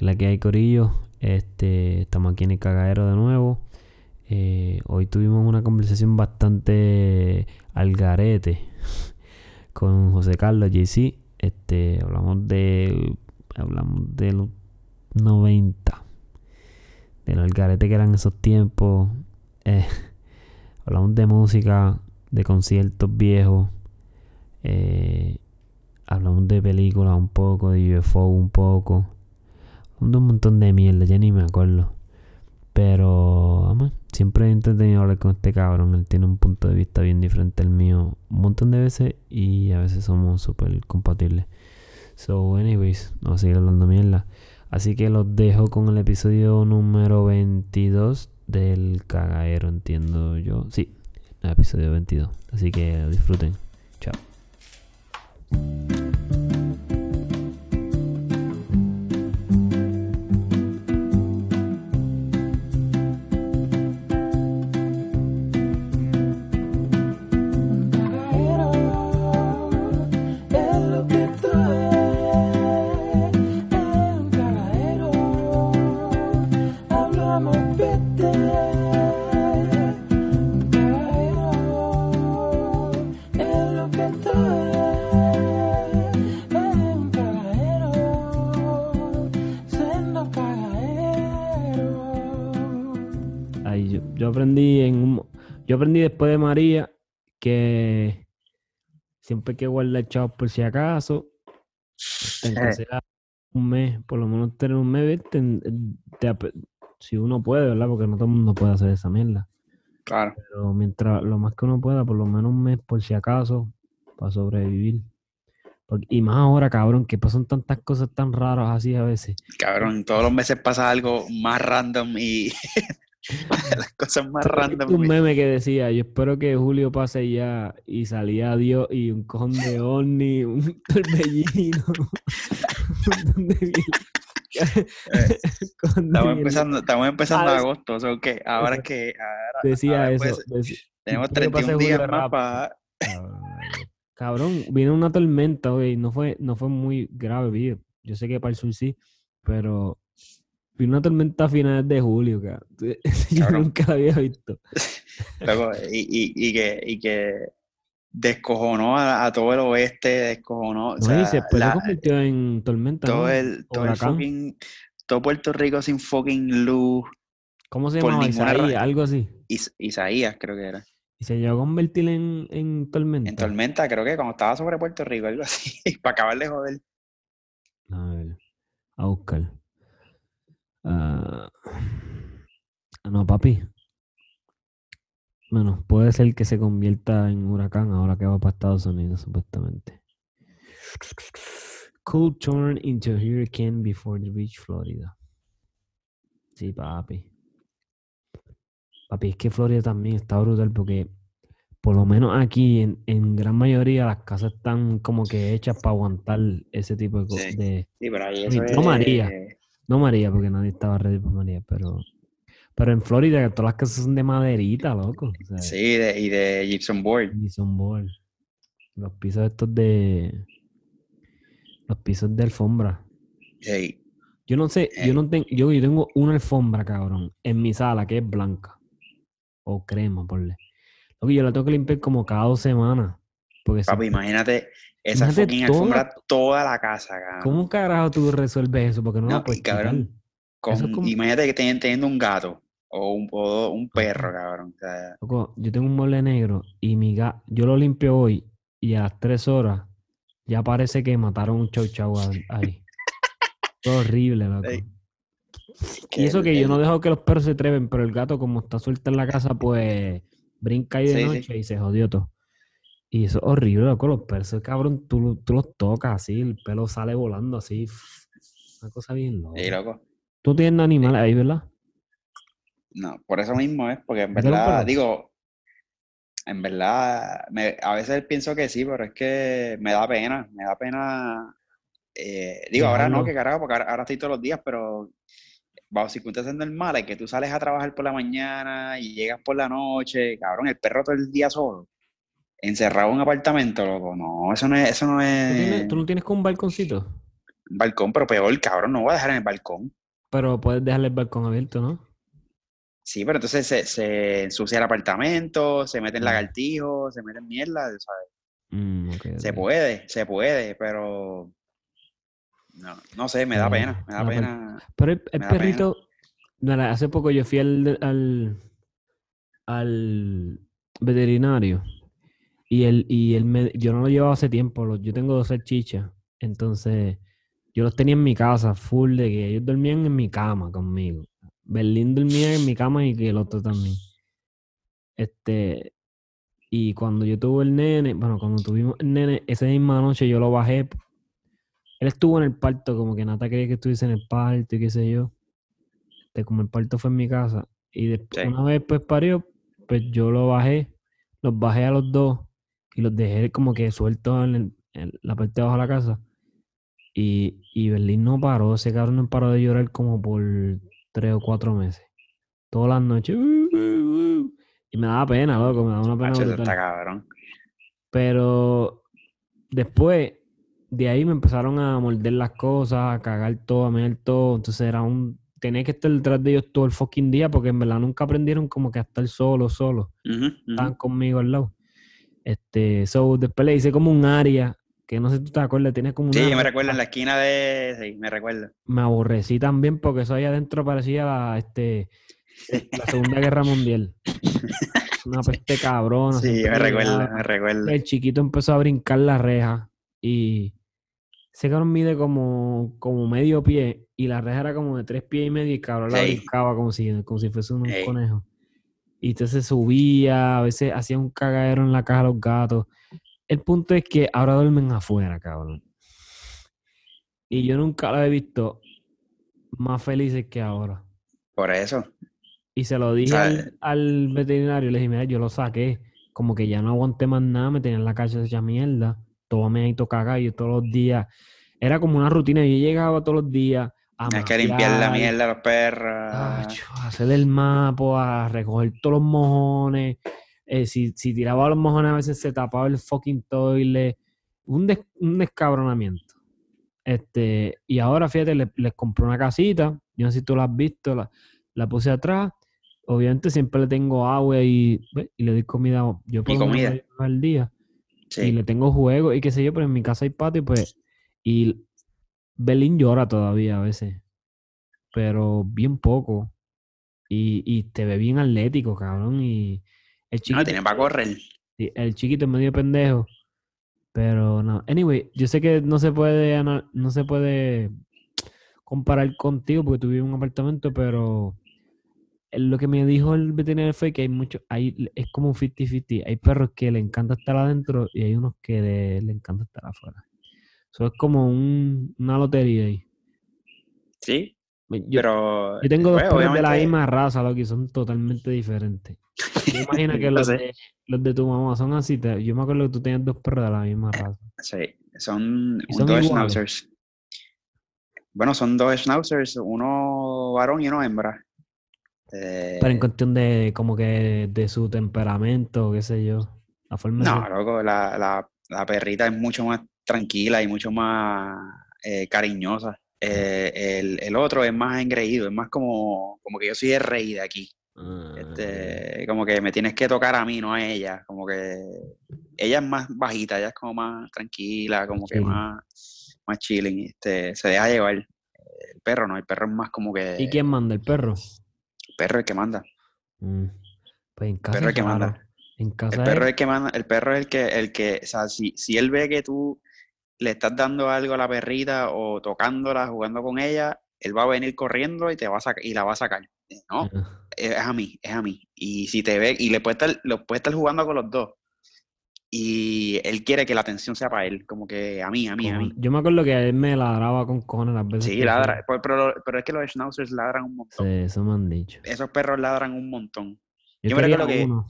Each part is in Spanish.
la que hay Corillo. Este, estamos aquí en el cagadero de nuevo. Eh, hoy tuvimos una conversación bastante al garete con José Carlos JC. Este, hablamos de hablamos de los 90. De los garete que eran esos tiempos. Eh, hablamos de música, de conciertos viejos. Eh, hablamos de películas un poco, de UFO un poco un montón de mierda, ya ni me acuerdo. Pero, vamos, siempre he entretenido hablar con este cabrón. Él tiene un punto de vista bien diferente al mío un montón de veces y a veces somos súper compatibles. So, anyways, vamos a seguir hablando mierda. Así que los dejo con el episodio número 22 del cagadero, entiendo yo. Sí, el episodio 22. Así que disfruten. Chao. Que guardar chavos por si acaso. un mes, por lo menos tener un mes, si uno puede, ¿verdad? Porque no todo el mundo puede hacer esa mierda. Claro. Pero mientras lo más que uno pueda, por lo menos un mes por si acaso, para sobrevivir. y más ahora, cabrón, que pasan tantas cosas tan raras así a veces. Cabrón, todos los meses pasa algo más random y Las cosas más random. Un meme que decía, yo espero que Julio pase ya y salía Dios y un cojón de ovni, un torbellino. estamos empezando, estamos empezando ah, agosto, o qué? Ahora es que decía eso. tenemos 31 días más para. Cabrón, vino una tormenta, güey. No fue, no fue muy grave, Yo sé que para el sur sí, pero Vino una tormenta a finales de julio, cara. Yo nunca la había visto. y, que, y que descojonó a, todo el oeste, descojonó. No, o se convirtió en tormenta. Todo el, todo el fucking, todo Puerto Rico sin fucking luz. ¿Cómo se llama? Isaías, algo así. Isaías, creo que era. ¿Y se llegó a convertir en, en tormenta? En tormenta, creo que cuando estaba sobre Puerto Rico, algo así, para acabar de joder. A ver, a buscar. Ah, no, papi. Bueno, puede ser que se convierta en huracán ahora que va para Estados Unidos, supuestamente. Could turn into a hurricane before the reach Florida. Sí, papi. Papi, es que Florida también está brutal porque por lo menos aquí en, gran mayoría las casas están como que hechas para aguantar ese tipo de cosas. Sí, pero ahí eso María. No María, porque nadie estaba ready para María, pero. Pero en Florida, todas las casas son de maderita, loco. sí, y de gypsum board. Gypsum board. Los pisos estos de. Los pisos de alfombra. Hey. Yo no sé, yo no tengo, yo, yo tengo una alfombra, cabrón, en mi sala que es blanca. O crema, ponle. Lo que yo la tengo que limpiar como cada dos semanas. Porque Papi, imagínate, esa fucking alfombra toda la casa, cabrón. ¿Cómo carajo tú resuelves eso? Porque no, la puedes cabrón, Imagínate que estén teniendo un gato o un, un perro, cabrón. yo tengo un mueble negro y mi gato, yo lo limpio hoy y a las tres horas ya parece que mataron un chau chau ahí. Horrible, loco. Y eso que yo no dejo que los perros se treven, pero el gato como está suelto en la casa, pues brinca ahí de noche y se jodió todo. Y eso es horrible, loco. Los perros, cabrón, tú, tú los tocas así, el pelo sale volando así. Una cosa bien loca. Sí, loco. Tú tienes animales ahí, ¿verdad? No, por eso mismo es, porque en verdad, digo, en verdad, a veces pienso que sí, pero es que me da pena, me da pena. Eh, digo, ahora no, que carajo, porque ahora, estoy todos los días, pero bajo circunstancias normales, que tú sales a trabajar por la mañana y llegas por la noche, cabrón, el perro todo el día solo encerrado en un apartamento, loco. No, eso no es. Eso no es... ¿Tú, no tienes con un balconcito? balcón, pero peor, cabrón, no voy a dejar en el balcón. Pero puedes dejarle el balcón abierto, ¿no? Sí, pero entonces se, se ensucia el apartamento, se meten lagartijos, se meten mierda, ¿sabes? Mm, se puede, se puede, pero no, no sé, me da pena, me da pena. Pero el, perrito, hace poco yo fui al, al, al veterinario y él, y él me, yo no lo llevaba hace tiempo, yo tengo dos salchichas, entonces yo los tenía en mi casa, full de que ellos dormían en mi cama conmigo. Berlín dormía en mi cama y que el otro también. Este, y cuando yo tuve el nene, bueno, cuando tuvimos el nene, esa misma noche yo lo bajé. Él estuvo en el parto, como que Nata quería que estuviese en el parto y qué sé yo. Este, como el parto fue en mi casa. Y después, una vez pues parió, pues yo lo bajé, los bajé a los dos y los dejé como que sueltos en, la parte de abajo de la casa. Y, y Berlín no paró, ese cabrón no paró de llorar como por tres o cuatro meses. Todas las noches. Uh, uh, uh. y me daba pena, loco, me daba una pena. Pero después de ahí me empezaron a morder las cosas, a cagar todo, a meter todo. Entonces era un. Tenía que estar detrás de ellos todo el fucking día porque en verdad nunca aprendieron como que a estar solo, solo. Estaban conmigo al lado. Este, so, después le hice como un área que no sé si tú te acuerdas, tiene como. Sí, me recuerdo, en la esquina de... Sí, me recuerdo. Me aborrecí también porque eso ahí adentro parecía la, este, la Segunda Guerra Mundial. Una peste cabrona. Sí, me recuerdo, me recuerdo. El chiquito empezó a brincar la reja y ese cabrón mide como, como medio pie y la reja era como de tres pies y medio y cabrón la brincaba como si, como si fuese un conejo. Y entonces subía, a veces hacía un cagadero en la caja de los gatos. El punto es que ahora duermen afuera, cabrón. Y yo nunca lo he visto más felices que ahora. Por eso. Y se lo dije al, veterinario, le dije, mira, yo lo saqué, como que ya no aguanté más nada, me tenía en la calle esa mierda, todo me ido cagar y todos los días. Era como una rutina, yo llegaba todos los días a Es que limpiar la mierda a los perros. a hacer el mapa, a recoger todos los mojones, eh, si, si, tiraba los mojones a veces se tapaba el fucking toilet. Un, un descabronamiento. Este, y ahora, fíjate, les, compré una casita. Yo no sé si tú la has visto, la, la puse atrás. Obviamente siempre le tengo agua y, y le doy comida. Yo puedo comida al día. Y le tengo juego y qué sé yo, pero en mi casa hay patio, pues. Y Belín llora todavía a veces. Pero bien poco. Y, y te ve bien atlético, cabrón. Y, el chiquito, no, tiene para correr. el chiquito es medio pendejo. Pero no. Anyway, yo sé que no se puede no se puede comparar contigo porque en un apartamento, pero lo que me dijo el veterinario fue que hay mucho, hay, es como un 50-50. Hay perros que le encanta estar adentro y hay unos que le, encanta estar afuera. Eso es como una lotería ahí. Sí. Yo, pero. Yo tengo dos perros de la misma raza, lo que son totalmente diferentes. Yo imagino que los, de, los de tu mamá son así. yo me acuerdo que tú tenías dos perros de la misma eh, raza. Sí, son, dos schnauzers. Bueno, son dos schnauzers, uno varón y uno hembra. Pero en eh, cuestión de como que de su temperamento, qué sé yo. La forma no, loco, la, la, perrita es mucho más tranquila y mucho más eh, cariñosa. el, el, otro es más engreído, es más como, como que yo soy el rey de aquí. Este, como que me tienes que tocar a mí, no a ella. Como que ella es más bajita, ella es como más tranquila, como que más, más chilling. Este, se deja llevar. El perro no, el perro es más como que. ¿Y quién manda? ¿El perro? El perro es el que manda. Mm. Pues en casa. El perro es el que manda. En casa el perro es el que manda. El perro es el que, el que, o sea, si, si él ve que tú le estás dando algo a la perrita o tocándola, jugando con ella, él va a venir corriendo y te va a y la va a sacar. No, es a mí, es a mí. Y si te ve, y le puede estar, lo puede estar jugando con los dos. Y él quiere que la atención sea para él, como que a mí, a mí, a mí. Yo me acuerdo que él me ladraba con cojones las veces. Sí, ladra, pero, pero, es que los schnauzers ladran un montón. Sí, eso me han dicho. Esos perros ladran un montón. Yo, quería uno.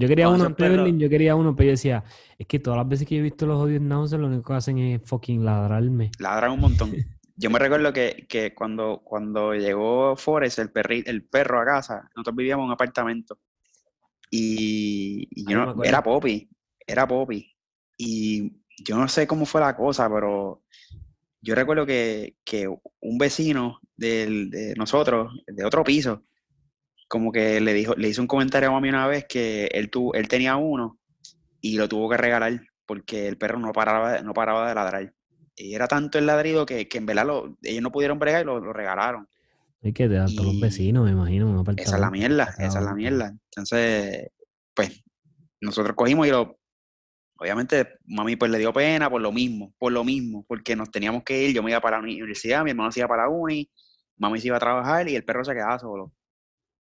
Yo quería uno en yo quería uno, pero yo decía, es que todas las veces que he visto los odios schnauzers, lo único que hacen es fucking ladrarme. Ladran un montón. Yo me recuerdo que, que cuando, cuando llegó Forrest, el, perri, el perro a casa, nosotros vivíamos en un apartamento. Y, yo era Poppy, era Poppy. Y yo no sé cómo fue la cosa, pero yo recuerdo que, un vecino de nosotros, de otro piso, como que le dijo, le hizo un comentario a mami una vez que él, tuvo, él tenía uno y lo tuvo que regalar porque el perro no paraba, no paraba de ladrar. Y era tanto el ladrido que, en verdad ellos no pudieron bregar y lo, regalaron. Hay que dar todos los vecinos, me imagino. esa es la mierda, esa es la mierda. Entonces, pues, nosotros cogimos y lo, obviamente, mami pues le dio pena por lo mismo, por lo mismo, porque nos teníamos que ir, yo me iba para la universidad, mi hermano se iba para la uni, mami se iba a trabajar y el perro se quedaba solo.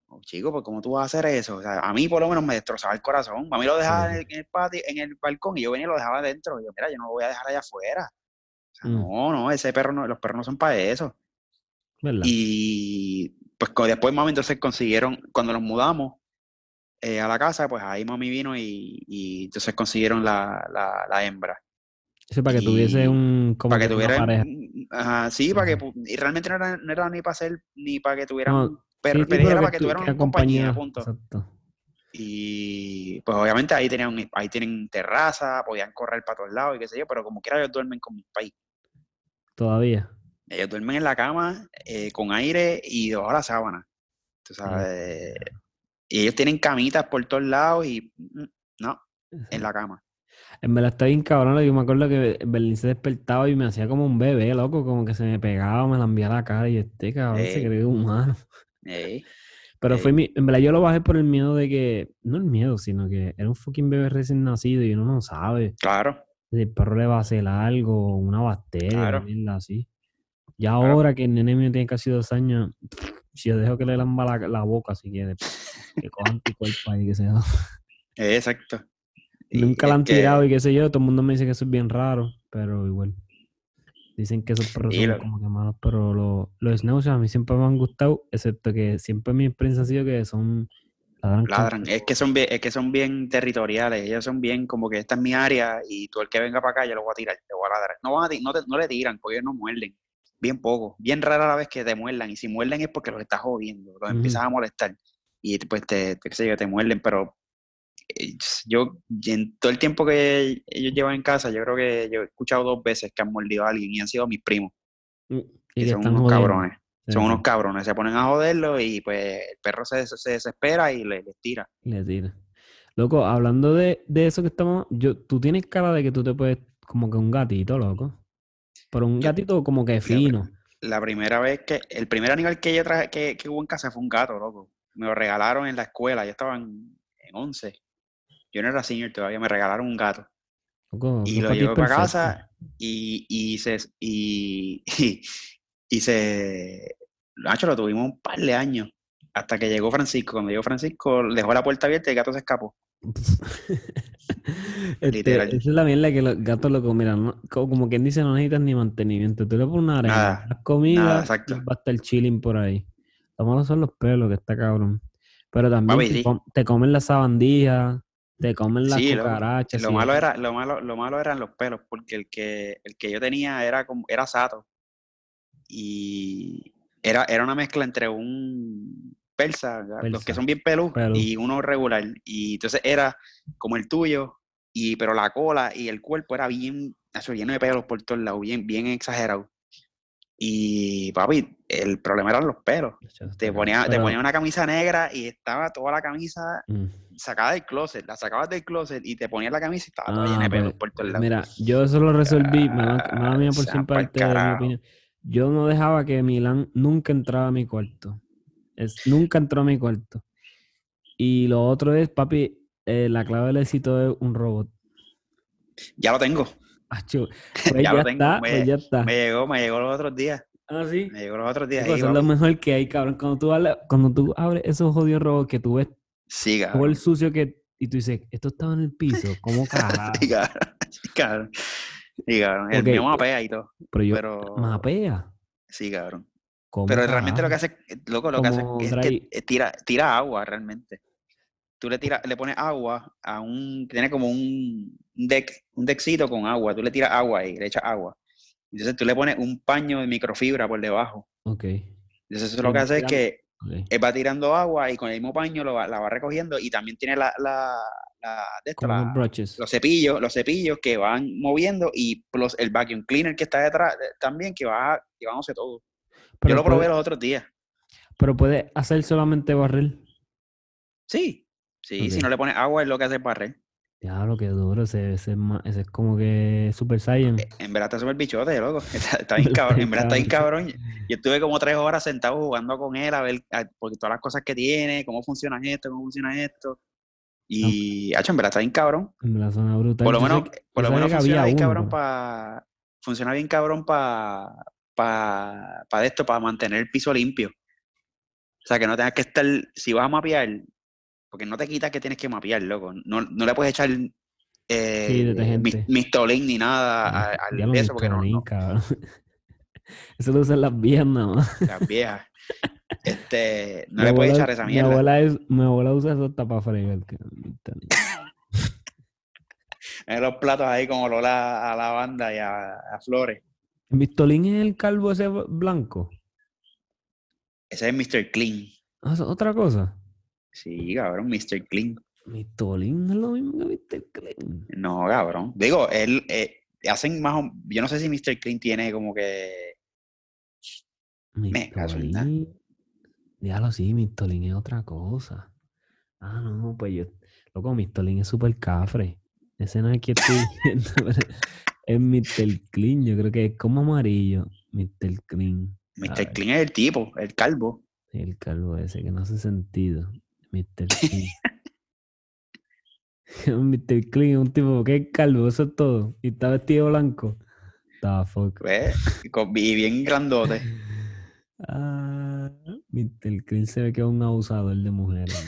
Oh, chico, pues ¿cómo tú vas a hacer eso? O sea, a mí por lo menos me destrozaba el corazón. Mami lo dejaba en el, patio, en el balcón y yo venía y lo dejaba adentro. Y yo, mira, yo no lo voy a dejar allá afuera. O sea, mm. no, no, ese perro no, los perros no son para eso. Y pues después mami entonces consiguieron, cuando nos mudamos eh, a la casa, pues ahí mami vino y, entonces consiguieron la, la, hembra. Eso para que tuviese un como para que, tuviera pareja. Ajá, sí, para que y realmente no era, no era, ni para ser ni para que tuvieran pero, era para que, tuvieran una compañía, punto. Exacto. Y pues obviamente ahí tenían ahí tienen terraza, podían correr para todos lados y qué sé yo, pero como quiera ellos duermen con mis país. Todavía. Ellos duermen en la cama eh, con aire y debajo de la sábana. Tú sabes. Y ellos tienen camitas por todos lados y mm, no, en la cama. En verdad está bien cabrón. Yo me acuerdo que Berlín se despertaba y me hacía como un bebé, loco, como que se me pegaba, me la enviaba la cara y este cabrón se creyó humano. Pero fue mi, en verdad yo lo bajé por el miedo de que, no el miedo, sino que era un fucking bebé recién nacido y uno no sabe. Claro. Si el perro le va a hacer algo, una bacteria, claro. así. Ya ahora que el nene mío tiene casi dos años, si yo dejo que le lamba la, boca si quiere, que cojan tu cuerpo ahí, que sea. Exacto. Nunca la han tirado y qué sé yo, todo el mundo me dice que eso es bien raro, pero igual. Dicen que esos perros son como que malos, pero los, los snouts a mí siempre me han gustado, excepto que siempre mi experiencia ha sido que son ladran. Es que son bien, es que son bien territoriales, ellos son bien como que esta es mi área y tú el que venga para acá yo lo voy a tirar, te voy a ladrar. No, van no, no le tiran, porque ellos no muerden. Bien poco, bien rara la vez que te muerdan, y si muerden es porque los estás jodiendo, los empiezas a molestar y pues te, te, te, te muerden, pero yo, en todo el tiempo que ellos llevan en casa, yo creo que yo he escuchado dos veces que han mordido a alguien y han sido mis primos. Mm, y, son unos cabrones. Son unos cabrones. Se ponen a joderlo y pues el perro se, desespera y le, tira. Le tira. Loco, hablando de, eso que estamos, yo, tú tienes cara de que tú te puedes, como que un gatito, loco. Pero un gatito como que fino. La, primera vez que, el primer animal que yo traje, que, hubo en casa fue un gato, loco. Me lo regalaron en la escuela, yo estaba en, en 11 yo no era senior todavía, me regalaron un gato. y lo llevé para casa y, y se. Y, y, se. Nacho, lo tuvimos un par de años. Hasta que llegó Francisco. Cuando llegó Francisco, dejó la puerta abierta y el gato se escapó. este, esa es la mierda que los gatos lo comen. Como quien dice, no necesitas ni mantenimiento. Tú le pones una arena, las comidas, va a estar chilling por ahí. Lo malo son los pelos, que está cabrón. Pero también te, comen la sabandija, te comen las cucarachas. Lo, malo era, lo malo, lo malo eran los pelos, porque el que, el que yo tenía era como, era sato. Y era, era una mezcla entre un persa, los que son bien peludos, y uno regular. Y entonces era como el tuyo, y pero la cola y el cuerpo era bien, eso, lleno de pelos por todos lados, bien, bien exagerado. Y papi, el problema eran los pelos. Te ponía, te ponía una camisa negra y estaba toda la camisa mm sacaba del closet, la sacabas del closet y te ponías la camisa y estaba toda llena de ah, pues, por todos lados. Mira, yo eso lo resolví, mala mía por ser parte de mi opinión. Yo no dejaba que Milán nunca entraba a mi cuarto. Es, nunca entró a mi cuarto. Y lo otro es, papi, eh, la clave del éxito es un robot. Ya lo tengo. Pues ya, lo tengo. Está, me, pues ya está. me llegó, me llegó los otros días. Ah, sí. Me llegó los otros días. Pues es lo mejor que hay, cabrón. Cuando tú, cuando tú abres esos jodidos robots que tú ves Sí, Todo el sucio que. Y tú dices, esto estaba en el piso, ¿cómo carajo? sí, cabrón. Sí, cabrón. El mío mapea y todo. Pero yo. ¿Mapea? Sí, cabrón. Pero realmente lo que hace, loco, lo que hace es que tira, tira agua realmente. Tú le tiras, le pones agua a un, tiene como un deck, un deckcito con agua. Tú le tiras agua ahí, le echas agua. Entonces tú le pones un paño de microfibra por debajo. Ok. Entonces eso lo que hace es que él va tirando agua y con el mismo paño lo la va recogiendo y también tiene la, la, de los cepillos, los cepillos que van moviendo y plus el vacuum cleaner que está detrás eh, también que va llevándose todo. Yo lo probé los otros días. Pero puede hacer solamente barril. Sí, sí, si no le pones agua es lo que hace barril. Ya, lo que duro, ese, ese, ese, es como que Super Saiyan. Eh, en verdad está súper bichote, loco. Está, bien cabrón. En verdad está bien cabrón. Yo estuve como tres horas sentado jugando con él a ver porque todas las cosas que tiene, cómo funciona esto, cómo funciona esto. Y, hecho, en verdad está bien cabrón. En verdad suena brutal. Por lo menos, por lo menos funciona bien cabrón para... Funciona bien cabrón para... Para esto, para mantener el piso limpio. O sea, que no tengas que estar... Si vas a mapear, porque no te quitas que tienes que mapear, loco. No, no le puedes echar eh, mistolín ni nada al peso porque no. no. Eso lo usan las viejas nada más. Las viejas. Este, no le puedes echar esa mierda. Mi abuela, es, mi abuela usa eso hasta para freír. en los platos ahí como Lola a lavanda y a, a flores. ¿El mistolín es el calvo ese blanco? Ese es Mr. Clean. Ah, otra cosa? Sí, cabrón, Mr. Clean. Mistolín es lo mismo que Mr. Clean. No, cabrón. Digo, él eh, hacen más o Yo no sé si Mr. Clean tiene como que. Me Dígalo sí, Mistolín es otra cosa. Ah, no, pues yo. Loco, Mistolín es súper cafre. Ese no es que estoy diciendo, es Mr. Clean. Yo creo que es como amarillo. Mr. Clean. Mr. Clean es el tipo, el calvo. El calvo ese que no hace sentido. Mr. Clean. Mr. Clean es un tipo que es calvo, eso es todo. Y está vestido blanco. Está fuck. Y bien grandote. Ah, Mr. Clean se ve que es un abusador de mujeres.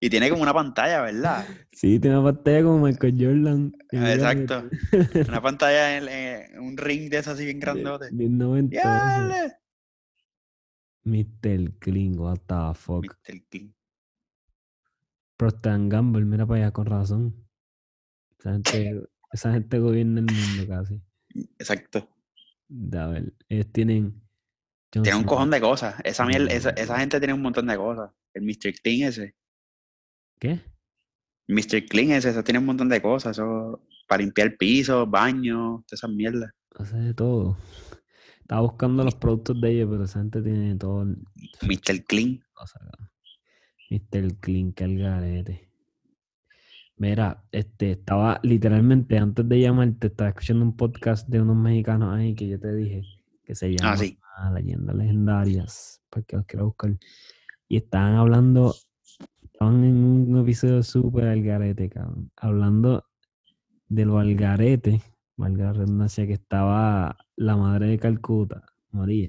y tiene como una pantalla, ¿verdad? Sí, tiene una pantalla como Michael Jordan. Exacto. una pantalla en, un ring de esas así bien grandote. Bien 90. Mr. Clean, what the fuck. Mr. Clean. Procter Gamble, mira para allá con razón. Esa gente, esa gente gobierna el mundo casi. Exacto. A ver, ellos tienen. Tiene un cojón de cosas. Esa, esa, gente tiene un montón de cosas. El Mr. Clean ese. ¿Qué? Mr. Clean ese, eso tiene un montón de cosas. Eso, para limpiar piso, baño, todas esas mierdas. Hace de todo. Estaba buscando los productos de ellos, pero esa gente tiene todo. El... Mr. Clean. Mr. Clean, que el garete. Mira, este, estaba literalmente antes de llamarte, estaba escuchando un podcast de unos mexicanos ahí que yo te dije que se llama ah, Leyendas Legendarias, porque los quiero buscar. Y estaban hablando, estaban en un episodio súper algarete, cabrón, hablando de lo algarete, valga la redundancia, que estaba la madre de Calcuta, María.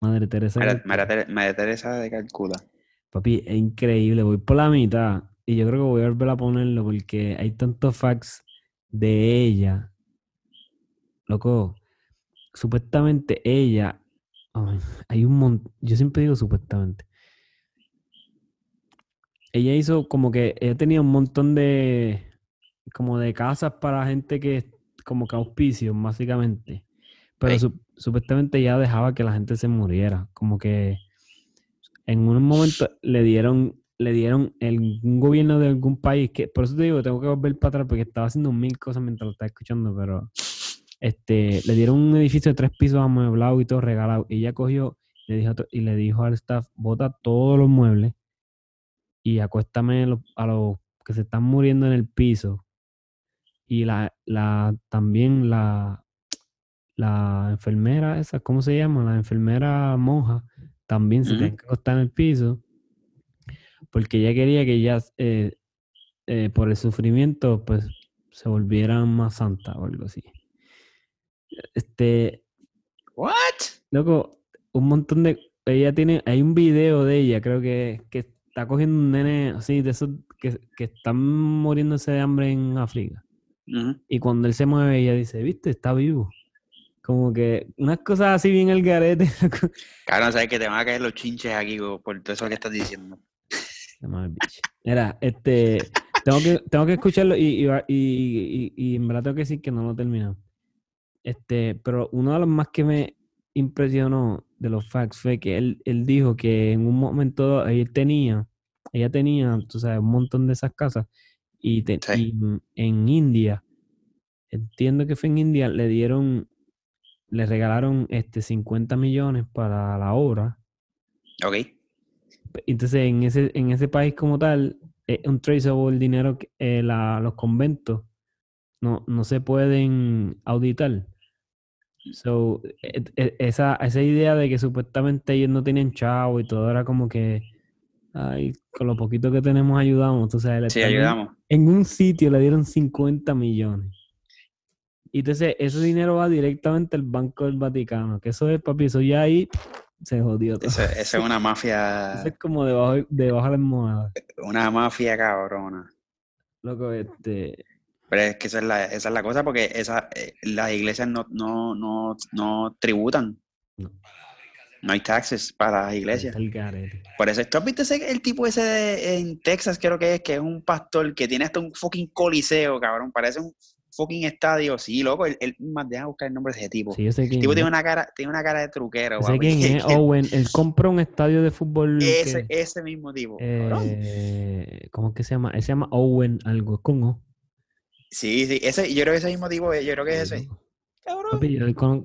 Madre Teresa. Madre, Teresa de Calcuta. Papi, es increíble, voy por la mitad y yo creo que voy a volver a ponerlo porque hay tantos facts de ella. Loco, supuestamente ella, hay un montón, yo siempre digo supuestamente. Ella hizo como que ella tenía un montón de como de casas para gente que como que básicamente. Pero supuestamente ella dejaba que la gente se muriera, como que en un momento le dieron le dieron el, un gobierno de algún país que, por eso te digo, tengo que volver para atrás porque estaba haciendo mil cosas mientras lo estaba escuchando, pero este, le dieron un edificio de tres pisos amueblado y todo regalado. Y ella cogió le dijo, y le dijo al staff, bota todos los muebles y acuéstame a los que se están muriendo en el piso. Y la, la también la, la enfermera esa, ¿cómo se llama? La enfermera monja también se tiene que acostar en el piso porque ella quería que ellas, eh, eh, por el sufrimiento, pues se volvieran más santas o algo así. Este. ¿What? Loco, un montón de. Ella tiene. Hay un video de ella, creo que, que está cogiendo un nene así, de esos que, que están muriéndose de hambre en África. Y cuando él se mueve, ella dice: ¿Viste? Está vivo. Como que unas cosas así bien el garete. Claro, sabes que te van a caer los chinches aquí por todo eso que estás diciendo. Mira, este, tengo que, tengo que escucharlo y, y, y, en verdad tengo que decir que no lo he terminado. Este, pero uno de los más que me, impresionó de los facts fue que él, él dijo que en un momento él tenía, ella tenía, tú sabes, un montón de esas casas y, en India, entiendo que fue en India, le dieron, le regalaron este 50 millones para la obra. Ok. Entonces, en ese, en ese país como tal, es un traceable el dinero, que, eh, los conventos no, no se pueden auditar. So, e, e, esa, esa idea de que supuestamente ellos no tenían chavo y todo era como que, ay, con lo poquito que tenemos ayudamos. Entonces, sí, ayudamos. En un sitio le dieron 50 millones. Y entonces ese dinero va directamente al Banco del Vaticano, que eso es, papi, eso ya ahí se jodió todo. Esa es una mafia. Eso es como debajo, debajo de las Una mafia cabrona. Loco, este. Pero es que esa es la, esa es la cosa, porque esa, eh, las iglesias no, no, no, no tributan. No. No. hay taxes para las iglesias. Por eso, ¿tú has visto ese, el tipo ese en Texas, creo que es, que es un pastor que tiene hasta un fucking coliseo, cabrón? Parece un fucking estadio. Sí, loco, él, más deja buscar el nombre de ese tipo. Sí, yo sé quién tipo tiene una cara, tiene una cara de truquero. Sé quién es Owen. Él compra un estadio de fútbol. Ese, ese mismo tipo. Eh, ¿Cómo que se llama? Él se llama Owen algo, con O. Sí, sí, ese, yo creo que ese mismo tipo, yo creo que es ese. Cabrón. Papi, yo, con...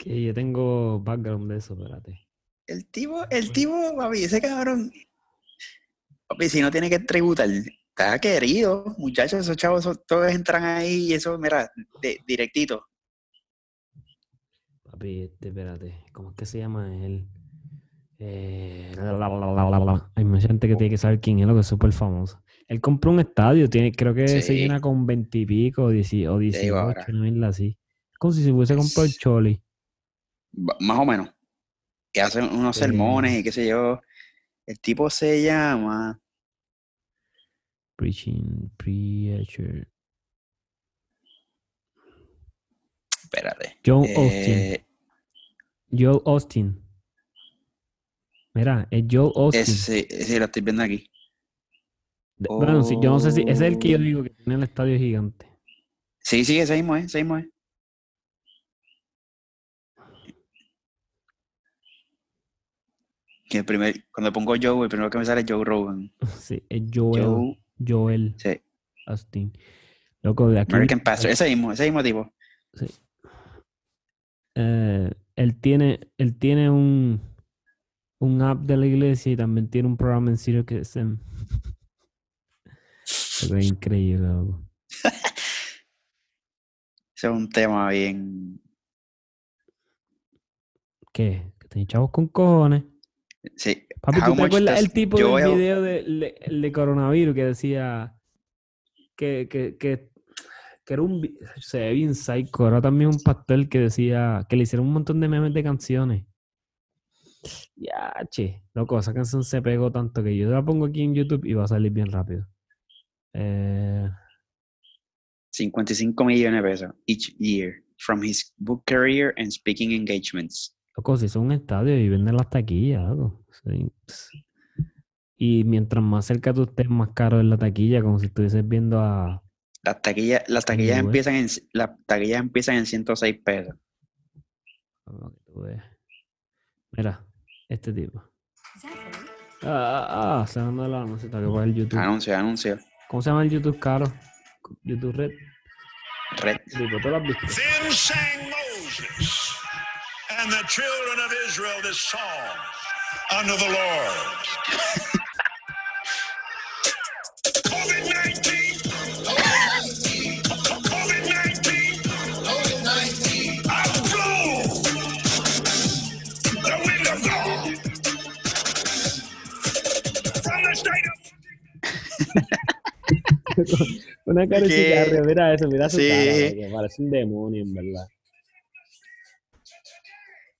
que yo tengo background de eso, espérate. El tipo, el tipo, papi, ese cabrón. Papi, si no tiene que tributar, está querido, muchachos, esos chavos todos entran ahí y eso, mira, directito. Papi, este, espérate, ¿cómo es que se llama él? Eh, hay mucha gente que tiene que saber quién es lo que es súper famoso. Él compró un estadio, tiene, creo que se llena con veintipico o dieciocho, no así. Como si se hubiese comprado el Choli. Más o menos. Y hacen unos sermones y qué sé yo. El tipo se llama. Preaching Preacher. Espérate. Joe Austin. Eh, Joe Austin. Mira, es Joe Austin. Sí, sí, lo estoy viendo aquí. Bueno, sí, yo no sé si ese es el que yo digo que tiene el estadio gigante. Sí, sí, ese mismo es, ese mismo es. Que el primer, cuando pongo Joe, el primero que me sale es Joe Rogan. Sí, es Joel. Joel. Sí. Austin. Loco, de aquí. American Pastor, ese mismo, ese mismo tipo. Sí. Eh, él tiene, él tiene un, un app de la iglesia y también tiene un programa en serio que es es increíble, loco. Ese es un tema bien. ¿Qué? Que te chavos con cojones. Sí. Papi, ¿tú te acuerdas el tipo del video de, de, coronavirus que decía que, que, que, que era un. Se ve bien psycho. Era también un pastel que decía que le hicieron un montón de memes de canciones. Ya, che. Loco, esa canción se pegó tanto que yo la pongo aquí en YouTube y va a salir bien rápido. Eh, 55 millones de pesos each year from his book career and speaking engagements. Loco, si son un estadio y venden las taquillas, Y mientras más cerca tú estés, más caro es la taquilla, como si estuvieses viendo a. Las taquillas, las taquillas empiezan en las taquillas empiezan en 106 pesos. Mira, este tipo. Ah, ah, ah, se anda la música que va el YouTube. Anuncia, anuncia. ¿Cómo se llama el YouTube caro? YouTube Red. Red. Digo, ¿tú lo has visto? Then sang Moses and the children of Israel this song unto the Lord. Una cara de cigarro, mira eso, mira su sí. cara, parece un demonio, en verdad.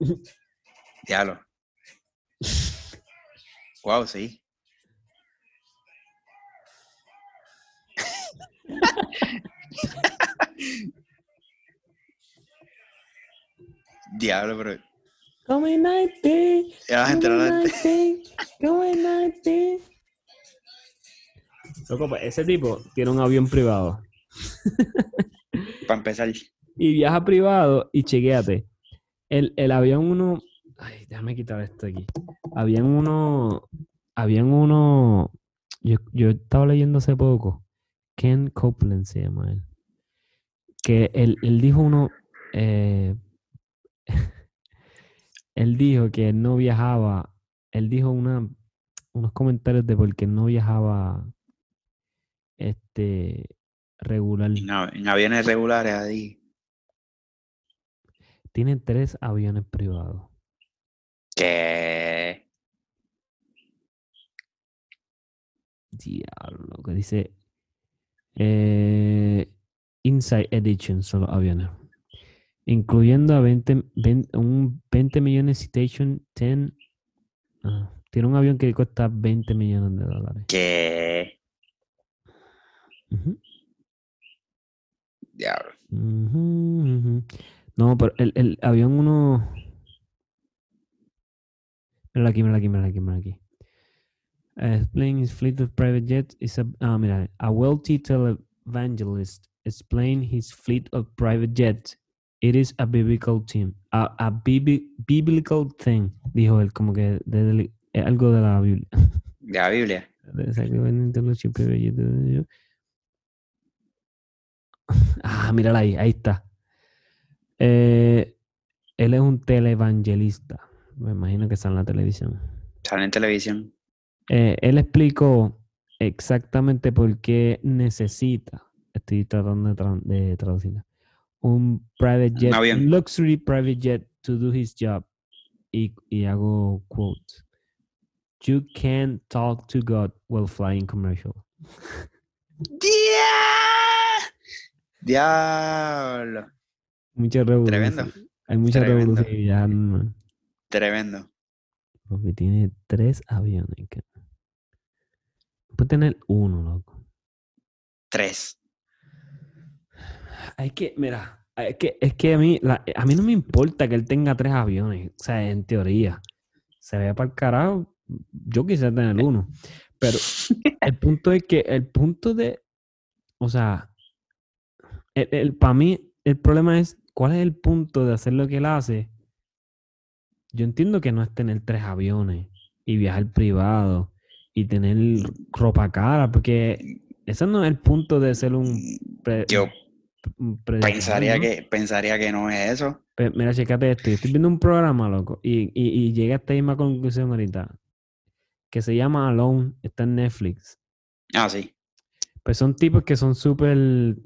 Diablo. Wow, sí. Diablo, pero. Come night, Ya vas a entrar Come night, Loco, pues ese tipo tiene un avión privado. Para empezar. Y viaja privado y chequéate. El, el avión uno. Ay, déjame quitar esto aquí. Habían uno. Habían uno. Yo, yo estaba leyendo hace poco. Ken Copeland se llama él. Que él, él dijo uno. eh, él dijo que no viajaba. Él dijo una, unos comentarios de por qué no viajaba este regular. En aviones regulares ahí. Tiene tres aviones privados. Que. Diablo, que dice eh, Inside Edition son los aviones. Incluyendo a 20, 20 un 20 millones Citation 10. ah, tiene un avión que cuesta 20 millones de dólares. Que. Ujú, Diablo. ujú, ujú. No, pero el, el avión uno. Mira aquí, mira aquí, mira aquí, mira aquí. Uh, explain his fleet of private jets is a ah, mira, a wealthy televangelist explain his fleet of private jets. It is a biblical thing, a, a bibi- biblical thing, dijo él, como que algo de la Biblia. De la Biblia. Ah, mírala ahí, ahí está. Eh, él es un televangelista. Me imagino que está en la televisión. Sale en televisión. Eh, él explicó exactamente por qué necesita, estoy tratando de, tra- de traducirla, un private jet, un luxury private jet to do his job. Y, y hago quotes. You can't talk to God while flying commercial. Diablo. Mucha revolución. Tremendo. Hay mucha Tremendo. revolución man. Tremendo. Porque tiene tres aviones. Puede tener uno, loco. Tres. Es que, mira, es que, es que a, mí, la- a mí no me importa que él tenga tres aviones. O sea, en teoría. Se vea para el carajo. Yo quisiera tener uno. Pero el punto es que el punto de. O sea, el, para mí, el problema es cuál es el punto de hacer lo que él hace. Yo entiendo que no es tener tres aviones y viajar privado y tener ropa cara, porque ese no es el punto de ser un. pre- Yo un pensaría ¿no? que, pensaría que no es eso. Pe- Mira, chécate esto. Yo estoy viendo un programa, loco, y, y, y llegué a esta misma conclusión ahorita. Que se llama Alone, está en Netflix. Ah, sí. Pues son tipos que son súper.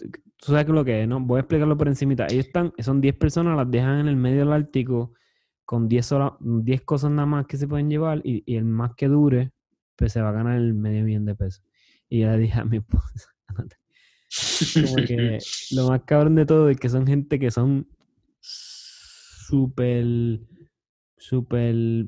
Tú sabes lo que es, ¿no? Voy a explicarlo por encimita. Ellos están, son 10 personas, las dejan en el medio del Ártico con 10, horas, 10 cosas nada más que se pueden llevar y, y el más que dure, pues se va a ganar el medio millón de pesos. Y yo le dije a mi esposa, como que lo más cabrón de todo es que son gente que son súper, súper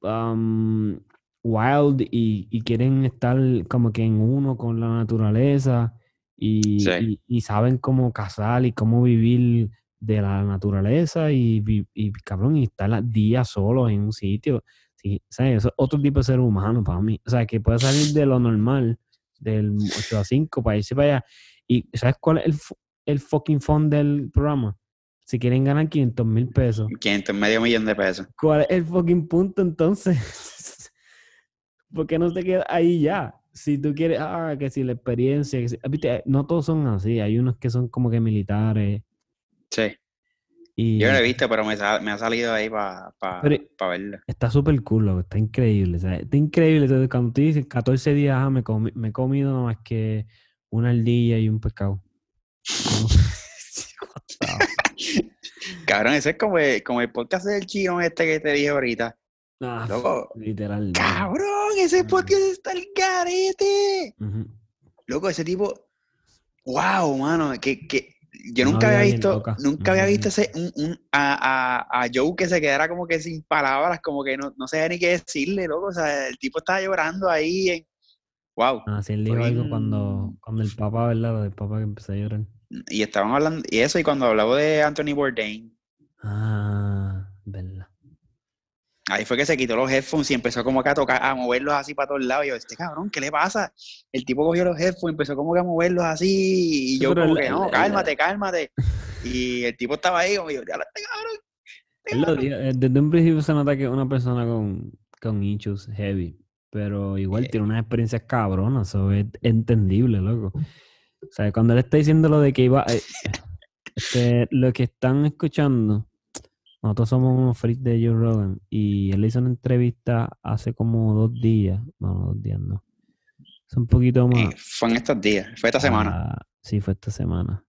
um, wild y, y quieren estar como que en uno con la naturaleza y, Sí. y- y saben cómo cazar y cómo vivir de la naturaleza y, y, cabrón, y estar días solos en un sitio. Sí, ¿sabes? Eso es otro tipo de ser humano para mí. O sea, que puede salir de lo normal, del 8 a 5, para irse para allá. ¿Y sabes cuál es el, el fucking fund del programa? Si quieren ganar 500 mil pesos. 500, medio millón de pesos. ¿Cuál es el fucking punto entonces? ¿Por qué no te quedas ahí ya? Si tú quieres, ah, que si la experiencia, que si- ah, viste, no todos son así, hay unos que son como que militares Sí. y Yo lo he visto, pero me, sa- me ha salido ahí para Pero- verlo. está súper cool, loco, está increíble, está increíble. Entonces, cuando tú dices 14 días, ah, me, comi- me he comido nada más que una ardilla y un pescado. Cabrón, ese es como el, como el podcast del chino este que te dije ahorita. Ah, Loco. Literal. Cabrón, ese podcast está el garete. Ujú. Loco, ese tipo. Wow, mano. Que, que yo nunca había visto. Nunca había visto ese, un, un- a, a, a Joe que se quedara como que sin palabras, como que no, no sabía ni qué decirle, loco. O sea, el tipo estaba llorando ahí. En... Wow. Ah, sí, él dijo algo cuando, cuando el papá, ¿verdad? Del papá que empezó a llorar. Y estaban hablando. Y eso, y cuando hablaba de Anthony Bourdain. Ah, verdad. Ahí fue que se quitó los headphones y empezó como que a tocar, a moverlos así para todos lados. Y yo, este cabrón, ¿qué le pasa? El tipo cogió los headphones y empezó como que a moverlos así. Y yo pero como el- que, no, el- cálmate, cálmate. Y el tipo estaba ahí como yo, ya este cabrón. Lo dijo, eh, desde un principio se nota que es una persona con, con issues heavy, pero igual Eh. tiene unas experiencias cabronas, eso es entendible, loco. O sea, cuando él está diciendo lo de que iba, eh, este, lo que están escuchando, nosotros somos unos freaks de Joe Rogan y él hizo una entrevista hace como dos días, no, no, dos días no, es un poquito más. Eh, fue en estos días, fue esta semana. Ah, sí, fue esta semana.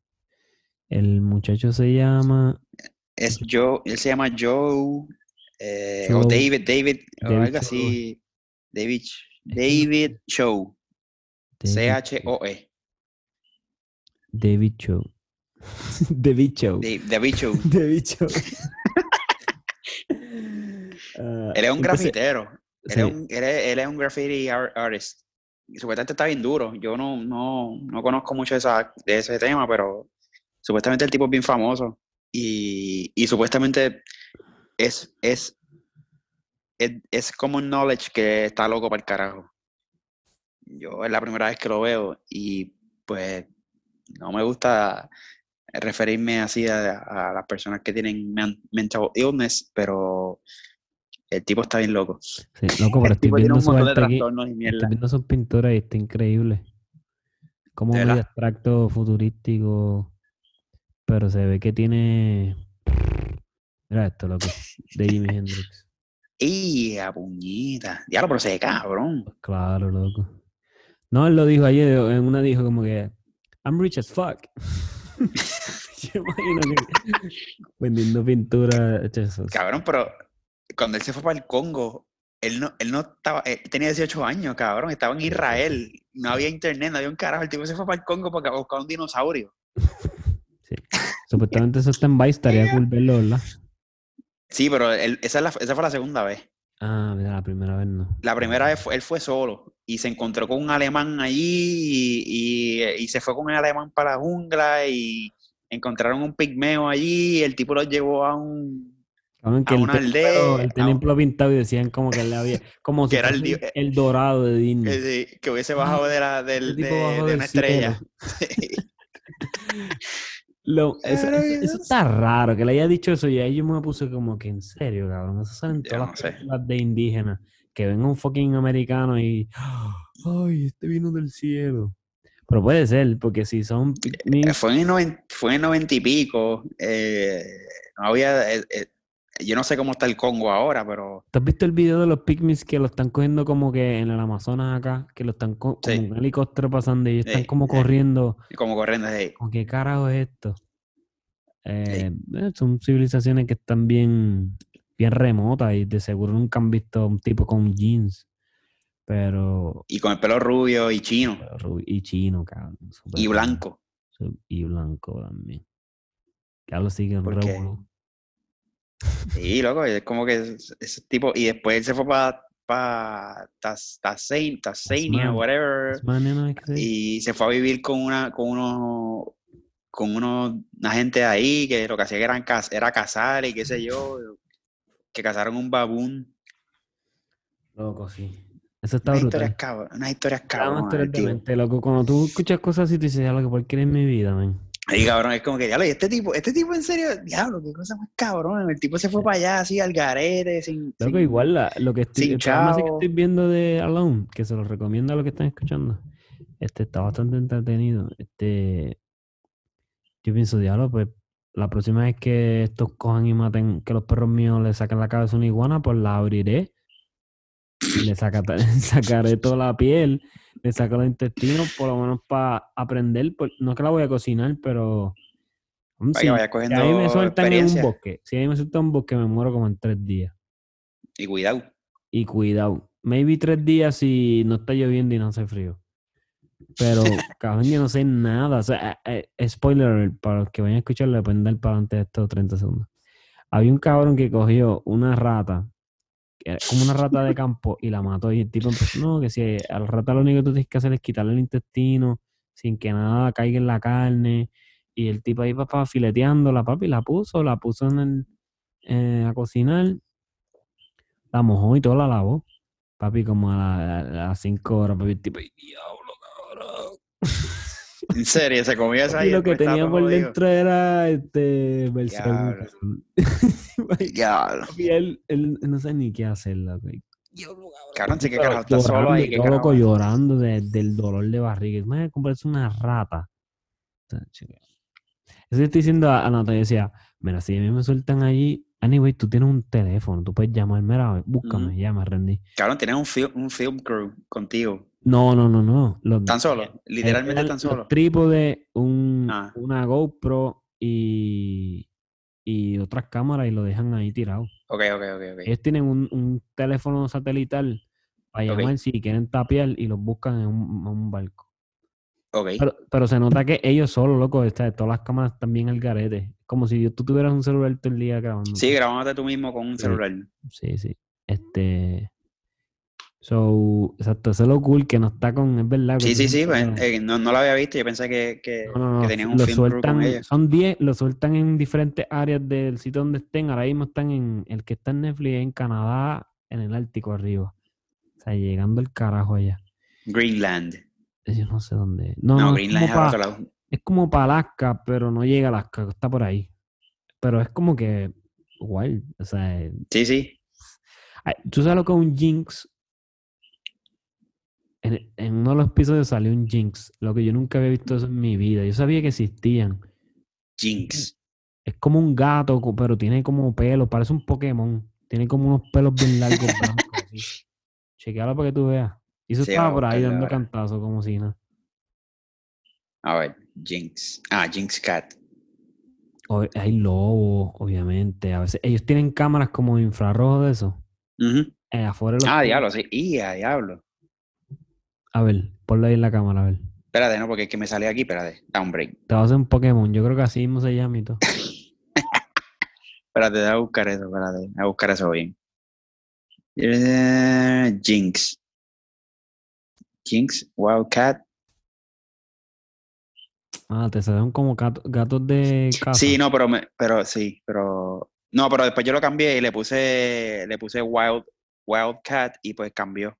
El muchacho se llama Es Joe, él se llama Joe, eh, o David, David, o David algo así. David, David Show, David, C-H-O-E. David Cho. David Cho. Da- David Show. David Cho. Ah, Él es un grafitero. Él, es un, él, es, él es un graffiti ar- artist. Y supuestamente está bien duro. Yo no, no, no conozco mucho de, esa, de ese tema, pero supuestamente el tipo es bien famoso. Y, y supuestamente es, es, es, es common knowledge que está loco para el carajo. Yo es la primera vez que lo veo y pues no me gusta referirme así a, a las personas que tienen men- mental illness, pero el tipo está bien loco. sí, loco, pero El estoy tipo tiene viendo un su montón de trastornos y Estoy mierda. viendo sus pinturas y está increíble. Como ¿De medio verdad? abstracto, futurístico. Pero se ve que tiene. Mira esto, loco. De Jimi Hendrix. ¡Y a puñita! Diablo, pero se ve cabrón. Claro, loco. No, él lo dijo ayer, en una dijo como que I'm rich as fuck. Yo imagino que vendiendo pintura. Cabrón, pero cuando él se fue para el Congo, él no, él no estaba, él tenía 18 años, cabrón, estaba en Israel, no había internet, no había un carajo, el tipo se fue para el Congo para buscar un dinosaurio. Sí. Supuestamente eso está en Vice, estaría cool verlo, ¿verdad? Sí, pero él- esa, es la- esa fue la segunda vez. Ah, mira, la primera vez no. La primera vez fue- él fue solo y se encontró con un alemán allí y, y- y se fue con el alemán para la jungla y encontraron un pigmeo allí y el tipo lo llevó a un... Cabrón, que a él una el aldea, el un- pelo pintado y decían como que él le había, como si Que era el dio- el dorado de Disney. que, de- que hubiese bajado de, la, del, El de- una estrella. Lo- eso, Pero eso- eso está raro, que le haya dicho eso y ahí yo me puse como que en serio, cabrón. Eso salen todas no las películas de indígenas. Que ven a un fucking americano y. ¡Ay, este vino del cielo! Pero puede ser, porque si son pygmies, Fue en el noven- fue en el noventa y pico. eh, no había... eh, eh, yo no sé cómo está el Congo ahora, pero... ¿Tú has visto el video de los pygmies que lo están cogiendo como que en el Amazonas acá? Que lo están co- como Sí. un helicóptero pasando y ellos están Sí, como sí. corriendo. Como corriendo ahí. Como, ¿qué carajo es esto? Eh, eh, son civilizaciones que están bien, bien remotas y de seguro nunca han visto a un tipo con jeans. Pero. Y con el pelo rubio y chino. y chino, cabrón. Y blanco. Y blanco también. Que hablo así que un ¿Por qué? revolú. Sí, loco, es como que es- ese tipo... Y después él se fue para... Para Tasmania, Tasmania. whatever. Tasmania, y se fue a vivir con una con unos con unos una gente ahí que lo que hacía eran, era cazar y qué sé yo que cazaron un babún Loco, sí. Eso está unas brutal. historias cabrón unas historias Cada cabrón es demente, loco. Cuando tú escuchas cosas así, tú dices, ya lo que por qué eres mi vida, man. Ahí cabrón es como que diablo y este tipo este tipo en serio diablo qué cosa más cabrón el tipo se fue para allá así al garete sin, Loco, sin- igual la- lo que estoy, el programa que estoy viendo de Alone, que se lo recomiendo a los que están escuchando. Este está bastante entretenido. Este, yo pienso, diablo, pues la próxima vez que estos cojan y maten, que los perros míos le saquen la cabeza a una iguana, pues la abriré. Y le saca- sacaré toda la piel, le saco los intestinos, por lo menos para aprender. pues, no es que la voy a cocinar, pero. mm, para si- que vaya si cogiendo a mí me sueltan en un bosque, si a mí me sueltan en un bosque, me muero como en tres días. y cuidado Y cuidado. Maybe tres días si no está lloviendo y no hace frío. Pero, cabrón, yo no sé nada. O sea, eh, eh, spoiler, para los que vayan a escucharlo, le pueden dar para adelante de estos 30 segundos. Había un cabrón que cogió una rata, era como una rata de campo, y la mató. Y el tipo empezó, no, que si a la rata lo único que tú tienes que hacer es quitarle el intestino sin que nada caiga en la carne. Y el tipo ahí, papá, fileteándola, papi, la puso, la puso en el, eh, a cocinar, la mojó y todo la lavó. Papi, como a, la- las 5 horas, papi, el tipo, "Ay, diablo, cabrón. En serio, se comió esa Y lo que tenía por dentro era este Diablo. Diablo. Y él, él no sabe ni qué hacer, loco. Cabrón, sí que carajo, está solo ahí. ¿qué todo carajo loco llorando de- del dolor de barriga. Imagínate comprarse una rata. Eso estoy diciendo a, a Natalia, decía, mira, si a mí me sueltan allí, anyway, tú tienes un teléfono, tú puedes llamar, mira, búscame, Ujú. ya me rendí. Cabrón, tienes un, un film crew contigo. No, no, no, no. Los, ¿Tan solo? Literalmente eran tan solo. trípodes, un, Ah. una GoPro y, y otras cámaras y lo dejan ahí tirado. Ok, ok, ok, ok. Ellos tienen un, un teléfono satelital para Ok. llamar si quieren tapear y los buscan en un, en un barco. Ok. Pero, pero se nota que ellos solos, loco, está- todas las cámaras bien al garete. Como si tú tuvieras un celular todo el día grabando. Sí, grabándote tú mismo con un Sí. celular. Sí, sí. Este. So, exacto, eso es lo cool que no está con, es verdad. Sí, sí, sí. pues, eh, no, no lo había visto. Yo pensé que, que, No, no, que no, tenían un lo film con ellos. son 10, lo sueltan en diferentes áreas del sitio donde estén. Ahora mismo están en, el que está en Netflix en Canadá, en el Ártico arriba. O sea, llegando el carajo allá. Greenland. Yo no sé dónde. No, No, Greenland es como al pa- otro lado. es como para Alaska, pero no llega a Alaska, está por ahí. Pero es como que wild. O sea, Sí, sí. tú sabes lo que es un Jinx. En, en uno de los episodios salió un Jinx. Lo que yo nunca había visto eso en mi vida. Yo sabía que existían. Jinx. Es como un gato, pero tiene como pelo, parece un Pokémon. Tiene como unos pelos bien largos blancos. así. Chequealo para que tú veas. Y eso Sí, estaba por ahí dando ahora. cantazos como si nada. A ver, Jinx. Ah, Jinx Cat. O- hay lobos, obviamente. A veces ellos tienen cámaras como infrarrojo de eso. Eh, afuera de los Ah, diablo, sí. Y a diablo. A ver, ponlo ahí en la cámara, a ver. Espérate, no, porque es que me salió aquí. Espérate. Da un break. Te va a hacer un Pokémon. Yo creo que así mismo se llama y todo. Espérate, déjame buscar eso. Espérate. Voy a buscar eso bien. Eh, Jinx. Jinx, Wildcat. Ah, te salen como gato- gatos de casa. Sí, no, pero, me, pero sí, pero... No, pero después yo lo cambié y le puse, le puse Wild, Wildcat y pues cambió.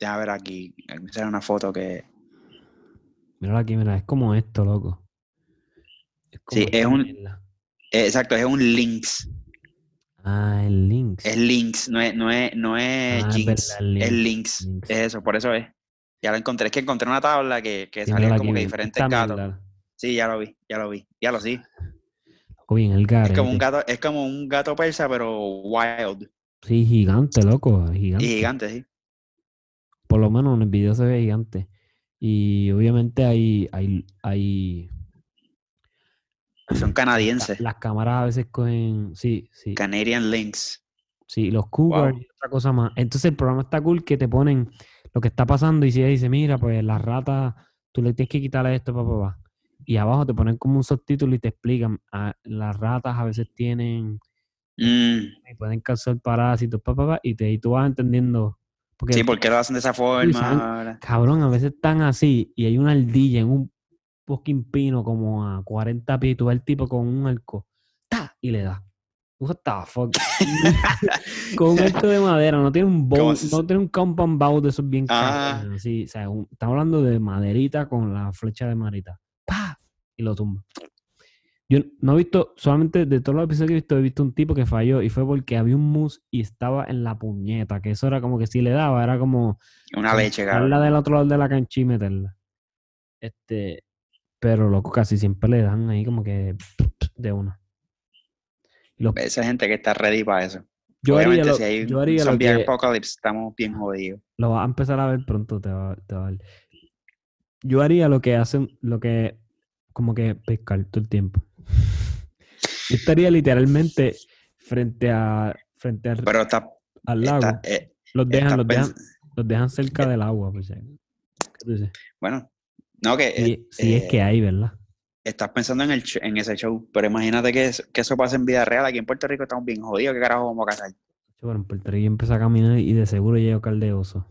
Déjame ver aquí. Me sale una foto que... Míralo aquí, mira, es como esto, loco. Es Sí, como es esta un- mierda. eh, exacto, es un Lynx. Ah, el Lynx. Es Lynx, no es, no es, no es Ah, es verdad, es Lynx, Lynx. Lynx. Es eso, por eso es. Ya lo encontré. Es que encontré una tabla que, que Sí, salía como que diferentes gatos. mierda. Sí, ya lo vi, ya lo vi. Ya lo sí. Loco, bien el Es como un gato, es como un gato persa, pero wild. Sí, gigante, loco, gigante. Y gigante, sí. Por lo menos en el video se ve gigante. Y obviamente hay, hay, hay Son canadienses. las cámaras a veces cogen, sí, sí, Canadian Lynx. sí, los cougars Wow. y otra cosa más. Entonces el programa está cool que te ponen lo que está pasando y si ella dice, mira, pues las ratas, tú le tienes que quitarle esto, papá, papá. Y abajo te ponen como un subtítulo y te explican, ah, las ratas a veces tienen, Mm, y pueden causar parásitos, papá, papá, y, te, y tú vas entendiendo. Porque sí, ¿por qué lo hacen de esa forma? Cabrón, a veces están así y hay una ardilla en un fucking pino como a 40 pies y tú ves el tipo con un arco ¡ta! y le da. What the fuck? con arco de madera, no tiene un bow, ¿Cómo se- no tiene un compound bow de esos bien Ah. caros. así, o sea, estamos hablando de maderita con la flecha de maderita. ¡Pa! Y lo tumba. Yo no he visto, solamente de todos los episodios que he visto, he visto un tipo que falló y fue porque había un mus y estaba en la puñeta, que eso era como que si le daba, era como Una leche, cabrón. del otro lado de la cancha y meterla. Este, pero loco, casi siempre le dan ahí como que de una. Los- Esa gente que está ready para eso. yo haría lo, si hay yo haría lo que apocalypse, estamos bien jodidos. lo vas a empezar a ver pronto, te va, te va a ver. Yo haría lo que hacen, lo que como que pescar todo el tiempo. Yo estaría literalmente frente a frente al, Pero está, al lago. está- eh, los dejan, los dejan, los dejan cerca del agua, pues. Bueno, no, que Si, eh, si es que eh, hay, ¿verdad? estás pensando en, el en ese show, pero imagínate que, es- que eso pasa en vida real. Aquí en Puerto Rico estamos bien jodidos. ¿Qué carajo vamos a cazar? Bueno, en Puerto Rico empecé a caminar y de seguro llego caldeoso.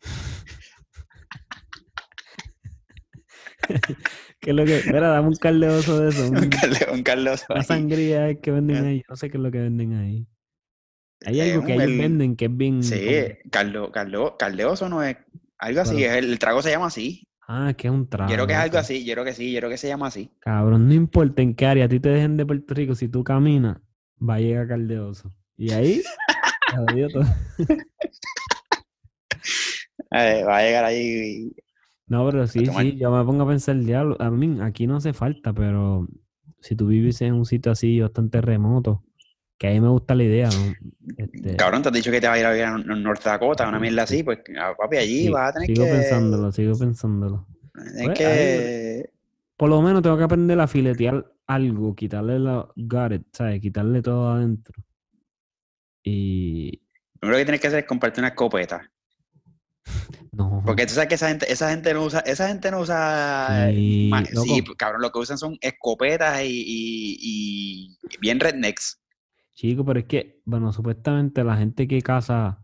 ¿Qué es lo que? Espera, dame un caldeoso de eso. Un un- Carle- un Carlos una sangría que venden ahí. No sé qué es lo que venden ahí. Hay algo que ellos el- venden que es bien. Sí, Carlo, Carlo, Caldeoso no es algo así. Es el, el trago se llama así. Ah, que es un trago. Yo creo que es algo así, yo creo que sí, yo creo que se llama así. Cabrón, no importa en qué área a ti te dejen de Puerto Rico, si tú caminas, va a llegar Caldeoso. Y ahí, todo. Eh, va a llegar ahí. No, pero sí, sí, yo me pongo a pensar, diablo, a mí aquí no hace falta, pero si tú vives en un sitio así bastante remoto, que a mí me gusta la idea, ¿no? Este, Cabrón, te has dicho que te vas a ir a vivir a Nor- North Dakota, una mierda así, pues ah, papi, allí sí, vas a tener sigo que. pensándolo, sigo pensándolo. tener Pues, que. Por lo menos tengo que aprender a filetear algo, quitarle la it, ¿sabes? Quitarle todo adentro. Y Lo que tienes que hacer es comprarte una escopeta. No, Porque tú sabes que esa gente, esa gente no usa, esa gente no usa. Sí, cabrón, lo que usan son escopetas y, y- y bien rednecks. chico, pero es que, bueno, supuestamente la gente que caza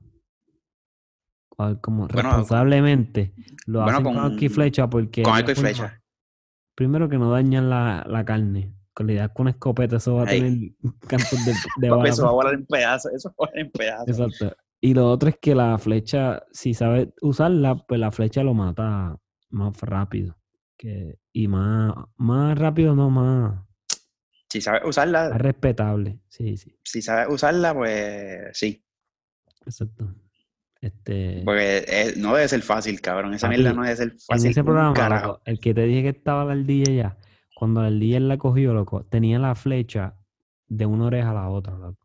como Bueno, responsablemente lo bueno, hacen con, arco y con- flecha porque Con arco y forma- flecha. Primero que no dañan la, la carne. Con la idea con una escopeta eso va a tener cantos de, de Papi, bala eso va a volar en pedazos, eso va a volar en pedazos. Exacto. Y lo otro es que la flecha, si sabes usarla, pues la flecha lo mata más rápido. Que, y más, más rápido, no más, Si sabes usarla, respetable. Sí, sí. si sabes usarla, pues sí. Exacto. Este, Porque eh, no debe ser fácil, cabrón. Esa mierda no debe ser en fácil. ese un programa, carajo. el que te dije que estaba la ardilla ya, cuando la ardilla la cogió, loco, tenía la flecha de una oreja a la otra, loco.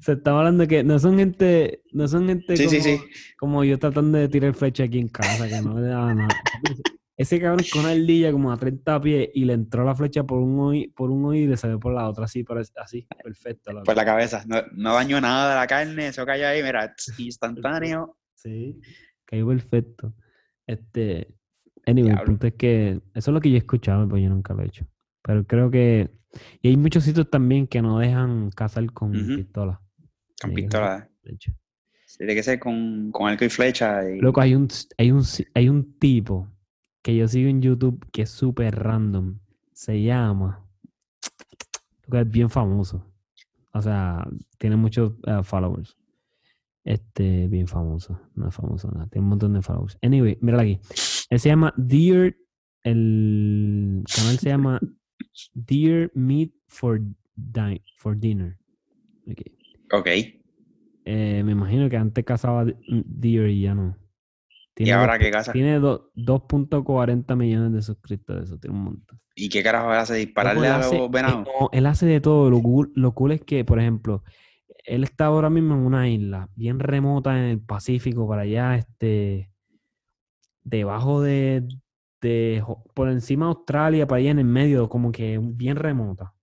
Se estaba hablando que no son gente, no son gente Sí, como, sí, sí. como yo tratando de tirar flecha aquí en casa, que no le daba nada. Ese cabrón con una ardilla como a 30 pies y le entró la flecha por un oído, por un oído y le salió por la otra, así, así, perfecto. loco. Por la cabeza. No, no dañó nada de la carne, eso cayó ahí, mira, instantáneo. Sí, cayó perfecto. Este, anyway, el punto es que eso es lo que yo he escuchado, pero yo nunca lo he hecho. Pero creo que, y hay muchos sitios también que no dejan cazar con ser pistola. Flecha. Tiene que ser con, con arco y flecha. Y... Loco, hay un, hay un, hay un tipo que yo sigo en YouTube que es súper random. Se llama, loco, es bien famoso. O sea, tiene muchos eh, followers. Este, bien famoso. No es famoso, nada. Tiene un montón de followers. Anyway, mírala aquí. Él se llama Dear. El canal se llama Dear Meat for, Di- for Dinner. Ok. Ok. Eh, me imagino que antes cazaba de- deer y ya no. ¿Y Tiene ahora dos- qué casa? Tiene do- 2.40 millones de suscriptores, eso tiene un montón. ¿Y qué carajo hace? ¿Dispararle él a los eh, venados? no, él hace de todo. Lo cool, lo cool es que, por ejemplo, él está ahora mismo en una isla bien remota en el Pacífico, para allá, este, debajo de, de por encima de Australia, para allá en el medio, como que bien remota.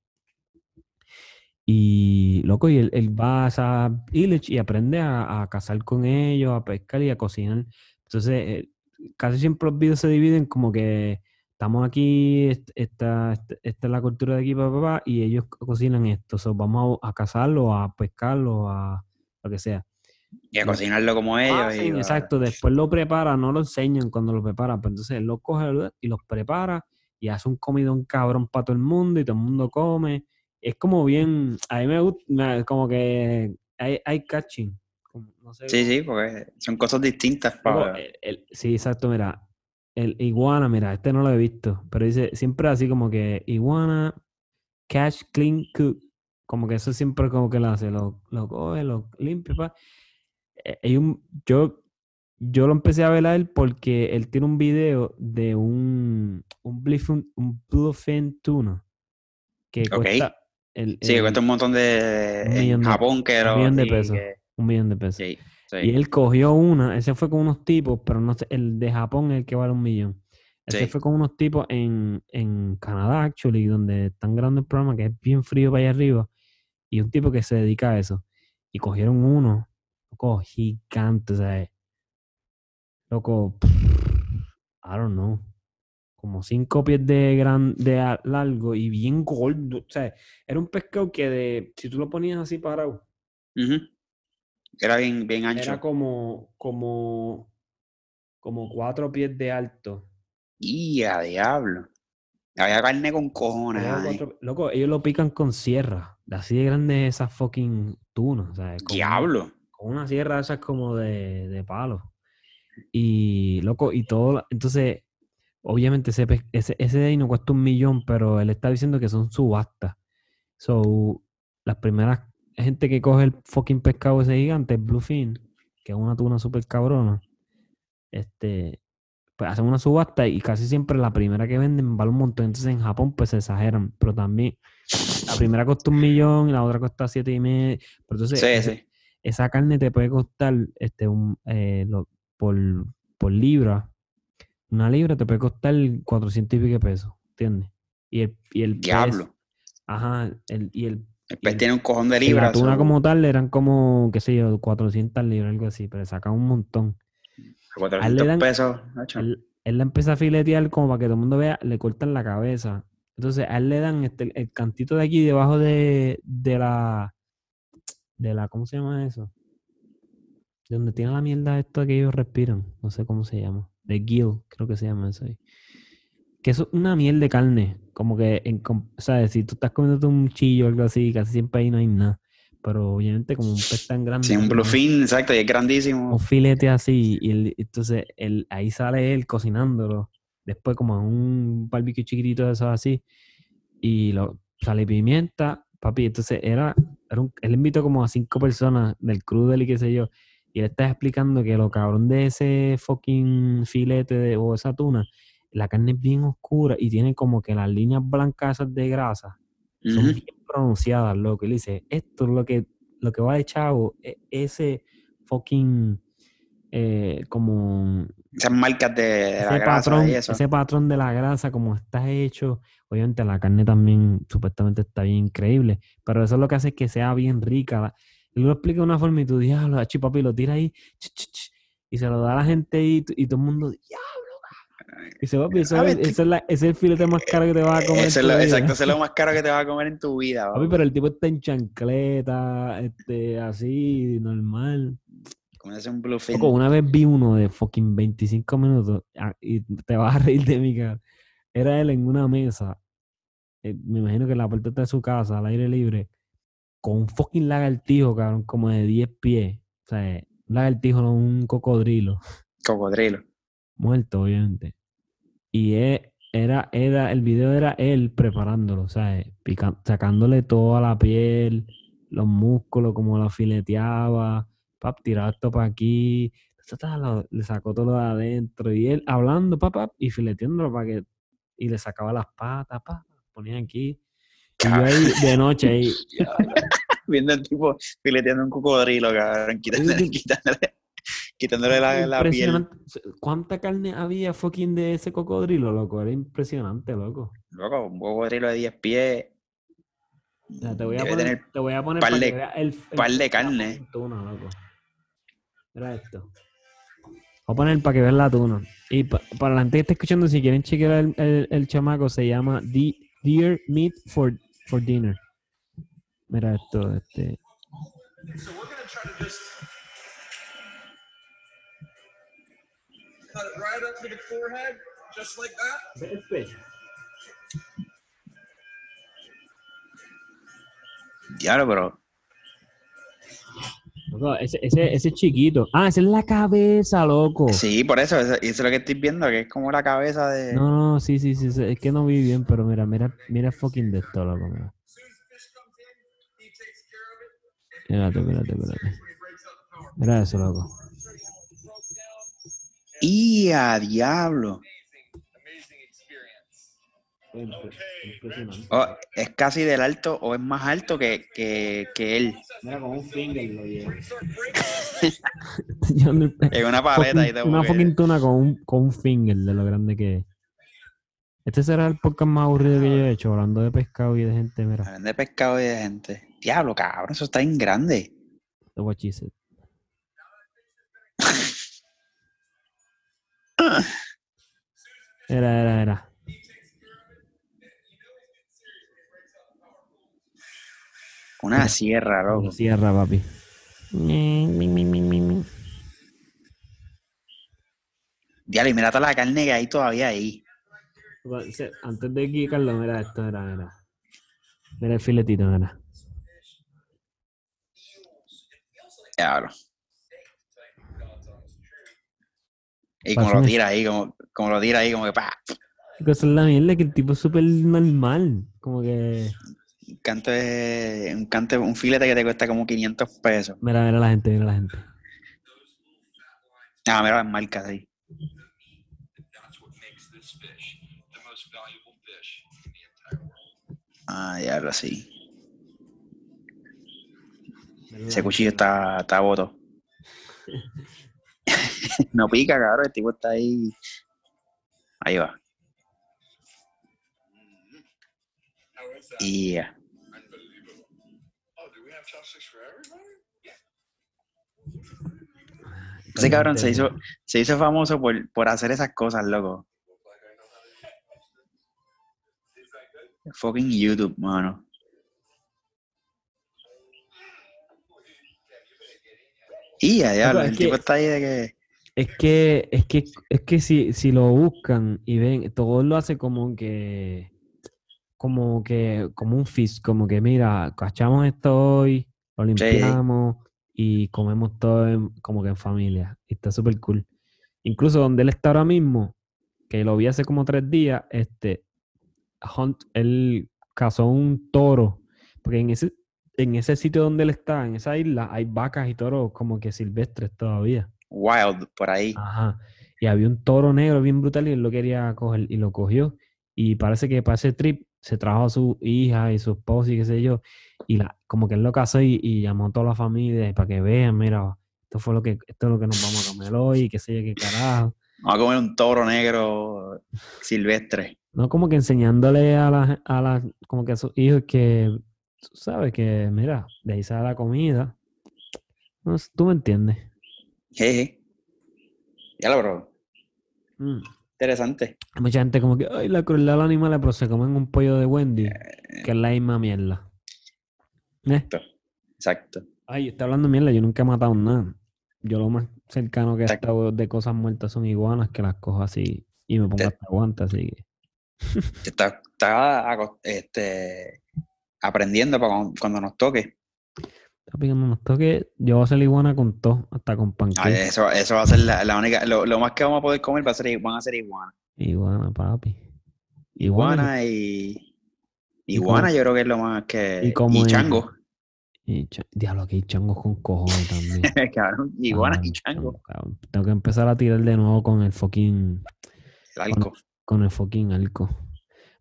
Y, loco, y él, él va a esa village y aprende a, a cazar con ellos, a pescar y a cocinar. Entonces, eh, casi siempre los videos se dividen como que estamos aquí, est- esta, esta, esta es la cultura de aquí, pa, pa, pa, y ellos co- cocinan esto. So, vamos a, a cazarlo, a pescarlo, a lo que sea. Y a lo- cocinarlo como ellos. Y exacto, después lo prepara, no lo enseñan cuando lo prepara, pues entonces él lo coge y los prepara y hace un comidón cabrón para todo el mundo y todo el mundo come. Es como bien, a mí me gusta, como que hay, hay catching. no sé Sí, sí, porque son cosas distintas. Para el- el- sí, exacto, mira. El iguana, mira, este no lo he visto, pero dice siempre así como que iguana, catch, clean, cook. Como que eso siempre como que lo hace, lo, lo coge, lo limpia. pa. Eh, un, yo, yo lo empecé a ver a él porque él tiene un video de un, un, bluefin, un bluefin tuna que cuesta el, Sí, el- cuesta un montón de... un En de- Japón que un lo... millón de pesos. que- un millón de pesos. sí, sí. Y él cogió una, ese fue con unos tipos, pero no sé, el de Japón es el que vale un millón. Ese Sí. fue con unos tipos en, en Canadá, actually, donde están grabando el programa, que es bien frío para allá arriba, y un tipo que se dedica a eso. Y cogieron uno, loco, gigante, o sea, loco, I don't know, como cinco pies de, gran, de largo y bien gordo, o sea, era un pescado que de, si tú lo ponías así parado. Era bien, bien ancho. Era como, como, como cuatro pies de alto. Y a diablo. Había carne con cojones cuatro- Loco, ellos lo pican con sierra. de Así de grande esas fucking tunas. Diablo. Con una sierra esas como de, de palo. Y, loco, y todo, entonces, obviamente ese, ese, ese de ahí no cuesta un millón, pero él está diciendo que son subastas. So, las primeras gente que coge el fucking pescado ese gigante, el bluefin, que es una tuna súper cabrona, este, pues hacen una subasta y casi siempre la primera que venden vale un montón. Entonces en Japón pues se exageran, pero también la primera cuesta un millón y la otra cuesta siete y medio. Pero entonces esa carne te puede costar este un, eh, por, por libra. Una libra te puede costar 400 y pico pesos, ¿entiendes? Y el, y el Diablo. ajá, el, y el el pez tiene un cojón de libras. La tuna como tal eran como, qué sé yo, 400 libras, algo así, pero saca un montón. 400 pesos. Él, él, la empieza a filetear como para que todo el mundo vea, le cortan la cabeza. Entonces a él le dan este, el cantito de aquí debajo de, de la, de la, ¿cómo se llama eso? De donde tiene la mierda esto que ellos respiran. No sé cómo se llama. De gill, creo que se llama eso ahí. Que es una miel de carne. Como que, en, ¿sabes? Si tú estás comiendo un chillo o algo así, casi siempre ahí no hay nada pero obviamente como un pez tan grande. Sí, un bluefin, exacto, y es grandísimo. Un filete así, y entonces él, ahí sale él cocinándolo, después como un barbecue chiquitito de esos así, y lo, sale pimienta, papi, entonces era, era un, él invitó como a cinco personas del crew y qué sé yo, y él está explicando que lo cabrón de ese fucking filete de, o esa tuna, la carne es bien oscura y tiene como que las líneas blancas de grasa son bien pronunciadas, loco. Y le dice, esto es lo que, lo que va de chavo, e, ese fucking eh, como esas marcas de ese patrón, ese patrón de la grasa como está hecho, obviamente la carne también supuestamente está bien increíble, pero eso es lo que hace que sea bien rica. Él lo explica de una forma y tú diablo, papi, lo tira ahí y se lo da a la gente y, y todo el mundo, diablo y se va a ese, es es el filete más caro que te vas a comer. Eso es exacto, ese es lo más caro que te vas a comer en tu vida. Papi, pero el tipo está en chancleta, este, así, normal. Como ese un bluefin. una vez vi uno de fucking 25 minutos ah, y te vas a reír de mi cara. Era él en una mesa, eh, me imagino que en la puerta de su casa, al aire libre, con un fucking lagartijo, cabrón, como de 10 pies. O sea, un lagartijo, no un cocodrilo. Cocodrilo. Muerto, obviamente. Y era, era, el video era él preparándolo, o sea, sacándole toda la piel, los músculos, como lo fileteaba, pap, tirar esto para aquí, le sacó todo de adentro, y él hablando, pap, y fileteándolo para que, y le sacaba las patas, pap, ponía aquí. Y yo ahí de noche ahí. Viendo el tipo fileteando un cocodrilo, cabrón, quitándole, quitándole quitándole la, piel. ¿Cuánta carne había fucking de ese cocodrilo, loco? Era impresionante, loco. Loco, un cocodrilo de 10 pies. te, voy a poner, te voy a poner par de, el, par de carne. Tuna, loco. Mira esto. Voy a poner para que vean la tuna. Y para la gente que está escuchando, si quieren chequear el, el, el chamaco, se llama Deer Meat for, for Dinner. Mira esto, este. cut it right up to the forehead, just like that. Diablo, bro. Loco, ese, ese, ese chiquito. Ah, esa es la cabeza, loco. Sí, por eso, eso, es lo que estoy viendo, que es como la cabeza de. No, no, sí, sí, sí. Es que no vi bien, pero mira, mira, mira fucking de esto, loco. Mira. Espérate, espérate, espérate. Mira eso, loco. ¡Y a diablo! Oh, es casi del alto o es más alto que, que, que él. Mira, con un finger lo lleva. en una paleta te Una fucking tuna con un, con un finger de lo grande que es. Este será el podcast más aburrido que yo he hecho, hablando de pescado y de gente, mira. Hablando de pescado y de gente. Diablo, cabrón, eso está bien grande. The what she said. Era, era, era. Una sierra, loco. Una sierra, papi. Diale, mira toda la carne que hay todavía ahí. Antes de que Carlos, mira esto, mira, mira. Mira el filetito, mira. Claro. Y como lo tira ahí, como, como lo tira ahí, como que pa. Cosa es la mierda que el tipo es súper normal. Como que. Un canto es un canto, un filete que te cuesta como 500 pesos. Mira, mira la gente, mira la gente. Ah, mira las marcas ahí. Ah, ya, ahora sí. Ese cuchillo está, está boto. no pica, cabrón. El tipo está ahí. Ahí va. Y ya. Unbelievable. Oh, do we have chopsticks for everybody? Yeah. Ese cabrón se hizo, se hizo famoso por, por hacer esas cosas, loco. Fucking YouTube, mano. Y ya, ya, Loco, el es tipo que- está ahí de que. Es que, es que, es que si, si lo buscan y ven, todo lo hace como que, como que, como un fish, como que mira, cachamos esto hoy, lo limpiamos y comemos todo en- como que en familia. Y está súper cool. Incluso donde él está ahora mismo, que lo vi hace como tres días, este, Hunt, él cazó un toro, porque en ese, en ese sitio donde él está, en esa isla, hay vacas y toros como que silvestres todavía. Wild por ahí. Ajá. Y había un toro negro bien brutal y él lo quería coger y lo cogió. Y parece que para ese trip se trajo a su hija y su esposa y qué sé yo. Y la, como que él lo casó y, y llamó a toda la familia para que vean, mira, esto fue lo que, esto es lo que nos vamos a comer hoy, qué sé yo, qué carajo. Vamos a comer un toro negro silvestre. No como que enseñándole a la, a la, como que a sus hijos que, tú sabes que, mira, de ahí sale la comida. No tú me entiendes. Jeje. Ya lo bro. Mm. Interesante. Mucha gente como que, ay, la crueldad de los animales, pero se comen un pollo de Wendy, que es la misma mierda. ¿Eh? Exacto. Ay, está hablando mierda, yo nunca he matado nada. Yo lo más cercano que he estado de cosas muertas son iguanas, que las cojo así y me pongo Te- hasta guantes, así que... Está, está aco- este, aprendiendo para cuando, cuando nos toque. Unos toques, yo voy a hacer iguana con todo, hasta con panqueques. eso, eso va a ser la, la única. Lo, lo más que vamos a poder comer va a ser, van a ser iguana. Iguana, papi. Iguana y. Y Iguana, yo creo que es lo más que. y como Y es- chango. Y cha- diablo, aquí hay changos con cojones también. cabrón. Iguana y chango. cabrón. Tengo que empezar a tirar de nuevo con el fucking... El alco. Con el fucking arco.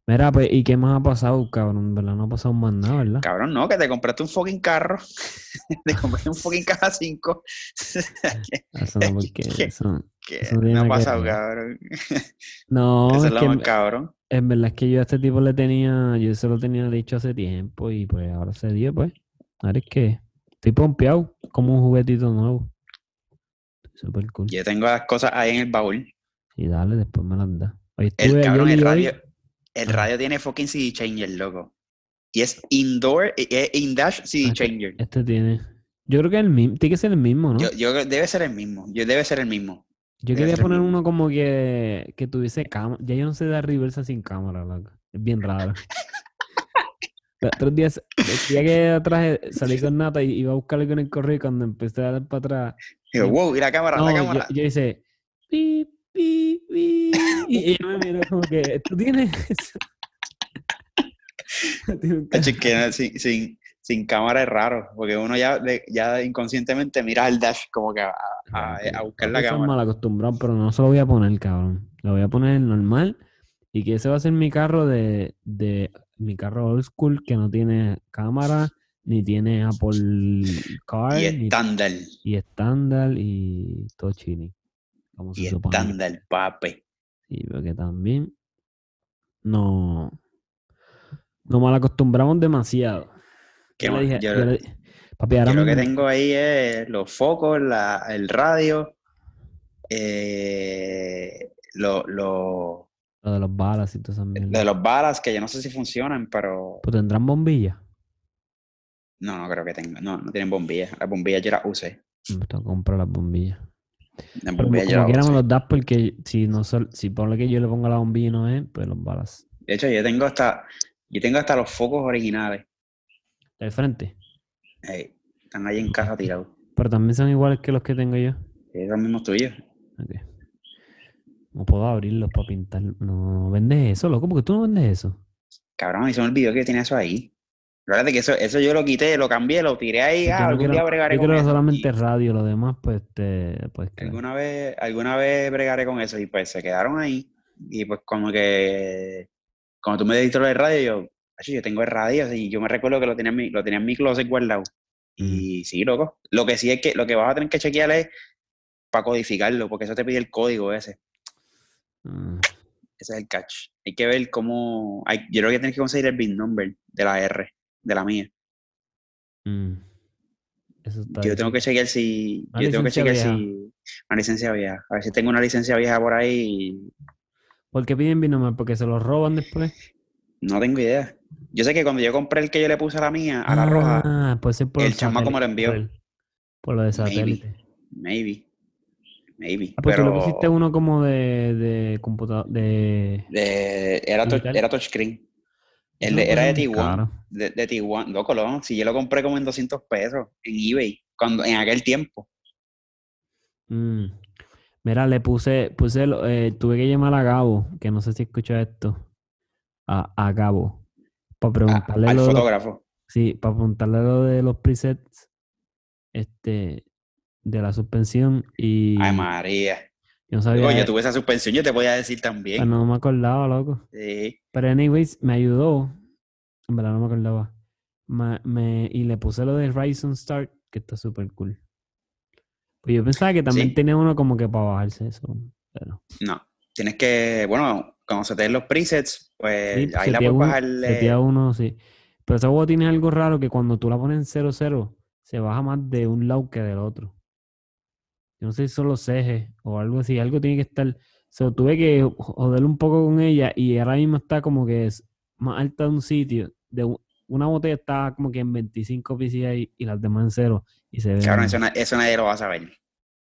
Mira, pues, ¿y qué más ha pasado, cabrón? ¿Verdad? No ha pasado más nada, ¿verdad? Cabrón, no, que te compraste un fucking carro. te compraste un fucking caja 5. Eso no, porque eso... no ha que pasado, cabrón. No, Eso es lo que más cabrón. en verdad es que yo a este tipo le tenía... Yo se lo tenía dicho hace tiempo y pues ahora se dio, pues. Ahora es que estoy pompeado como un juguetito nuevo. Súper cool. Yo tengo las cosas ahí en el baúl. Y dale, después me las da. Hoy El estuve cabrón, el y hoy- radio. El Ajá. radio tiene fucking CD changer, loco. Y es indoor, eh, eh, in-dash CD Ah, este- changer. Este tiene... Yo creo que es el mismo. Tiene que ser el mismo, ¿no? Yo, yo creo- debe ser el mismo. Yo debe ser el mismo. Yo Debe quería poner uno como que, que tuviese cámara. Ya yo no sé dar reversa sin cámara, loco. Es bien raro. Los otros días, el día que traje, salí con Nata y iba a buscarle con el correo y cuando empecé a dar para atrás. Digo, wow, y la cámara, No, la yo, cámara. yo hice. Pi, pi, pi, y ella me miró como que, ¿tú tienes eso? Que sin, sin, sin cámara es raro, porque uno ya, ya inconscientemente mira al dash como que a, a- a buscar la cámara. mal acostumbrados, pero no se lo voy a poner, cabrón. Lo voy a poner normal. Y que ese va a ser mi carro de, de mi carro old school que no tiene cámara, ni tiene Apple Car, Y estándar, y estándar y todo chini. Y estándar, papi. Sí, porque también no, no mal acostumbramos demasiado. Qué Yo le mal, dije, yo- yo le- papi, ahora Yo lo que tengo ahí es los focos, la, el radio, eh, lo, lo- lo de los balas y todas esas mierdas. de los balas, que yo no sé si funcionan, pero Pues tendrán bombillas. no, no creo que tengan. No, no tienen bombillas. Las bombillas yo las usé. Me tengo que comprar las bombillas. Pero como como quiera me los das porque si no si por lo que yo le pongo la bombilla y no es, pues los balas. De hecho, yo tengo hasta, yo tengo hasta los focos originales. Del frente. Están ahí en casa tirados. Pero también son iguales que los que tengo yo. Esos mismos tuyos. Ok. No puedo abrirlos para pintar. No vendes eso, loco, porque tú no vendes eso. Cabrón, mí se me olvidó que tenía eso ahí. Recuerda que eso, eso yo lo quité, lo cambié, lo tiré ahí. Ah, Yo no algún quiero, día bregaré yo con quiero eso. solamente Y radio, lo demás, pues, te, pues, que- alguna vez, alguna vez bregaré con eso y pues se quedaron ahí. Y pues como que cuando tú me dijiste lo de radio, yo, "Acho, yo tengo el radio y yo me recuerdo que lo tenía en mi, lo tenía en mi closet guardado. Mm. Y sí, loco. Lo que sí es que lo que vas a tener que chequear es para codificarlo, porque eso te pide el código ese. Mm, Ese es el catch. Hay que ver cómo. Hay, yo creo que tienes que conseguir el BIN number de la R, de la mía. mm. Eso está Yo tengo que chequear si. Una Yo tengo que chequear vieja. si. Una licencia vieja. A ver si tengo una licencia vieja por ahí. y ¿Por qué piden binomio? Porque se los roban después. No tengo idea. Yo sé que cuando yo compré el que yo le puse a la mía, a la roja, Ah, puede ser por el chamaco me lo envió. Por, el- por lo de satélite. maybe. Maybe. Ah, pues tú le pero pusiste uno como de, de computador, de... de- era, touch- era touchscreen. El de- era de parece muy T1. caro. De, de T1. Loco, loco. Si yo lo compré como en 200 pesos en eBay. Cuando, en aquel tiempo. Mm. Mira, le puse, puse, lo- eh, tuve que llamar a Gabo, que no sé si escucha esto, a, a Gabo, para a- preguntarle al lo fotógrafo. sí, para preguntarle lo de los presets, este, de la suspensión y Ay, María. Yo no sabía, Oye, tuve esa suspensión, yo te voy a decir también. pues no me acordaba, loco. Sí. Pero anyways, me ayudó. En verdad no me acordaba. Me, y le puse lo de Ryzen Start, que está súper cool. Pues yo pensaba que también Sí. tenía uno como que para bajarse eso. Pero No. Tienes que, bueno, cuando se te den los presets, pues sí, ahí la puedes uno, bajarle. uno, sí. Pero ese juego tiene algo raro que cuando tú la pones en 0-0, se baja más de un lado que del otro. Yo no sé si son los ejes o algo así. Algo tiene que estar. So, tuve que joder un poco con ella y ahora mismo está como que es más alta de un sitio. De una botella está como que en 25 PCI y las demás en cero. Y se ve. Cabrón, eso, na- eso nadie lo va a saber.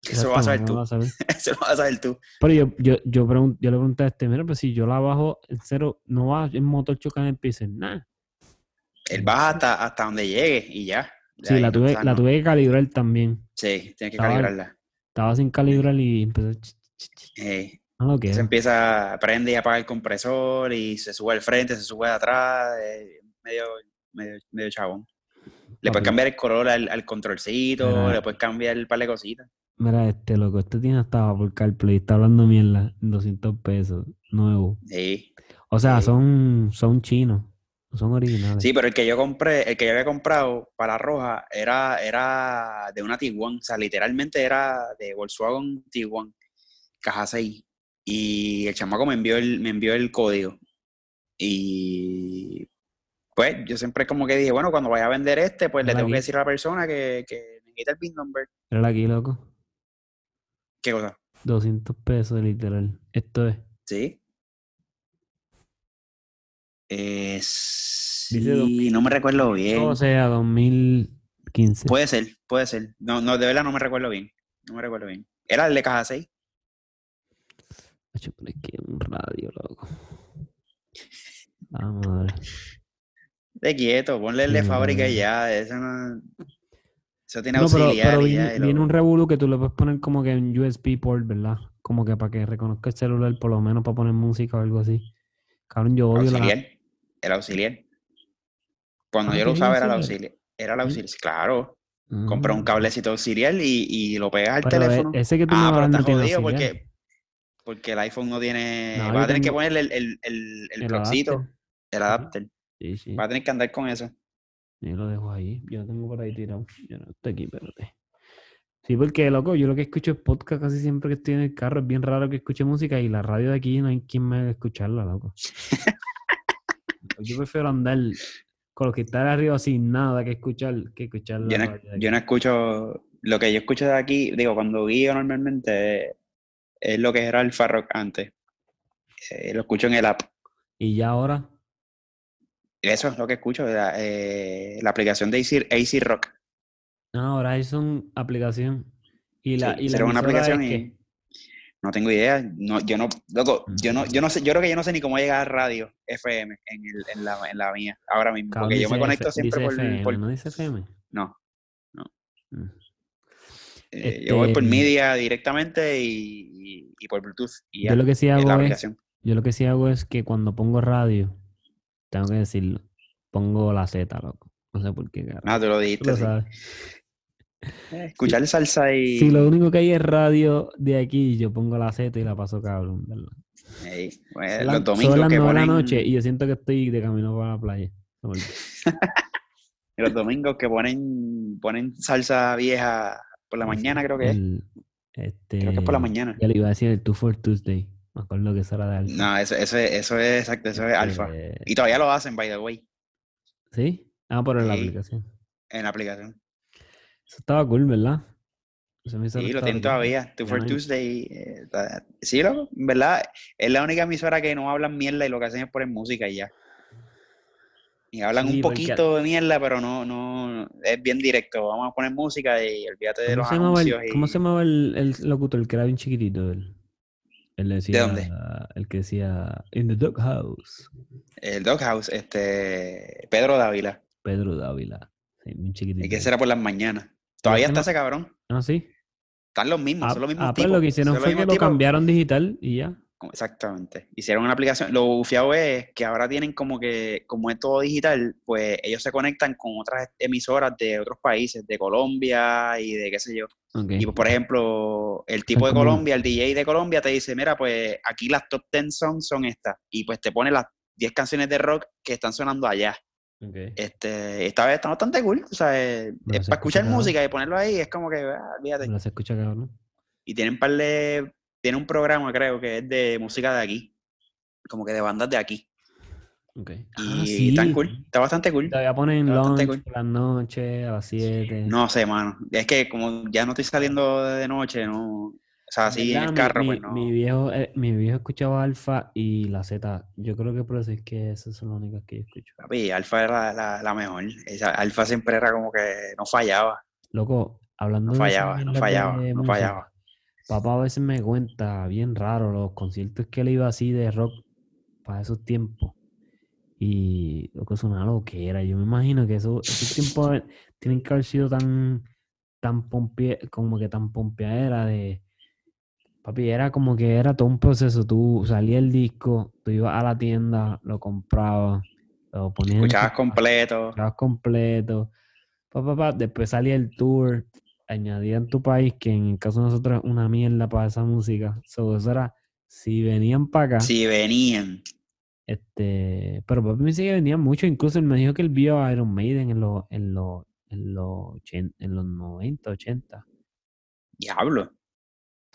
Eso lo vas a saber tú. lo vas a saber. Eso lo vas a saber tú. Pero yo, yo, yo, pregun- yo le pregunté a este, mira, pues si yo la bajo en cero, no va el motor chocar en el piso. Nada. Él baja hasta, hasta donde llegue y ya. Sí, la tuve, la tuve que calibrar también. Sí, tienes que Estaba- calibrarla. Estaba sin calibrar y empezó. Eh, lo se empieza, prende y apaga el compresor y se sube al frente, se sube de atrás, eh, medio, medio, medio chabón. Le puedes cambiar el color al, al controlcito, Mira. le puedes cambiar el par de cositas. Mira, este loco, este tiene hasta por CarPlay, está hablando mierda, 200 pesos, nuevo. Sí. O sea, Sí. son, son chinos, no son originales. Sí, pero el que yo compré, el que yo había comprado para Roja era, era de una Tiguan, o sea, literalmente era de Volkswagen Tiguan, caja 6. Y el chamaco me envió el, me envió el código. Y pues yo siempre como que dije, bueno, cuando vaya a vender este, pues le tengo que decir a la persona que, que me quita el PIN number. Mírala aquí, loco, ¿Qué cosa? 200 pesos literal. Esto es. ¿Sí? Eh, Dice sí, no me recuerdo bien. O sea, 2015. Puede ser, puede ser. No, no, de verdad no me recuerdo bien. No me recuerdo bien. ¿Era el de caja 6? Acho, pero es que un radio, loco. Ah, madre. De quieto, ponle el de fábrica y ya. Eso no. Eso tiene No, auxiliar pero y viene un revolú que tú le puedes poner como que un USB port, ¿verdad? Como que para que reconozca el celular, por lo menos para poner música o algo así. Cabrón, yo odio la... El auxiliar. Cuando Ah, yo lo ¿tiene usaba era el auxiliar? Era el ¿Sí? auxiliar. Claro. Compra un Ah. cablecito auxiliar y, y lo pegas al Pero e- teléfono. ese que tú Ah, pero está no jodido porque, porque el iPhone no tiene. No, va a tener que ponerle el, el, el, el El plugcito, adapter. el adapter. Sí, sí. Va a tener que andar con eso. Yo lo dejo ahí. Yo lo tengo por ahí tirado. Yo no estoy aquí, espérate. Sí, porque, loco, yo lo que escucho es podcast casi siempre que estoy en el carro. Es bien raro que escuche música y la radio de aquí no hay quien me haga escucharla, loco. yo prefiero andar con los que están arriba sin nada que escuchar que escuchar Yo no, yo escucho. Lo que yo escucho de aquí, digo, cuando guío normalmente es lo que era el Farrock antes. Eh, lo escucho en el app. Y ya ahora, Eso es lo que escucho, la, eh, la aplicación de AC, AC Rock. ah, ahora es una aplicación. Y la, Sí, y la una aplicación es y no tengo idea. No, yo no, loco, yo no, yo no sé, yo creo que yo no sé ni cómo llegar a radio FM en, el- en la, en la mía, ahora mismo. porque yo me conecto F- siempre por, FM, por- ¿no dice FM? No. Mm. Eh, Yo voy por Este, media directamente y, y- y por Bluetooth. Y Yo ya, lo que sí hago la es, yo lo que sí hago es que cuando pongo radio, tengo que decirlo, pongo la Z, loco. No sé por qué, carajo. Ah, tú lo Tú dijiste, lo sí. sabes. Eh, Escuchar salsa y... Si lo único que hay es radio de aquí, yo pongo la Z y la paso cabrón, ¿verdad? Pues, Son los las- domingos son las que nueve de la ponen... noche y yo siento que estoy de camino para la playa. Los domingos que ponen, ponen salsa vieja por la mañana, creo que es. El- este, Creo que es por la mañana. Ya le iba a decir el Two for Tuesday. Me acuerdo que eso era de Alfa. No, eso, eso, es, eso es exacto, eso es alfa. Eh, Y todavía lo hacen, by the way, ¿Sí? Ah, por la Sí. aplicación. en la aplicación. Eso estaba cool, ¿verdad? Esa emisora Sí, lo tienen todavía. Two for Tuesday. eh, sí, loco, verdad. Es la única emisora que no hablan mierda y lo que hacen es poner música y ya. Y hablan Sí, un porque- poquito de mierda, pero no, no, es bien directo. Vamos a poner música y olvídate de ¿Cómo los se llamaba el, anuncios. cómo y- se llamaba el, el locutor? El que era bien chiquitito. El, el decía, dónde? El que decía In the Doghouse. El Doghouse, este, Pedro Dávila. Pedro Dávila. Sí, bien chiquitito. Y que será por las mañanas. Todavía está ese cabrón. Ah, sí. Están los mismos, Ah, son los mismos ah, pues tipos. lo que hicieron fue que lo tipos. cambiaron digital y ya. Exactamente. Hicieron una aplicación. Lo bufiado es que ahora tienen como que, como es todo digital, pues ellos se conectan con otras emisoras de otros países, de Colombia y de qué sé yo. Y pues, por ejemplo, el tipo de Colombia, el DJ de Colombia te dice, mira, pues aquí las top 10 songs son estas. Y pues te pone las 10 canciones de rock que están sonando allá. Ok. Este, esta vez está bastante cool. O sea, se para escuchar escucha música y ponerlo ahí, es como que, ah, olvídate. No se escucha cabrón. Y tienen par de. Tiene un programa, creo, que es de música de aquí. Como que de bandas de aquí. Ok. Y Ah, sí. cool. Está bastante cool. Todavía ponen lunch cool. por las noches, a las 7. No sé, mano. Es que como ya no estoy saliendo de noche, no. Sea, así en el carro, mi, pues no. mi viejo, eh, mi viejo escuchaba Alfa y la Z. Yo creo que por eso es que esas son las únicas que yo escucho. Papi, Alfa era la, la mejor. Esa, Alfa siempre era como que no fallaba. Loco, hablando No de fallaba, no mierdas fallaba, de no música, fallaba. Papá a veces me cuenta, bien raro, los conciertos que él iba así de rock para esos tiempos. Y lo que es una loquera. Yo me imagino que eso, esos tiempos tienen que haber sido tan, tan pompe, como que tan pompeadera de. Papi, era como que era todo un proceso. Tú salías el disco, tú ibas a la tienda, lo comprabas, lo ponías en Escuchabas completo. escuchabas completo. Pa, pa, pa, Después salía el tour, añadían tu país, que en el caso de nosotros es una mierda para esa música. So, eso era, si venían para acá, Si venían. este, pero papi me dice que venían mucho, incluso él me dijo que él vio a Iron Maiden en los, en los, en los, ochen- en los 90, 80. Diablo.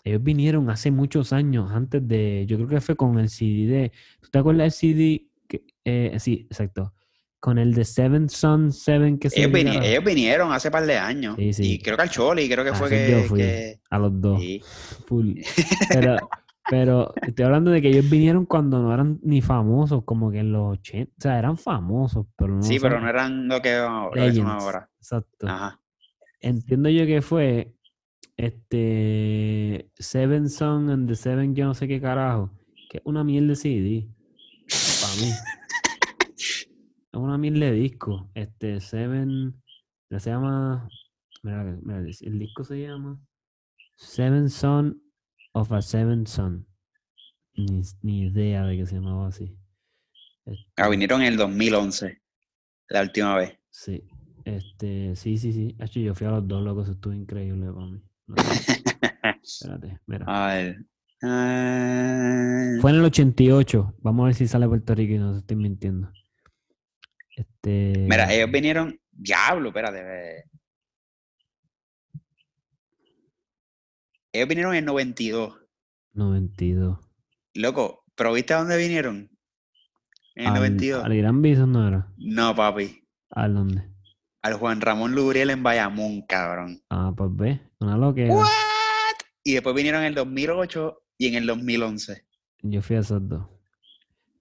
Ellos vinieron hace muchos años, antes de, yo creo que fue con el CD de, ¿tú te acuerdas del CD? Que, eh, sí, exacto. Con el de Seven Son, Seven, que se Ellos, liberaron. ellos vinieron hace par de años. Sí, sí. Y creo que al Choli, creo que A fue que. yo fui, que- a los dos. sí. full. Pero, pero estoy hablando de que ellos vinieron cuando no eran ni famosos, como que en los 80, o sea, eran famosos, pero no Sí, pero no eran lo que, lo que son ahora. Exacto. Ajá. Entiendo yo que fue este Seven Song and the Seven, yo no sé qué carajo, que es una miel de CD, para mí. Es una miel de disco. Este Seven, se llama, mira, mira, el disco se llama Seven Son of a Seven Son. Ni, ni idea de que se llamaba así. Ah, Este, vinieron en el 2011, la última vez. Sí, este, sí, sí, sí. Hacho, yo fui a los dos locos, estuvo increíble para mí. Espérate, mira. A ver. Ah, Fue en el 88. Vamos a ver si sale Puerto Rico y no estoy mintiendo. Este. Mira, ellos vinieron. Diablo, espérate. Ellos vinieron en el 92. 92. Loco, ¿pero viste a dónde vinieron? En el Al, 92. al Gran Bison no era. No, papi. ¿A dónde? Al Juan Ramón Lubriel en Bayamón, cabrón. Ah, pues ve. Una loquera. ¿What? Y después vinieron en el 2008 y en el 2011. Yo fui a esos dos.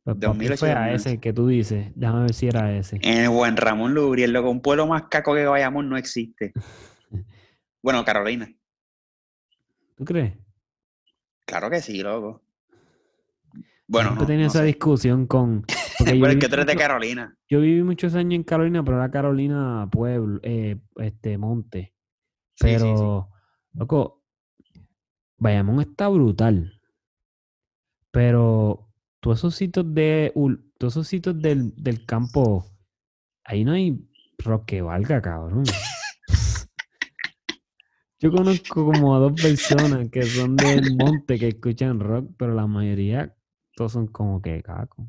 Pues papi 2008 fue a 2011. ese que tú dices. Déjame ver si era ese. En el Juan Ramón Lubriel, loco, un pueblo más caco que Bayamón no existe. Bueno, Carolina. ¿Tú crees? Claro que sí, loco. Bueno, Siempre no, tenía no esa sé. discusión con. Yo viví que tú eres de mucho- Carolina. Yo viví muchos años en Carolina, pero era Carolina Pueblo, eh, este Monte. Sí, sí, sí. Pero Loco, Bayamón está brutal. Pero todos esos sitios de todos esos sitios del, del campo, ahí no hay rock que valga, cabrón. Yo conozco como a dos personas que son del monte que escuchan rock, pero la mayoría todos son como que caco.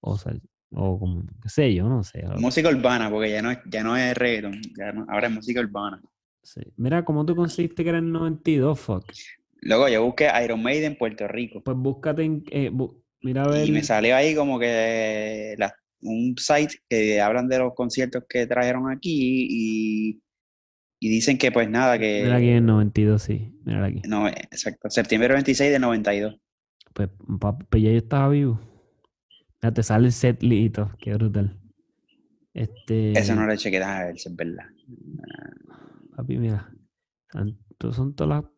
O sea, o como, qué sé yo, no sé. Música urbana, porque ya no es, ya no es reggaeton, ya no- ahora es música urbana. Sí. Mira, ¿cómo tú conseguiste que era el 92, fuck? Luego yo busqué Iron Maiden Puerto Rico Pues búscate en, eh, bu- mira a ver. y me salió ahí como que la- un site que hablan de los conciertos que trajeron aquí y, y dicen que pues nada, Mira aquí en que... el 92, sí. Mira aquí. No, exacto, septiembre 26 de 92. Pues, pues ya yo estaba vivo. Ya te sale el set lito, qué brutal. Este. Eso no lo chequé, déjame ver si es verdad. Papi, mira. Son, to- son todas las.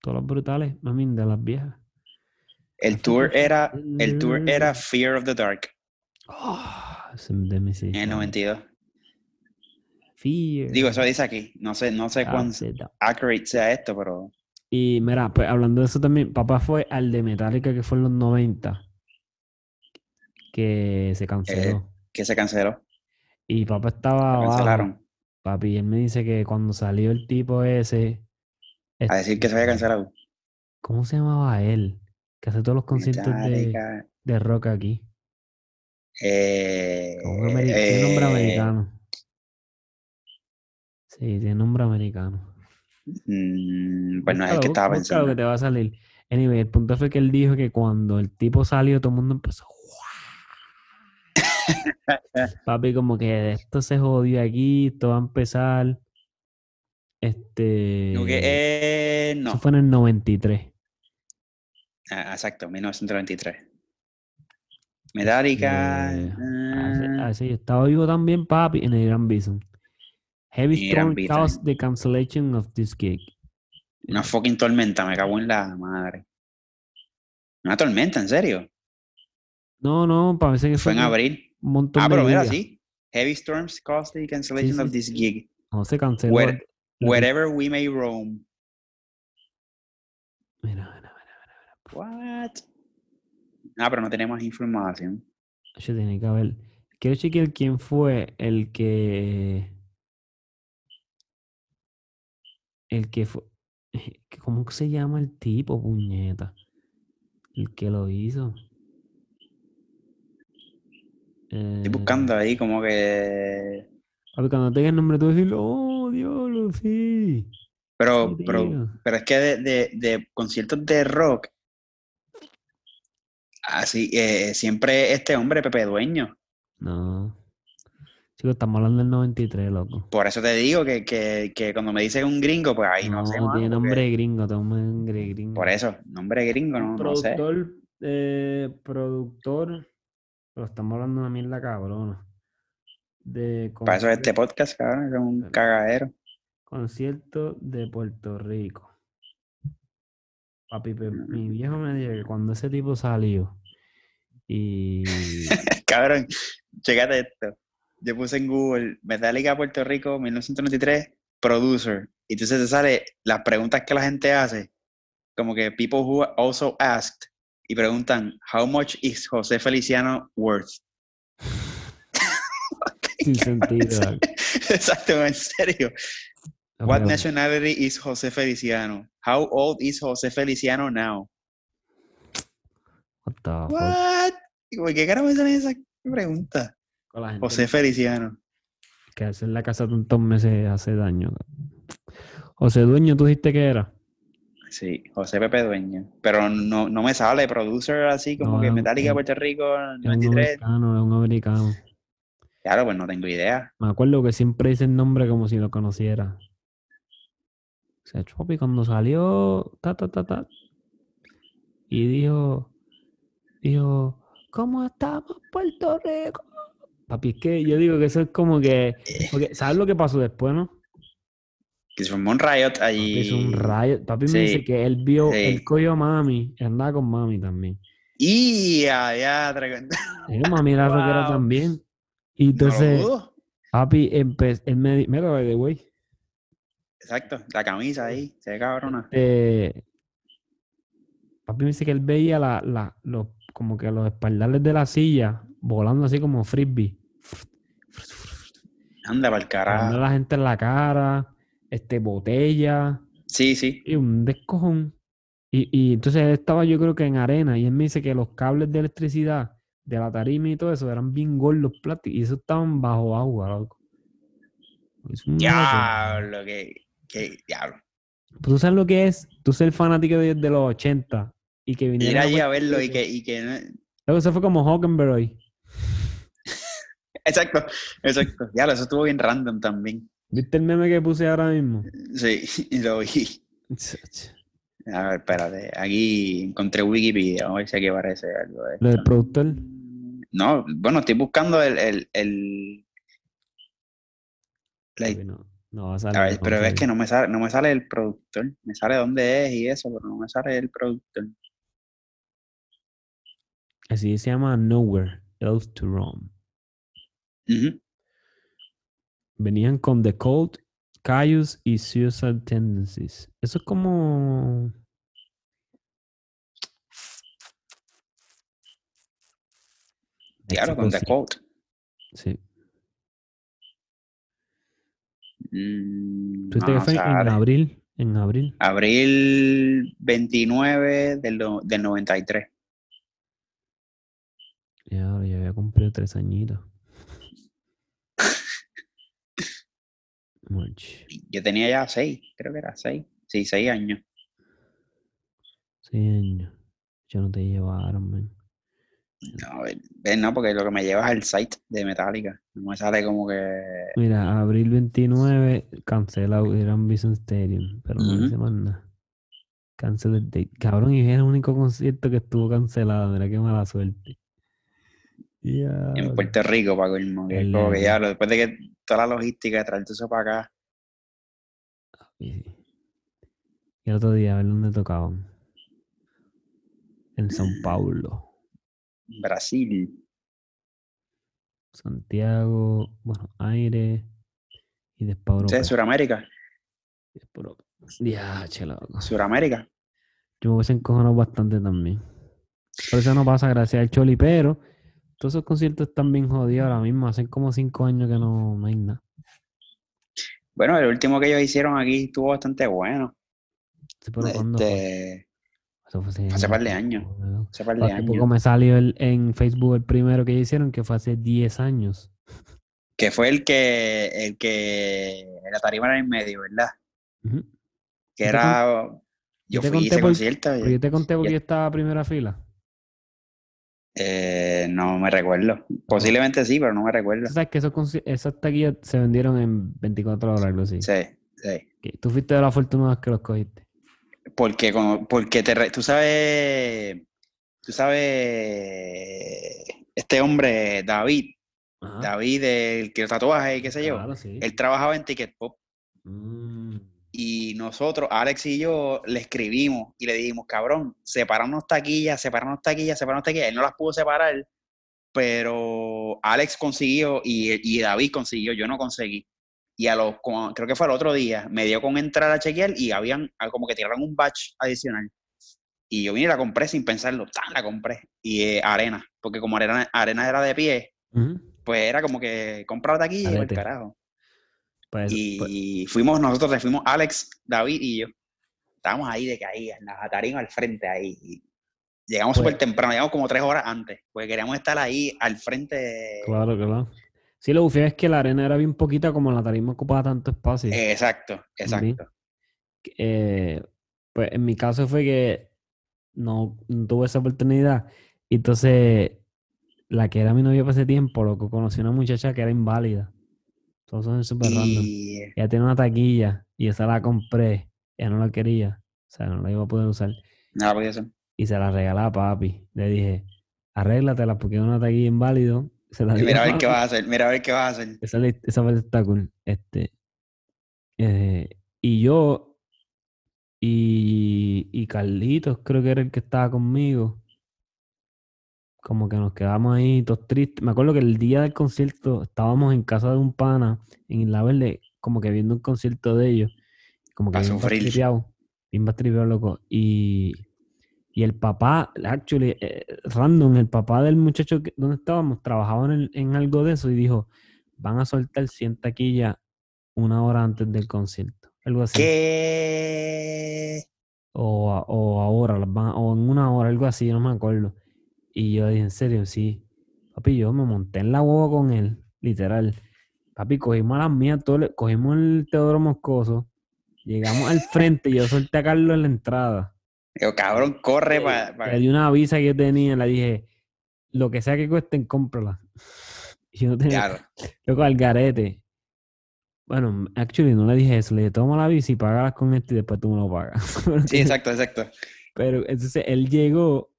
Todas las brutales, mami, de las viejas. El tour era, el tour era Fear of the Dark Oh, en el cabrón. 92. Fear. Digo, eso dice aquí. No sé, no sé cuán accurate sea esto, pero Y mira, pues hablando de eso también, papá fue al de Metallica que fue en los 90. Que se canceló. que se canceló. Y papá estaba Lo abajo. cancelaron. Papi, y él me dice que cuando salió el tipo ese. A decir que se había este, cancelado. ¿Cómo se llamaba él? Que hace todos los conciertos de, de rock aquí. eh, un ameri- tiene nombre eh, americano. Sí, tiene nombre americano. mm, pues no es el que estaba pensando. que te va a salir. Anyway, el punto fue que él dijo que cuando el tipo salió, todo el mundo empezó. Papi, como que esto se jodió aquí, esto va a empezar. Este. Que, eh, Eso no, fue en el 93. Ah, exacto, 1993. Metallica. Ah, Así, así, estaba vivo también, papi, en el Gran Bison. Heavy storm caused the cancellation of this gig. una fucking tormenta, me cago en la madre. Una tormenta, en serio. No, no, parece que Fue en un montón Ah, de pero mira, lluvia. sí. Heavy storms caused the cancellation sí, of sí. this gig. No se canceló. Where- Wherever we may roam. Mira, mira, mira. What? Ah, pero no tenemos información. Yo tiene que haber. Quiero chequear quién fue el que. El que fue. ¿Cómo se llama el tipo, puñeta? El que lo hizo. Estoy Eh, buscando ahí como que. papi, cuando tenga el nombre, tú decir, oh, diablo, sí. Pero, Sí, pero, pero es que de, de, de conciertos de rock. Así, eh, siempre este hombre, Pepe Dueño. No. Chicos, estamos hablando del 93, loco. Por eso te digo que, que, que cuando me dicen un gringo, pues ahí no, sé. mano, tiene porque- nombre gringo, tiene nombre gringo. Por eso, nombre gringo, no, no sé. productor, eh, productor, pero estamos hablando de una mierda cabrona. De Para eso es este podcast, cabrón, es un cagadero. concierto de Puerto Rico. Papi, Mm. mi viejo me dijo que cuando ese tipo salió y Cabrón, chécate esto. Yo puse en Google Metallica Puerto Rico 1993 producer. Y entonces te sale las preguntas que la gente hace. Como que people who also asked. Y preguntan, how much is José Feliciano worth? sin sentido. Exacto, en serio. No, What nationality is José Feliciano? How old is José Feliciano now? what the fuck, What? ¿Y ¿Por qué carajo me sale esa pregunta? José Feliciano. que hacer la casa tantos meses hace daño. José Dueño, tú dijiste que era. Sí, José Pepe Dueño. Pero no, no me sale producer así como No, que Metallica Puerto Rico Es un 93. americano, es un americano. Claro, pues no tengo idea. Me acuerdo que siempre dice el nombre como si lo conociera. O sea, Chopi cuando salió, ta, ta, ta, ta. Y dijo, dijo, ¿cómo estamos Puerto Rico? Papi, es que yo digo que eso es como que, porque, ¿sabes lo que pasó después, no? Que se formó un riot Papi, allí. hizo un rayo. Papi me dice que él vio, sí. él cogió a mami, andaba con mami también. Y ya, tra- Y mami era rockera Wow. también. Y entonces, papi, empe- él me mira, by the way, Exacto, la camisa ahí, se ve cabrona. Este, papi me dice que él veía la, la, los, como que los espaldales de la silla volando así como frisbee. Anda para el carajo. la gente en la cara, este, botella. Sí, sí. Y un descojón. Y, y entonces él estaba yo creo que en arena y él me dice que los cables de electricidad de la tarima y todo eso eran bien gordos plásticos y eso estaban bajo agua, loco. Diablo, que, que diablo. Pues, ¿Tú sabes lo que es? Tú ser fanático de, de los 80 y que Ir viniera allí a verlo y que, y que no- Luego eso fue como Hockenberg. Exacto, exacto. Diablo, eso estuvo bien random también. ¿Viste el meme que puse ahora mismo? Sí, lo vi. A ver, espérate. Aquí encontré Wikipedia. Vamos a ver si aquí aparece algo de Lo del productor. No, bueno, estoy buscando el, el, el- la- No, no va a salir. a ver, no pero a es que no me sale, no me sale el productor. Me sale dónde es y eso, pero no me sale el productor. Así se llama Nowhere Else to Roam. Ujú. Venían con The Cold, Caius y Suicide Tendencies. Eso es como. Claro, con The Cult. Sí. Mm, ¿Tuviste no, que fue en abril? En abril. Abril 29 del, del 93. Ya, ya había cumplido tres añitos. March. Yo tenía ya 6, creo que era 6. Sí, 6 años. Sí, años. Yo no te llevaron, man. No, ven, no, porque lo que me lleva es el site de Metallica. No me sale como que. Mira, abril 29, cancela Gran Bison Stadium, pero no dice más nada. Cancel the date. Cabrón, y es el único concierto que estuvo cancelado. Mira qué mala suerte. En Ya. Puerto Rico, para colmo. Que como que ya, después de que toda la logística de traerte eso para acá. Y el otro día, a ver dónde tocaban. En Sao Paulo, Brasil. Santiago, bueno, Aire y después Europa. ¿Sí? Suramérica. Europa. Loco. Suramérica. Yo me hubiese encojonado bastante también. Por eso no pasa gracias al Choli, pero todos esos conciertos están bien jodidos ahora mismo. Hacen como cinco años que no, no hay nada. Bueno, el último que ellos hicieron aquí estuvo bastante bueno. Sí, pero ¿cuándo fue? Este, Eso fue hace, hace par de años, hace par de Hace años. poco me salió el- en Facebook el primero que hicieron, que fue hace 10 años. Que fue el que, el que la tarima era en medio, ¿verdad? Que era. yo fui conté ese por- concierto. Pero y- yo te conté porque yo estaba a primera fila. Eh, no me recuerdo. Posiblemente sí, pero no me recuerdo. Sabes que esos, esas taquillas se vendieron en 24 horas, algo así. Sí, sí. Tú fuiste de las afortunadas que los cogiste. Porque, como, porque te, re- tú sabes, tú sabes, este hombre, David, Ajá. David, el que tatuaje y qué sé yo, Claro, sí. él trabajaba en Ticket Pop Mm. Y nosotros, Alex y yo, le escribimos y le dijimos, cabrón, separarnos taquillas, separarnos taquillas, separarnos taquillas. Él no las pudo separar, pero Alex consiguió y, y David consiguió, yo no conseguí. Y a los, como- creo que fue el otro día, me dio con entrar a chequear y habían ah, como que tiraron un batch adicional. Y yo vine y la compré sin pensarlo, ¡tan! la compré. Y eh, arena, porque como arena, arena era de pie, pues era como que comprar la taquilla y Arete. carajo. Pues, pues, Y fuimos nosotros, tres, fuimos Alex, David y yo. Estábamos ahí de caída, en la tarima al frente ahí. y llegamos Pues- súper temprano, llegamos como tres horas antes, porque queríamos estar ahí al frente. claro, claro. Sí, lo bufio es que la arena era bien poquita, como la tarima ocupaba tanto espacio. Eh, exacto, exacto. Eh, pues en mi caso fue que no, no tuve esa oportunidad. Entonces, la que era mi novia para ese tiempo, lo que conocí a una muchacha que era inválida. Todos son súper random. Ella tiene una taquilla y esa la compré. Ella no la quería. O sea, no la iba a poder usar. nada podía ser. Y se la regalé a papi. Le dije, arréglatela porque es una taquilla inválido. Se la Mira a ver papi. qué vas a hacer, mira a ver qué vas a hacer. Esa, esa parte está cool. Este, eh, y yo y, y Carlitos, creo que era el que estaba conmigo. Como que nos quedamos ahí todos tristes. Me acuerdo que el día del concierto estábamos en casa de un pana en Isla Verde, como que viendo un concierto de ellos. Como que Pa' bien bastripeado. Bien loco. Y, y el papá, actually, eh, random, el papá del muchacho que, donde estábamos, trabajaba en, el- en algo de eso y dijo, van a soltar 100 taquillas una hora antes del concierto. Algo así. ¿Qué? O, o ahora, o en una hora, algo así, no me acuerdo. Y yo dije, en serio, sí. Papi, yo me monté en la hueva con él, literal. Papi, cogimos a las mías, todo le- cogimos el Teodoro Moscoso, llegamos al frente y yo solté a Carlos en la entrada. Digo, cabrón, corre para. le di una visa que yo tenía, le dije, lo que sea que cuesten, cómprala. Y yo no tenía, Claro. loco, al garete. Bueno, actually no le dije eso, le dije, toma la visa y págalas con esto y después tú me lo pagas. Sí, exacto, exacto. Pero entonces él llegó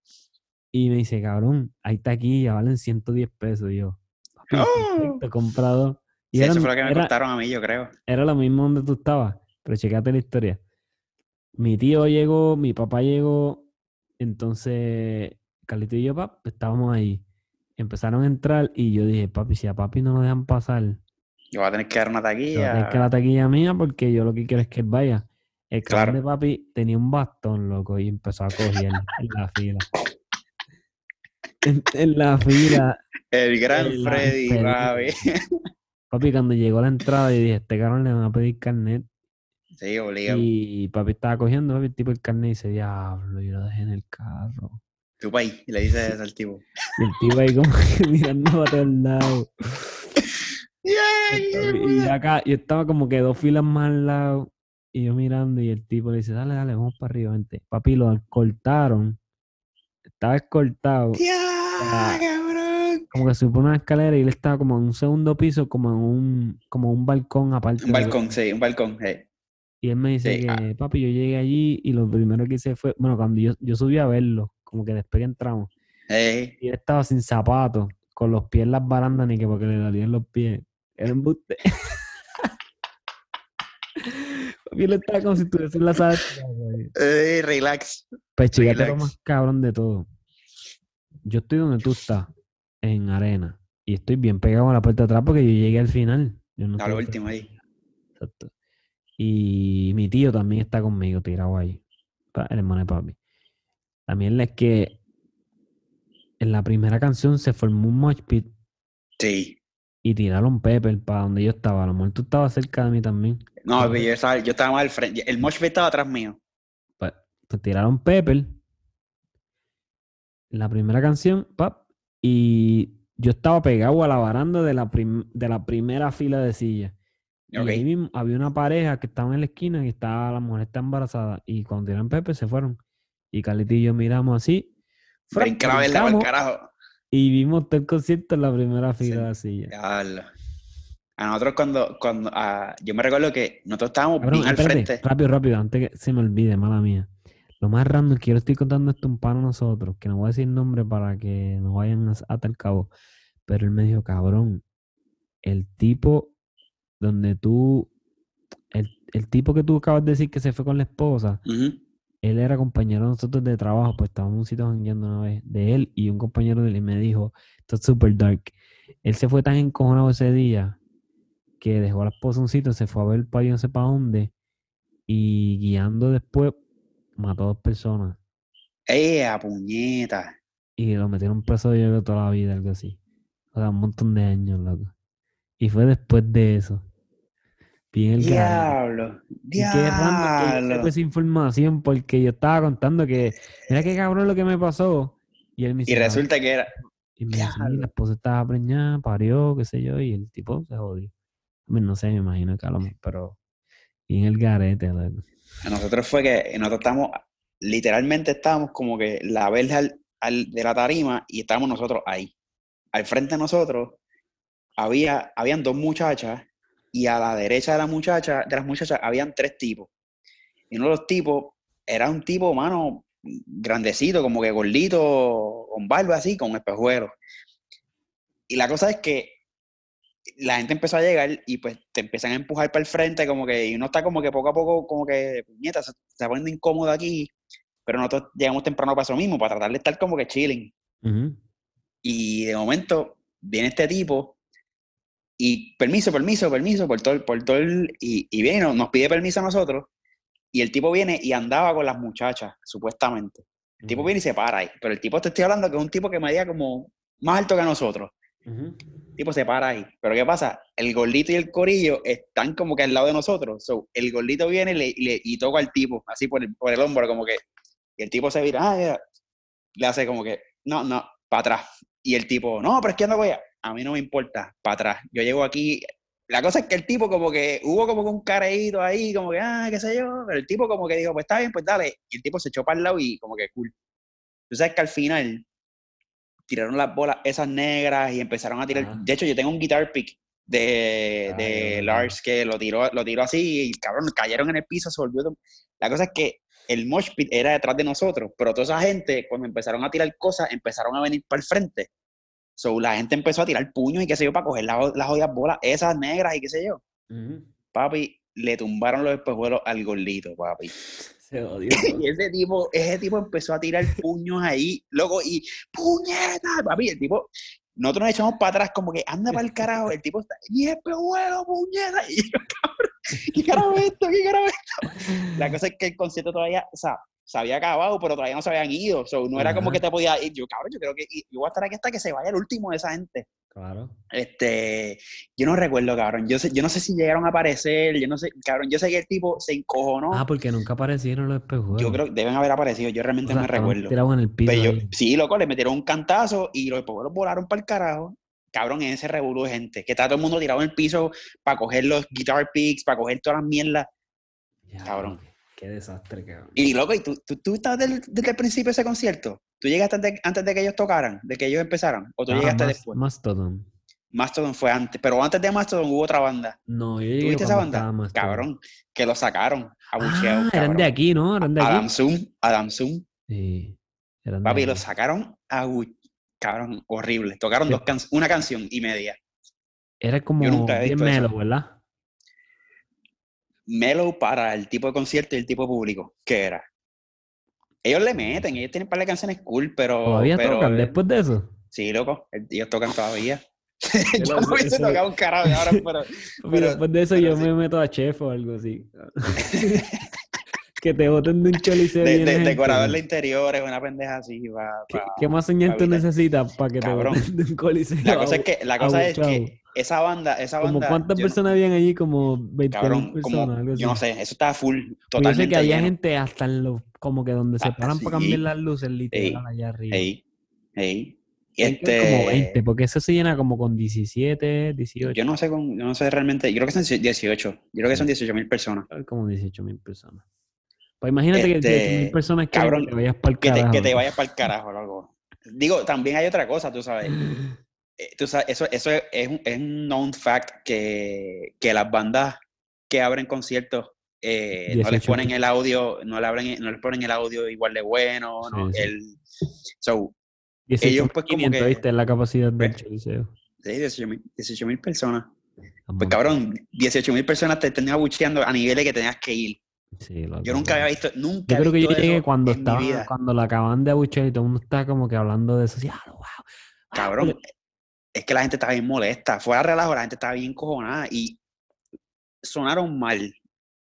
y me dice, cabrón, ahí está aquí, ya valen 110 pesos. Y yo, papi, ¡Oh! perfecto, comprado. Y Sí, era, eso fue lo que me era- contaron a mí, yo creo. era lo mismo donde tú estabas, pero checate la historia. Mi tío llegó, mi papá llegó, entonces Carlito y yo, pap, estábamos ahí. Empezaron a entrar y yo dije, papi, si a papi no lo dejan pasar, Yo voy a tener que dar una yo voy a tener taquilla. que la taquilla mía porque yo lo que quiero es que él vaya. El cabrón Claro. de papi tenía un bastón, loco, y empezó a coger en la fila. En, en la fila, El gran El Freddy, papi. cuando llegó a la entrada, yo dije, este cabrón le van a pedir carnet. Sí, obligado. Y papi estaba cogiendo, papi, el tipo el carnet y dice, diablo, yo lo dejé en el carro. Tú pa' ahí, y le dices eso al tipo. Y el tipo ahí como que mirando para todos lados. Yeah, Y acá, yo estaba como que dos filas más al lado. Y yo mirando, y el tipo le dice, dale, dale, vamos para arriba, vente. Papi, lo escoltaron. Estaba escoltado. Ya, cabrón. Como que se pone una escalera y él estaba como en un segundo piso, como en un, como un balcón aparte. Un de- balcón, sí, un balcón. sí. Y él me dice Sí, ah. que, papi, yo llegué allí y lo primero que hice fue, bueno, cuando yo, yo subí a verlo, como que después que entramos, Ey, y él estaba sin zapatos, con los pies en las barandas, ni que porque le dolían los pies. Era embuste. papi, estaba como si estuviese en la sala. ey, relax. Pues chingate lo más cabrón de todo. Yo estoy donde tú estás, en arena, y estoy bien pegado a la puerta de atrás porque yo llegué al final. Yo no A lo último ahí. Exacto. Y mi tío también está conmigo, tirado ahí. El hermano de papi. Mierda es que en la primera canción se formó un mosh pit Sí. y tiraron pepper para donde yo estaba. A lo mejor tú estabas cerca de mí también. No, pero yo estaba, yo estaba más al frente. El mosh pit estaba atrás mío. Pues, pues tiraron pepper. La primera canción, pap, y yo estaba pegado a la baranda de la, prim- de la primera fila de sillas. Y ahí mismo había una pareja que estaba en la esquina y estaba, la mujer está embarazada. Y cuando tiraron Pepe se fueron. Y Carlito y yo miramos así. la verla brincamos, carajo. Y vimos todo el concierto en la primera fila de silla. Diablo. A nosotros cuando, cuando ah, yo me recuerdo que nosotros estábamos Cabrón, bien al frente. rápido, rápido, antes que se me olvide, mala mía. Lo más random que yo le estoy contando esto a un pan a nosotros, que no voy a decir nombre para que no vayan a- hasta el cabo. Pero él me dijo, cabrón, el tipo donde tú, el, el tipo que tú acabas de decir que se fue con la esposa, él era compañero de nosotros de trabajo, pues estábamos en un sitio jangueando una vez, de él y un compañero de él, y me dijo, esto es super dark. Él se fue tan encojonado ese día que dejó a la esposa un sitio, se fue a ver el país no sé para dónde, y guiando después mató a dos personas ¡Eh, a puñeta! y lo metieron preso yo creo toda la vida, algo así. O sea, un montón de años, loco. Y fue después de eso. Bien el. ¡Diablo! Y qué que yo ¡Diablo! esa información porque yo estaba contando que, mira qué cabrón lo que me pasó. Y él me Y "Ah, resulta que era. Y me dice, Diablo. la esposa estaba preñada, parió, qué sé yo, y el tipo se jodió. Mean, no sé, me imagino que a lo mejor, pero y en el garete. A nosotros fue que nosotros estábamos, literalmente estábamos como que la verja al- al- de la tarima y estábamos nosotros ahí. Al frente de nosotros había, habían dos muchachas y a la derecha de la muchacha, de las muchachas habían tres tipos. Y uno de los tipos era un tipo, mano, grandecito, como que gordito, con barba así, con espejuelos. Y la cosa es que la gente empezó a llegar y pues te empiezan a empujar para el frente, como que, y uno está como que poco a poco, como que, puñeta, se se está poniendo incómodo aquí, pero nosotros llegamos temprano para eso mismo, para tratar de estar como que chilling. Ujú. Y de momento viene este tipo y permiso, permiso, permiso, por todo, el- por todo el- y, y viene, y nos, nos pide permiso a nosotros y el tipo viene y andaba con las muchachas, supuestamente. El tipo viene y se para ahí. Pero el tipo te estoy hablando que es un tipo que medía como más alto que nosotros. El tipo se para ahí. Pero ¿qué pasa? El gordito y el corillo están como que al lado de nosotros. So, el gordito viene y, le, y toca al tipo, así por el, por el hombro, como que. Y el tipo se vira, ah, le hace como que, no, no, para atrás. Y el tipo, no, pero es que ando voy a... a mí no me importa, para atrás. Yo llego aquí. La cosa es que el tipo como que hubo como un careíto ahí, como que, ah, qué sé yo, pero el tipo como que dijo, pues está bien, pues dale. Y el tipo se echó para el lado y como que cool. Tú sabes que al final tiraron las bolas esas negras y empezaron a tirar. De hecho, yo tengo un guitar pick de, de Lars que lo tiró, lo tiró así y cabrón, cayeron en el piso, se volvió. La cosa es que el mosh pit era detrás de nosotros, pero toda esa gente, cuando empezaron a tirar cosas, empezaron a venir para el frente. So, la gente empezó a tirar puños y qué sé yo, para coger las, las jodidas bolas, esas negras y qué sé yo. Papi, le tumbaron los espejuelos al gordito, papi. Se odió. y ese tipo, ese tipo empezó a tirar puños ahí, loco, y ¡puñeta! Papi, el tipo, nosotros nos echamos para atrás como que anda para el carajo, el tipo está, y espejuelo, puñeta, y yo, cabrón, ¿qué carajo es esto? ¿Qué carajo es esto? La cosa es que el concierto todavía, o sea, se había acabado, pero todavía no se habían ido. So, no era como que te podía ir. Yo, cabrón, yo creo que yo voy a estar aquí hasta que se vaya el último de esa gente. Claro. Este, yo no recuerdo, cabrón. Yo, sé, yo no sé si llegaron a aparecer. Yo no sé, cabrón. Yo sé que el tipo se encojonó. Ah, porque nunca aparecieron los espejuelos. Yo creo que deben haber aparecido. Yo realmente no me recuerdo. En el piso yo, sí, loco, le metieron un cantazo y los espejuelos volaron para el carajo. Cabrón, en ese revolú de gente. Que está todo el mundo tirado en el piso para coger los guitar picks, para coger todas las mierdas. cabrón. Qué desastre, cabrón. Y loco, ¿y tú, tú, tú estabas desde, el principio de ese concierto? ¿Tú llegaste antes de, que ellos tocaran, de que ellos empezaran? ¿O tú ah, llegaste después? Mastodon. Mastodon fue antes, pero antes de Mastodon hubo otra banda. No, yo ¿Tuviste esa banda? Cabrón, que lo sacaron abucheado. Ah, eran de aquí, ¿no? Eran de aquí. Adam Zoom, Adam Zoom. Sí. Eran Papi, lo sacaron a cabrón, horrible. Tocaron dos can una canción y media. Era como bien melo, ¿verdad? Mellow para el tipo de concierto y el tipo de público que era. Ellos le meten, ellos tienen un par de canciones cool, pero. ¿Todavía pero, tocan después de eso? Sí, loco, ellos tocan todavía. yo no hubiese tocado un carajo ahora, pero, pero, Después de eso yo me meto a chef o algo así. que te boten de un choliseo. De, de, decorador de interiores, una pendeja así. Va, ¿Qué, más señal tú necesitas para que te boten de un coliseo? La cosa es que, la cosa es que esa banda, esa banda. ¿Cuántas personas habían allí? Como 20 personas. yo no sé, eso estaba full. Totalmente. Yo sé que había gente hasta en los, como que donde se ah, paran para cambiar las luces, literal, allá arriba. Ey, ey. Este... Como 20, porque eso se llena como con 17, 18. Yo no sé, con, yo no sé realmente, yo creo que son 18. Yo creo que son 18 mil personas. Como 18 mil personas. Pues imagínate que 18 mil este, personas cabrón, que te vayas para el carajo. Que te, que te vayas para el carajo o algo. Digo, también hay otra cosa, tú sabes. Eh, eso, eso es, un, es un known fact que, que las bandas que abren conciertos eh, no les ponen el audio, no le, abren, no les ponen el audio igual de bueno, no, el, so, ellos pues como que, ¿viste? la capacidad del choliseo. Sí, 18 mil personas. Pues cabrón, 18 mil personas te tenían abucheando a niveles que tenías que ir. Sí, yo nunca había visto, nunca Yo creo que yo llegué cuando estaba, cuando la acaban de abuchear y todo el mundo está como que hablando de eso, así, ah, wow. Cabrón, es que la gente estaba bien molesta. Fuera relajo, la gente estaba bien cojonada y sonaron mal.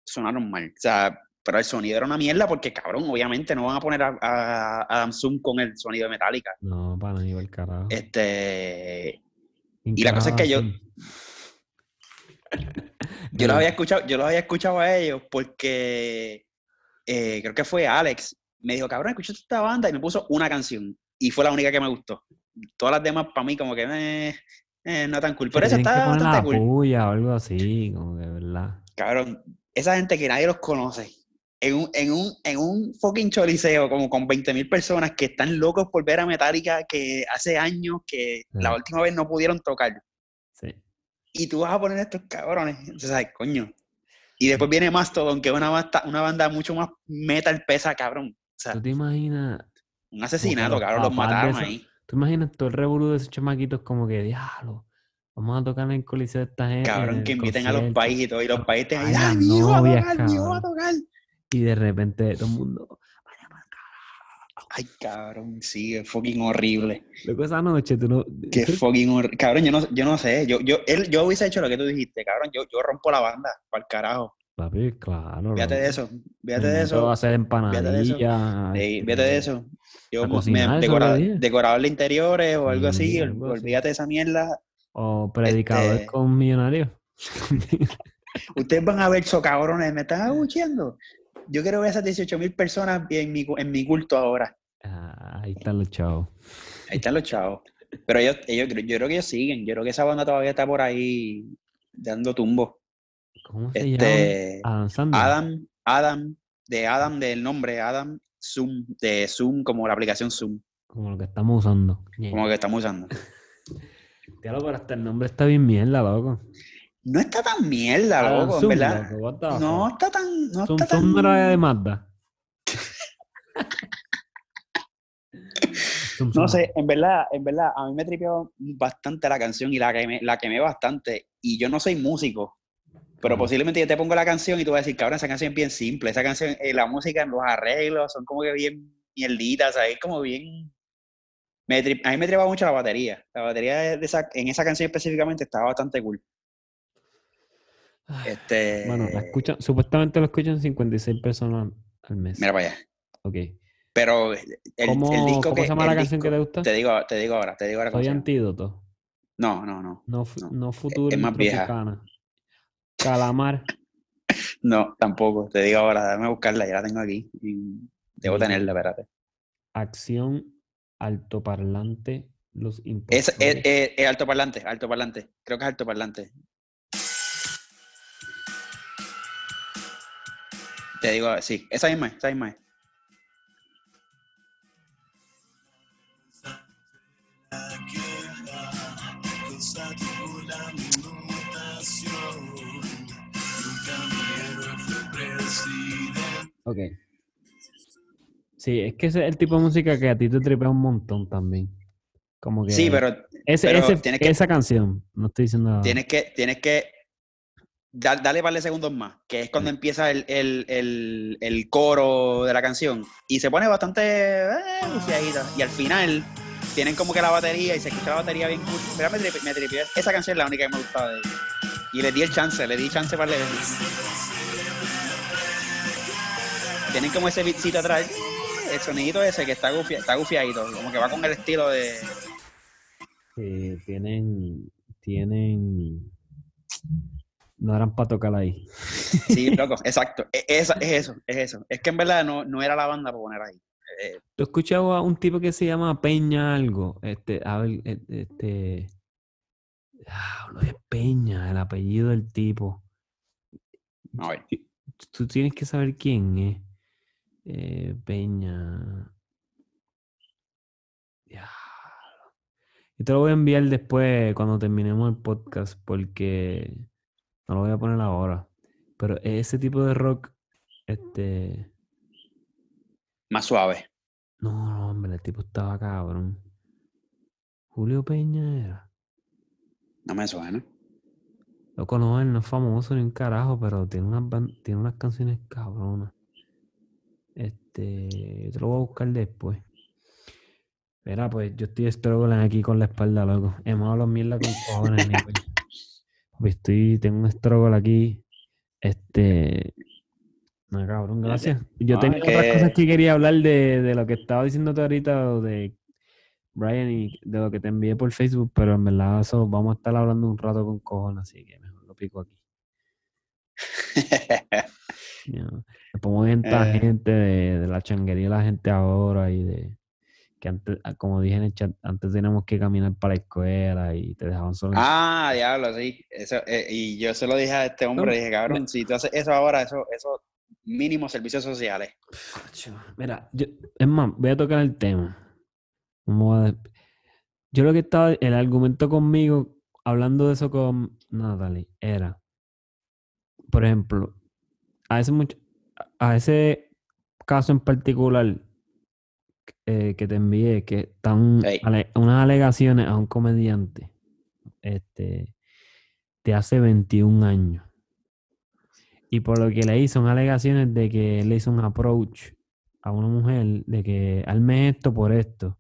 Sonaron mal. O sea, pero el sonido era una mierda porque, cabrón, obviamente no van a poner a, Adam Zoom con el sonido de Metallica. No, para ni el carajo. Este. y la cosa es que yo. yo los había escuchado, yo los había escuchado a ellos porque eh, creo que fue Alex. Me dijo, cabrón, escuchaste esta banda y me puso una canción. Y fue la única que me gustó todas las demás para mí como que eh, eh, no tan cool. Pero esa está bastante cool. Puya, o algo así, como que verdad. Cabrón, esa gente que nadie los conoce. En un, en un, en un fucking choliseo como con 20.000 personas que están locos por ver a Metallica que hace años que la última vez no pudieron tocar. Y tú vas a poner estos cabrones. Entonces, ay, coño. Y después viene Mastodon, que es una, una banda mucho más metal pesa, cabrón. O sea, ¿Tú te imaginas? Un asesinato, cabrón, los mataron ahí. ¿Tú imaginas todo el revolú de esos chamaquitos como que, diablo, vamos a tocar en el coliseo de esta gente? Cabrón, que inviten a los países y todo, y los países, ay, mi hijo va a tocar, mi hijo va a tocar. Y de repente todo el mundo, Ay, cabrón, sí, es fucking horrible. Loco, esa noche tú no... Qué fucking horrible. Cabrón, yo no, yo no sé, yo, yo, él, yo hubiese hecho lo que tú dijiste, cabrón, yo, yo rompo la banda, para el carajo. Papi, claro. Fíjate de eso, fíjate de eso. a hacer de eso. empanadillas. Sí, este, fíjate de eso. Yo a me- decora- decorador de interiores o algo así, olvídate de esa mierda. O predicador Este- con millonarios. Ustedes van a ver eso, cabrones, me están abucheando. Yo quiero ver esas 18 mil personas en mi, en mi culto ahora. Ah, ahí están los chavos. Ahí están los chavos. Pero ellos, ellos, yo creo que ellos siguen. Yo creo que esa banda todavía está por ahí dando tumbo. ¿Cómo se Este, llama? Adam. Adam, Adam, de Adam del nombre, Adam Zoom, de Zoom, como la aplicación Zoom, Como lo que estamos usando. como que estamos usando. Diablo, pero hasta el nombre está bien mierda, loco. No está tan mierda, Adam loco, Zoom, verdad. loco, No está tan, no Zoom, está Zoom no era de tan... Mazda. No sé, en verdad, en verdad, a mí me tripeó bastante la canción y la quemé, la quemé bastante. Y yo no soy músico, pero Ajá. posiblemente yo te pongo la canción y tú vas a decir, cabrón, esa canción es bien simple. Esa canción, eh, la música, los arreglos son como que bien mierditas, ¿sabes? Como bien... Me tri- a mí me tripaba mucho la batería. La batería de de esa, en esa canción específicamente estaba bastante cool. Este, Bueno, la escuchan, supuestamente lo escuchan 56 personas al mes. Mira para allá. Ok. Pero el, el ¿Cómo, disco cómo que... se llama la canción que te gusta? Te digo, te digo ahora, te digo ahora Soy antídoto. No, no, no. No, No. no futuro es más vieja. Calamar. No, tampoco. Te digo ahora, déjame buscarla, ya la tengo aquí. Debo tenerla, espérate. Acción altoparlante. Los Es, es, es- es altoparlante, altoparlante. Creo que es altoparlante. Te digo, sí, esa misma es, esa misma Ok. Sí, es que ese es el tipo de música que a ti te tripea un montón también. Como que. Sí, pero Ese, pero ese- tienes que- esa canción. No estoy diciendo. tienes que, tienes que dar, darle par de segundos más, que es cuando empieza el, el, el, el coro de la canción. Y se pone bastante eh. Y al final tienen como que la batería y se escucha la batería bien cool. Mira, me, tripe- me. Esa canción es la única que me gustaba de ellos. Y le di el chance, le di chance para leer. Tienen como ese beatcito atrás. El sonidito ese que está, gufi, está gufiadito, como que va con el estilo de... que tienen. Tienen. No eran para tocar ahí. Sí, loco, exacto. E- esa- es eso, es eso. Es que en verdad no, no era la banda para poner ahí. Eh, Yo he escuchado a un tipo que se llama Peña algo. Este, a ver, e- este. Diablo, es Peña, el apellido del tipo. a ver. Tú tienes que saber quién es. Eh, Peña. Diablo. Yo te lo voy a enviar después cuando terminemos el podcast porque no lo voy a poner ahora. Pero ese tipo de rock, este. Más suave. No, no, hombre, el tipo estaba cabrón. Julio Peña era. No me suena. Loco, no, él no es famoso ni un carajo, pero tiene unas, tiene unas canciones cabronas. Este, yo te lo voy a buscar después. Mira, pues yo estoy struggling aquí con la espalda, loco. Hemos hablado mierda con cojones, pues. Estoy, tengo un struggle aquí. Este. No, cabrón, gracias. Yo tenía es otras cosas que quería hablar de, de lo que estaba diciéndote ahorita, de Brian, y de lo que te envié por Facebook, pero en verdad eso vamos a estar hablando un rato con cojones, así que mejor lo pico aquí. Bien esta Eh. gente de, de la changuería de la gente ahora y de que antes, ah, como dije en el chat, antes teníamos que caminar para la escuela y te dejaban solo. ah, diablo, sí. Eso, eh, y yo se lo dije a este hombre, No, dije, cabrón, si tú haces eso ahora, eso, eso, mínimo servicios sociales. Mira, yo, es más, voy a tocar el tema. A Yo lo que estaba, el argumento conmigo, hablando de eso con Natalie, era, por ejemplo, a ese, much- a ese caso en particular eh, que te envié, que están Sí. ale- unas alegaciones a un comediante este, de hace 21 años. Y por lo que leí son alegaciones de que él le hizo un approach a una mujer de que hazme esto por esto.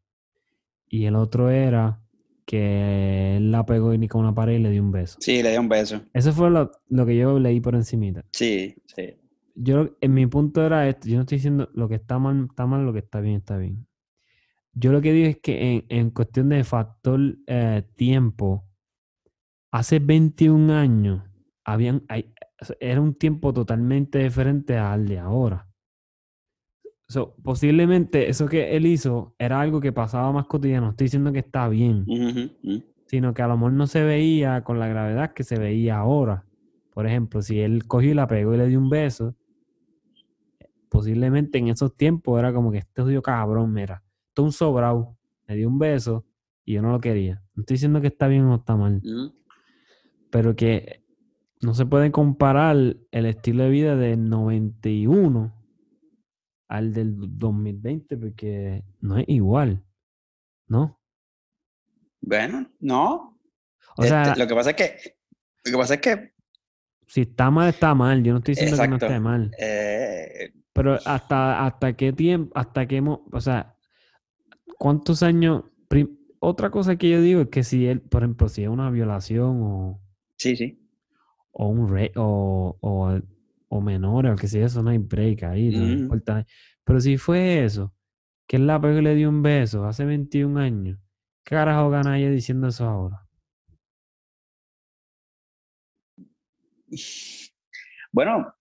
Y el otro era que él la pegó y ni con una pared y le dio un beso. Sí, le di un beso. Eso fue lo, lo que yo leí por encimita. Sí, Sí. Yo, en mi punto era esto, yo no estoy diciendo lo que está mal, está mal, lo que está bien, está bien. Yo lo que digo es que en, en cuestión de factor eh, tiempo, hace 21 años, habían, hay, era un tiempo totalmente diferente al de ahora. So, posiblemente eso que él hizo era algo que pasaba más cotidiano. No estoy diciendo que está bien, sino que a lo mejor no se veía con la gravedad que se veía ahora. Por ejemplo, si él cogió y la pegó y le dio un beso, posiblemente en esos tiempos era como que este jodido cabrón, mira, todo un sobrado, me dio un beso y yo no lo quería. No estoy diciendo que está bien o está mal, pero que no se puede comparar el estilo de vida del 91 al del 2020 porque no es igual, ¿no? Bueno, no. O sea, Este, lo que pasa es que, lo que pasa es que, si está mal, está mal. Yo no estoy diciendo que no esté mal. eh, Pero hasta, hasta qué tiempo, hasta qué, o sea, ¿cuántos años? Otra cosa que yo digo es que si él, por ejemplo, si es una violación o, sí, sí. o un re, o, o, o menores, o que sea eso, no hay break ahí, no Ujú. importa. Pero si fue eso, que él la pegó y le dio un beso hace 21 años, ¿qué carajo gana ella diciendo eso ahora? Bueno,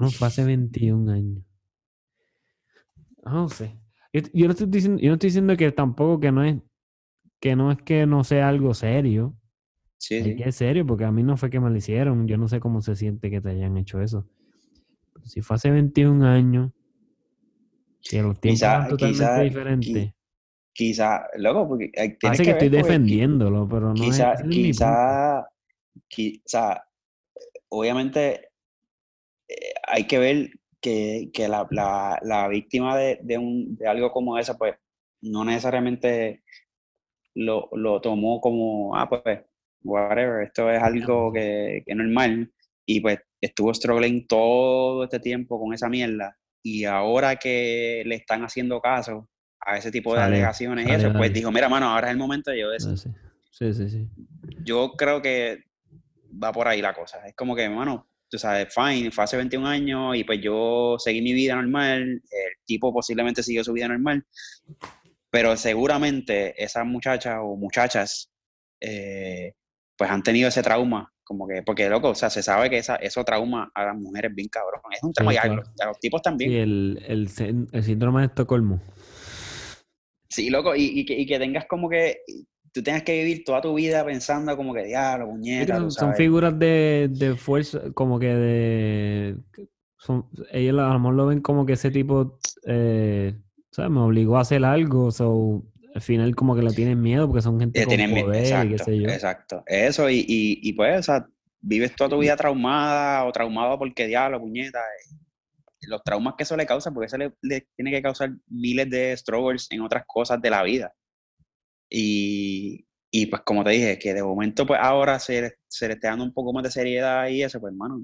No, fue hace 21 años. No sé. Yo, yo no estoy diciendo, yo no estoy diciendo que tampoco que no es que no es que no sea algo serio. sí, Es sí. que es serio, porque a mí no fue que me lo hicieron. Yo no sé cómo se siente que te hayan hecho eso. Pero si fue hace 21 años, que los tiempos Quizá- totalmente quizá- diferentes. Quizá, loco, porque tienes Parece que, que estoy defendiéndolo, pero no es, quizá, es quizá, quizá, obviamente eh, hay que ver que, que la, la, la víctima de, de, un, de algo como eso, pues no necesariamente lo, lo tomó como, ah, pues, whatever, esto es algo que, que es normal, y pues estuvo struggling todo este tiempo con esa mierda, y ahora que le están haciendo caso a ese tipo de Salió, alegaciones y salió eso, pues dijo, mira, mano, ahora es el momento de yo decir. Ah, sí. sí, sí, sí. Yo creo que va por ahí la cosa. Es como que, mano, tú sabes, fine, fue hace 21 años y pues yo seguí mi vida normal, el tipo posiblemente siguió su vida normal, pero seguramente esas muchachas o muchachas eh, pues han tenido ese trauma, como que, porque loco, o sea, se sabe que esa, eso trauma a las mujeres bien cabrón. Es un Sí, claro. los, a los tipos también. Sí, el, el, síndrome de Estocolmo. Sí, loco, y, y que, y que tengas como que, tú tengas que vivir toda tu vida pensando como que, diablo, puñeta, son, figuras de, de fuerza, como que de... Son, ellos a lo mejor lo ven como que ese tipo, eh, ¿sabes? Me obligó a hacer algo, so, al final como que le tienen miedo porque son gente con tienen poder y qué exacto, sé yo. exacto. Eso, y, y, y pues, o sea, vives toda tu vida traumada o traumado porque diablo, puñeta. Los traumas que eso le causa, porque eso le, le tiene que causar miles de struggles en otras cosas de la vida. Y, y pues, como te dije, que de momento, pues ahora se, le- se le esté dando un poco más de seriedad y eso, pues, hermano,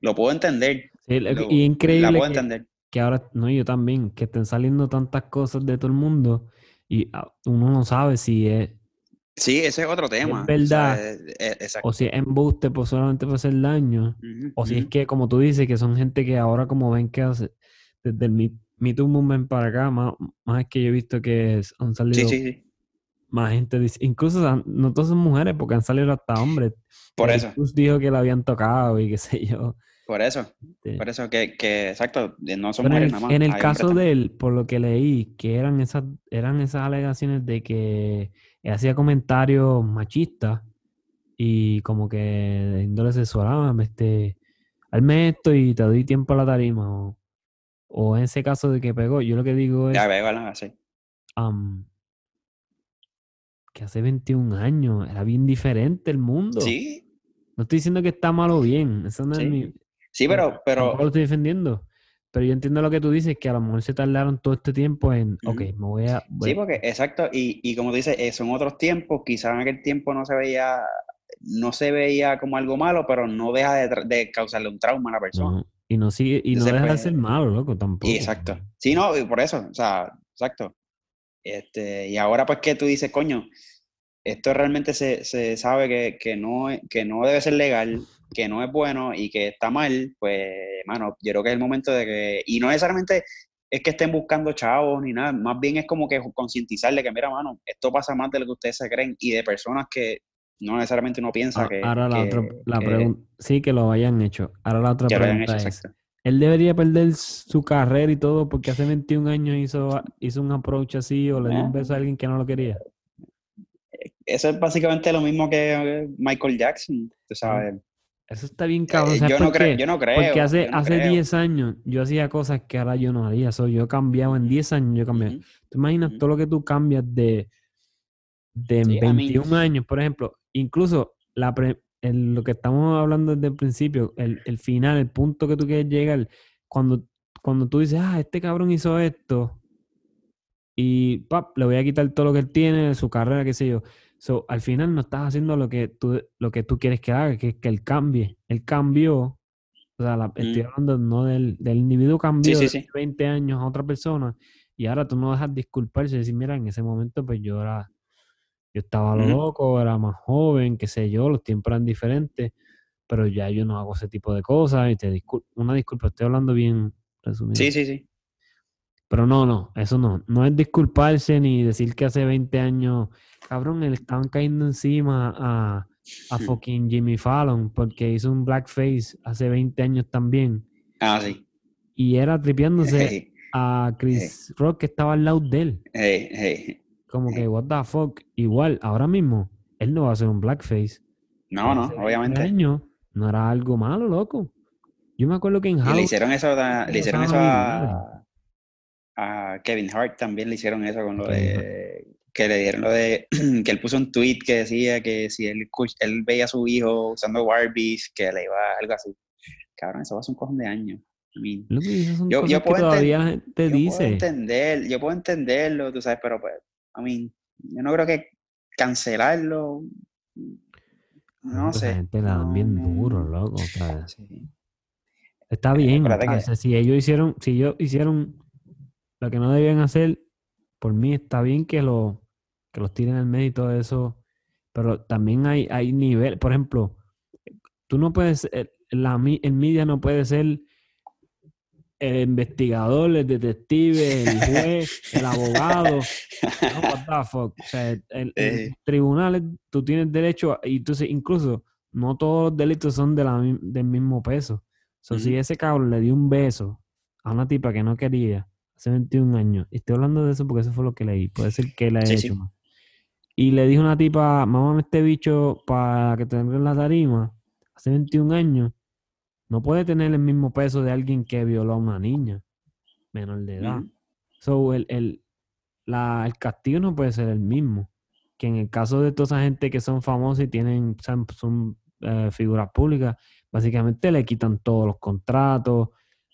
lo puedo entender. Sí, lo y la increíble puedo que, entender. que ahora, no, yo también, que estén saliendo tantas cosas de todo el mundo y ah, uno no sabe si es, Sí, ese es otro tema. verdad. o sea, eh, eh, exacto. o si es embuste pues solamente para hacer daño. O si es que, como tú dices, que son gente que ahora como ven que hace, desde el Me, Too Movement para acá, más, más es que yo he visto que es- han salido Sí, sí, sí. más gente, incluso no todas son mujeres, porque han salido hasta hombres. Por Eric eso. Dijo que la habían tocado y qué sé yo. Por eso, Sí. por eso que, que exacto, eh, no son Pero mujeres el, nada más. en el caso de él, por lo que leí, que eran esas, eran esas alegaciones de que hacía comentarios machistas y como que de índole sexual, ah, este, hazme esto y te doy tiempo a la tarima. O, o en ese caso de que pegó, yo lo que digo es Ya veo, ¿verdad? Así. am, que hace 21 años era bien diferente el mundo. Sí, No estoy diciendo que está mal o bien, eso no es Sí. mi, sí, pero, pero lo estoy defendiendo. Pero yo entiendo lo que tú dices, que a lo mejor se tardaron todo este tiempo en, ok, Ujú. me voy a... voy sí, porque exacto, y, y como dices, eh, son otros tiempos, quizás en aquel tiempo no se veía, no se veía como algo malo, pero no deja de, causarle un trauma a la persona. no, y no sigue, y no deja de ser malo, loco, tampoco. Y exacto. Sí, no, y por eso, o sea, exacto. Este, y ahora pues que tú dices, coño, esto realmente se, se sabe que, que no, que no debe ser legal, que no es bueno y que está mal, pues, mano, yo creo que es el momento de que, y no necesariamente es que estén buscando chavos ni nada, más bien es como que concientizarle que, mira, mano, esto pasa más de lo que ustedes se creen y de personas que no necesariamente uno piensa Ah, que... Ahora la que- otra la pregunta, sí que lo hayan hecho. Ahora la otra pregunta hecho, es, exacto. él debería perder su carrera y todo porque hace 21 años hizo, hizo un approach así o le dio un Eh. beso a alguien que no lo quería. Eso es básicamente lo mismo que Michael Jackson, tú sabes. Eso está bien cabrón. Eh, ¿sabes yo, no creo, yo no creo. Porque hace, no hace creo. 10 años yo hacía cosas que ahora yo no haría. So, yo he cambiado en 10 años, yo he cambiado. Ujú. ¿Te imaginas todo lo que tú cambias de, de Sí, I mean- 21 años, por ejemplo? Incluso la pre- el- lo que estamos hablando desde el principio, el, el final, el punto que tú quieres llegar, cuando, cuando tú dices, ah, este cabrón hizo esto y pap, le voy a quitar todo lo que él tiene, su carrera, qué sé yo. So, al final no estás haciendo lo que tú, lo que tú quieres que haga, que es que él cambie. Él cambió, o sea, la- estoy Mm. hablando no del, del individuo cambió sí, de sí. 20 años a otra persona y ahora tú no dejas disculparse y decir, mira, en ese momento pues yo era, yo estaba lo loco, era más joven, qué sé yo, los tiempos eran diferentes, pero ya yo no hago ese tipo de cosas y te una disculpa, estoy hablando bien resumido. Sí, sí, sí. Pero no, no, eso no. No es disculparse ni decir que hace 20 años, cabrón, le estaban cayendo encima a, a fucking Jimmy Fallon porque hizo un blackface hace 20 años también. Ah, sí. Y era tripeándose Hey, a Chris Rock que estaba al lado de él. hey, hey. Como que, what the fuck. Igual, ahora mismo, él no va a hacer un blackface. No, no, hace 20 obviamente. no era algo malo, loco. Yo me acuerdo que en Y le hicieron eso, ta- le hicieron eso a, a Kevin Hart también le hicieron eso con lo de que le dieron lo de que él puso un tweet que decía que si él, él veía a su hijo usando Barbies, que le iba algo así. Cabrón, eso hace un cojón de años. I mean, Lo que esas son Yo- puedo enten- todavía la gente yo puedo dice. entender, yo puedo entenderlo, tú sabes, pero pues, I mean, yo no creo que cancelarlo, no Esa sé. gente la dan bien duro, loco. sí. está Eh, bien. o que- si ellos hicieron, si ellos hicieron lo que no debían hacer, por mí está bien que lo, que los tiren al medio y todo eso. Pero también hay, hay nivel, por ejemplo, tú no puedes, el, la, mi- el media no puede ser el investigador, el detective, el juez, el abogado. No, what the fuck. O sea, en, en Eh. los tribunales tú tienes derecho, a- y entonces incluso no todos los delitos son de la, del mismo peso. So, Si Ujú. ese cabrón le dio un beso a una tipa que no quería hace 21 años, y estoy hablando de eso porque eso fue lo que leí, puede ser que le haya Sí, hecho sí. más. Y le dijo a una tipa, mamá, este bicho para que te en la tarima, hace 21 años, no puede tener el mismo peso de alguien que violó a una niña menor de edad. So, el, el, la- el castigo no puede ser el mismo. Que en el caso de toda esa gente que son famosos y tienen, son, son, eh, figuras públicas, básicamente le quitan todos los contratos,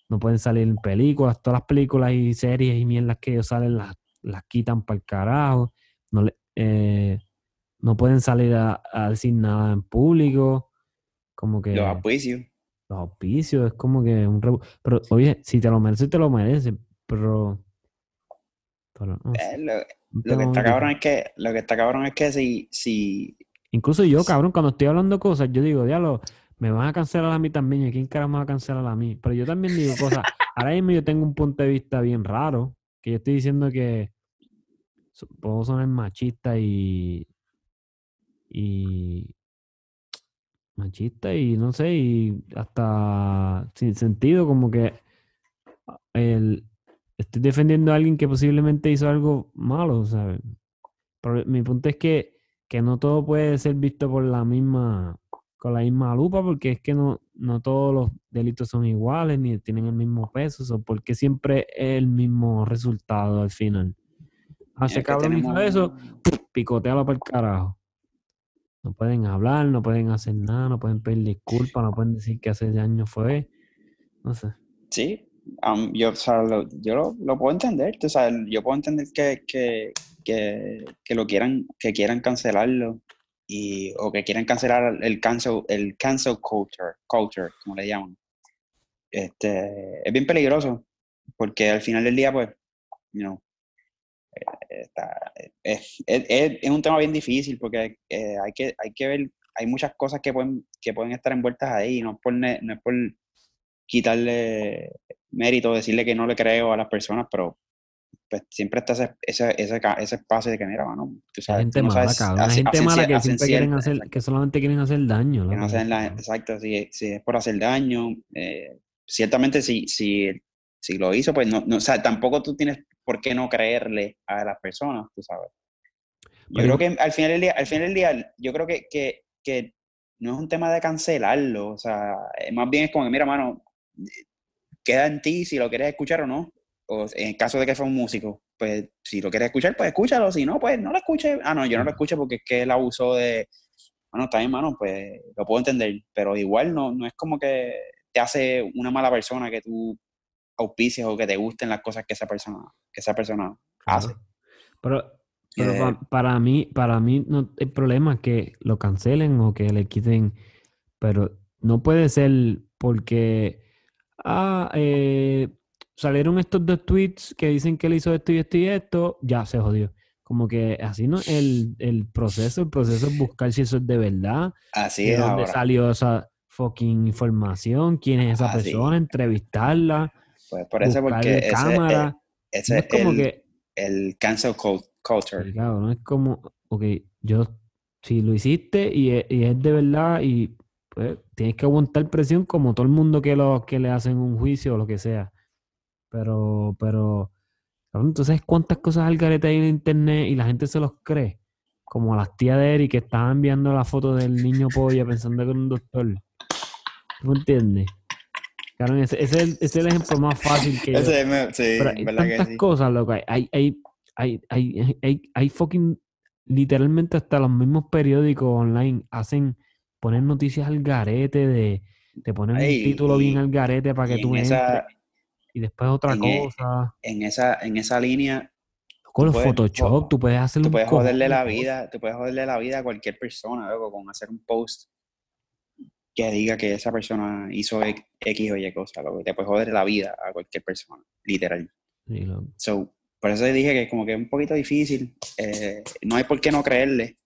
no pueden salir en películas, todas las películas y series y mierdas que ellos salen las, las quitan para el carajo, no, le- eh, no pueden salir a, a decir nada en público, como que Los apuicios. Los auspicios, es como que un rebu- Pero, oye, si te lo mereces, te lo mereces, pero... pero no Eh, lo, que está cabrón es que, lo que está cabrón es que si, si, Incluso yo, cabrón, cuando estoy hablando cosas, yo digo, diablo, me van a cancelar a mí también, ¿y quién carajo me va a cancelar a mí? Pero yo también digo cosas, ahora mismo yo tengo un punto de vista bien raro, que yo estoy diciendo que puedo sonar machista y... y machista y no sé, y hasta sin sentido, como que el, estoy defendiendo a alguien que posiblemente hizo algo malo, ¿sabes? Pero mi punto es que, que no todo puede ser visto por la misma, con la misma lupa, porque es que no, no todos los delitos son iguales, ni tienen el mismo peso, o porque siempre es el mismo resultado al final. Que cabrón hizo tenemos- eso, picotealo para el carajo. No pueden hablar, no pueden hacer nada, no pueden pedir disculpas, no pueden decir que hace años fue. No sé. Sí, am, yo, o lo, yo lo, puedo entender, sabes, yo puedo entender que, que, que, que lo quieran, que quieran cancelarlo y, o que quieran cancelar el cancel, el cancel culture, culture, como le llaman. Este, es bien peligroso, porque al final del día, pues, you know, está- es, es- es- un tema bien difícil porque eh, hay, que, hay que ver hay muchas cosas que pueden, que pueden estar envueltas ahí, no es por, no es por quitarle mérito, decirle que no le creo a las personas, pero pues siempre está ese, ese, ese, ese espacio de que, mira, mano, tú sabes, gente mala, gente mala que siempre quieren hacer, que solamente quieren hacer daño. ¿no? exacto, si, si, es por hacer daño, eh, ciertamente si, si, si lo hizo, pues no, no, o sea, tampoco tú tienes por qué no creerle a las personas, tú sabes. Yo creo que al final del día, al final del día, yo creo que, que, que no es un tema de cancelarlo, o sea, más bien es como que, mira, mano, queda en ti si lo quieres escuchar o no o en caso de que sea un músico, pues si lo quieres escuchar, pues escúchalo, si no, pues no lo escuches. Ah, no, yo no lo escucho porque es que él abusó de, bueno, está bien, mano, pues lo puedo entender, pero igual no, no es como que te hace una mala persona que tú auspicias o que te gusten las cosas que esa persona, que esa persona hace. Pero, eh, para, mí, para mí no, el problema es que lo cancelen o que le quiten, pero no puede ser porque, ah, eh, salieron estos dos tweets que dicen que él hizo esto y esto y esto, ya se jodió. Como que así no el, el proceso, el proceso es buscar si eso es de verdad. Así es. De dónde salió esa fucking información, quién es esa persona, entrevistarla. Pues por eso, porque ese, cámara. ese, es como el, que, el cancel culture. Claro, no es como, ok, yo, si lo hiciste y es, y es de verdad y pues tienes que aguantar presión como todo el mundo que, lo, que le hacen un juicio o lo que sea. Pero, pero, entonces cuántas cosas al garete hay en internet y la gente se los cree. Como las tías de Eric que estaban enviando la foto del niño polla pensando que era un doctor. ¿No entiendes? Claro, ese, ese, es el ejemplo más fácil que. Ese, sí, hay tantas cosas, loco. Hay, hay, hay, hay, hay, hay fucking. Literalmente hasta los mismos periódicos online hacen. Poner noticias al garete de. Te ponen un título bien al garete para que tú entres y después otra e, cosa. en, esa, en esa línea. Con los Photoshop, tú puedes hacer Tú puedes joderle la vida, tú puedes joderle la vida a cualquier persona, con hacer un post que diga que esa persona hizo X o Y cosa, que te puedes joder la vida a cualquier persona, literal. so, por eso dije que es como que es un poquito difícil. Eh, no hay por qué no creerle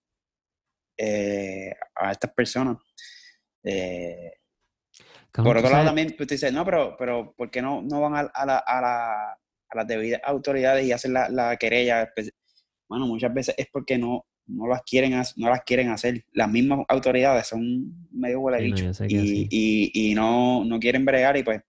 eh, a estas personas. Eh, por otro lado, también pues, tú dices, no, pero, pero ¿por qué no, no van a, a, la, a, la, a las debidas autoridades y hacen la, la, querella? Bueno, muchas veces es porque no, no, las quieren, no las quieren hacer. Las mismas autoridades son medio huele y, y, y, no, no quieren bregar y pues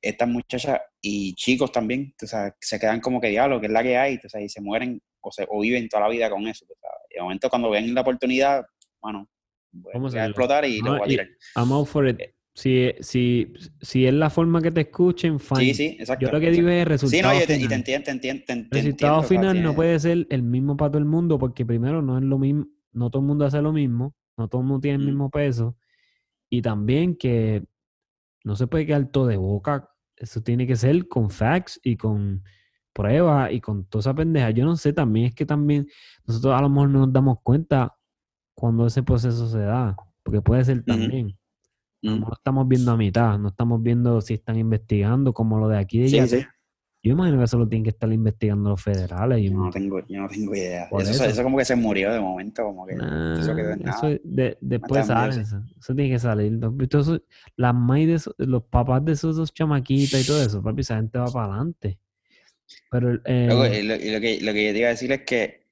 estas muchachas y chicos también, se quedan como que diablo, que es la que hay, sea, y se mueren o, se, o viven toda la vida con eso. Y de momento cuando ven la oportunidad, bueno, vamos a explotar y lo voy a tirar. I'm out for it. Si, si, si es la forma que te escuchen, fine. Sí, sí, exacto. Yo lo que digo es resultado. Sí, no, y te, entiendo, te entiendo. el resultado final no puede ser el mismo para todo el mundo, porque primero no es lo mismo, no todo el mundo hace lo mismo, no todo el mundo tiene el mismo peso. Y también que no se puede quedar todo de boca. Eso tiene que ser con facts y con pruebas y con toda esa pendeja. Yo no sé, también es que también nosotros a lo mejor no nos damos cuenta cuando ese proceso se da, porque puede ser también. No lo estamos viendo a mitad, no estamos viendo si están investigando como lo de aquí de sí, sí. Yo imagino que eso lo tienen que estar investigando los federales. Yo no tengo, yo no tengo idea. Eso, eso. como que se murió de momento, como que eso quedó nada. de, después sale, eso. eso. tiene que salir. Entonces, las de los papás de esos dos chamaquitas y todo eso, papi, esa gente va para adelante. Pero, eh, lo, y lo, que, lo que yo te iba a decir es que,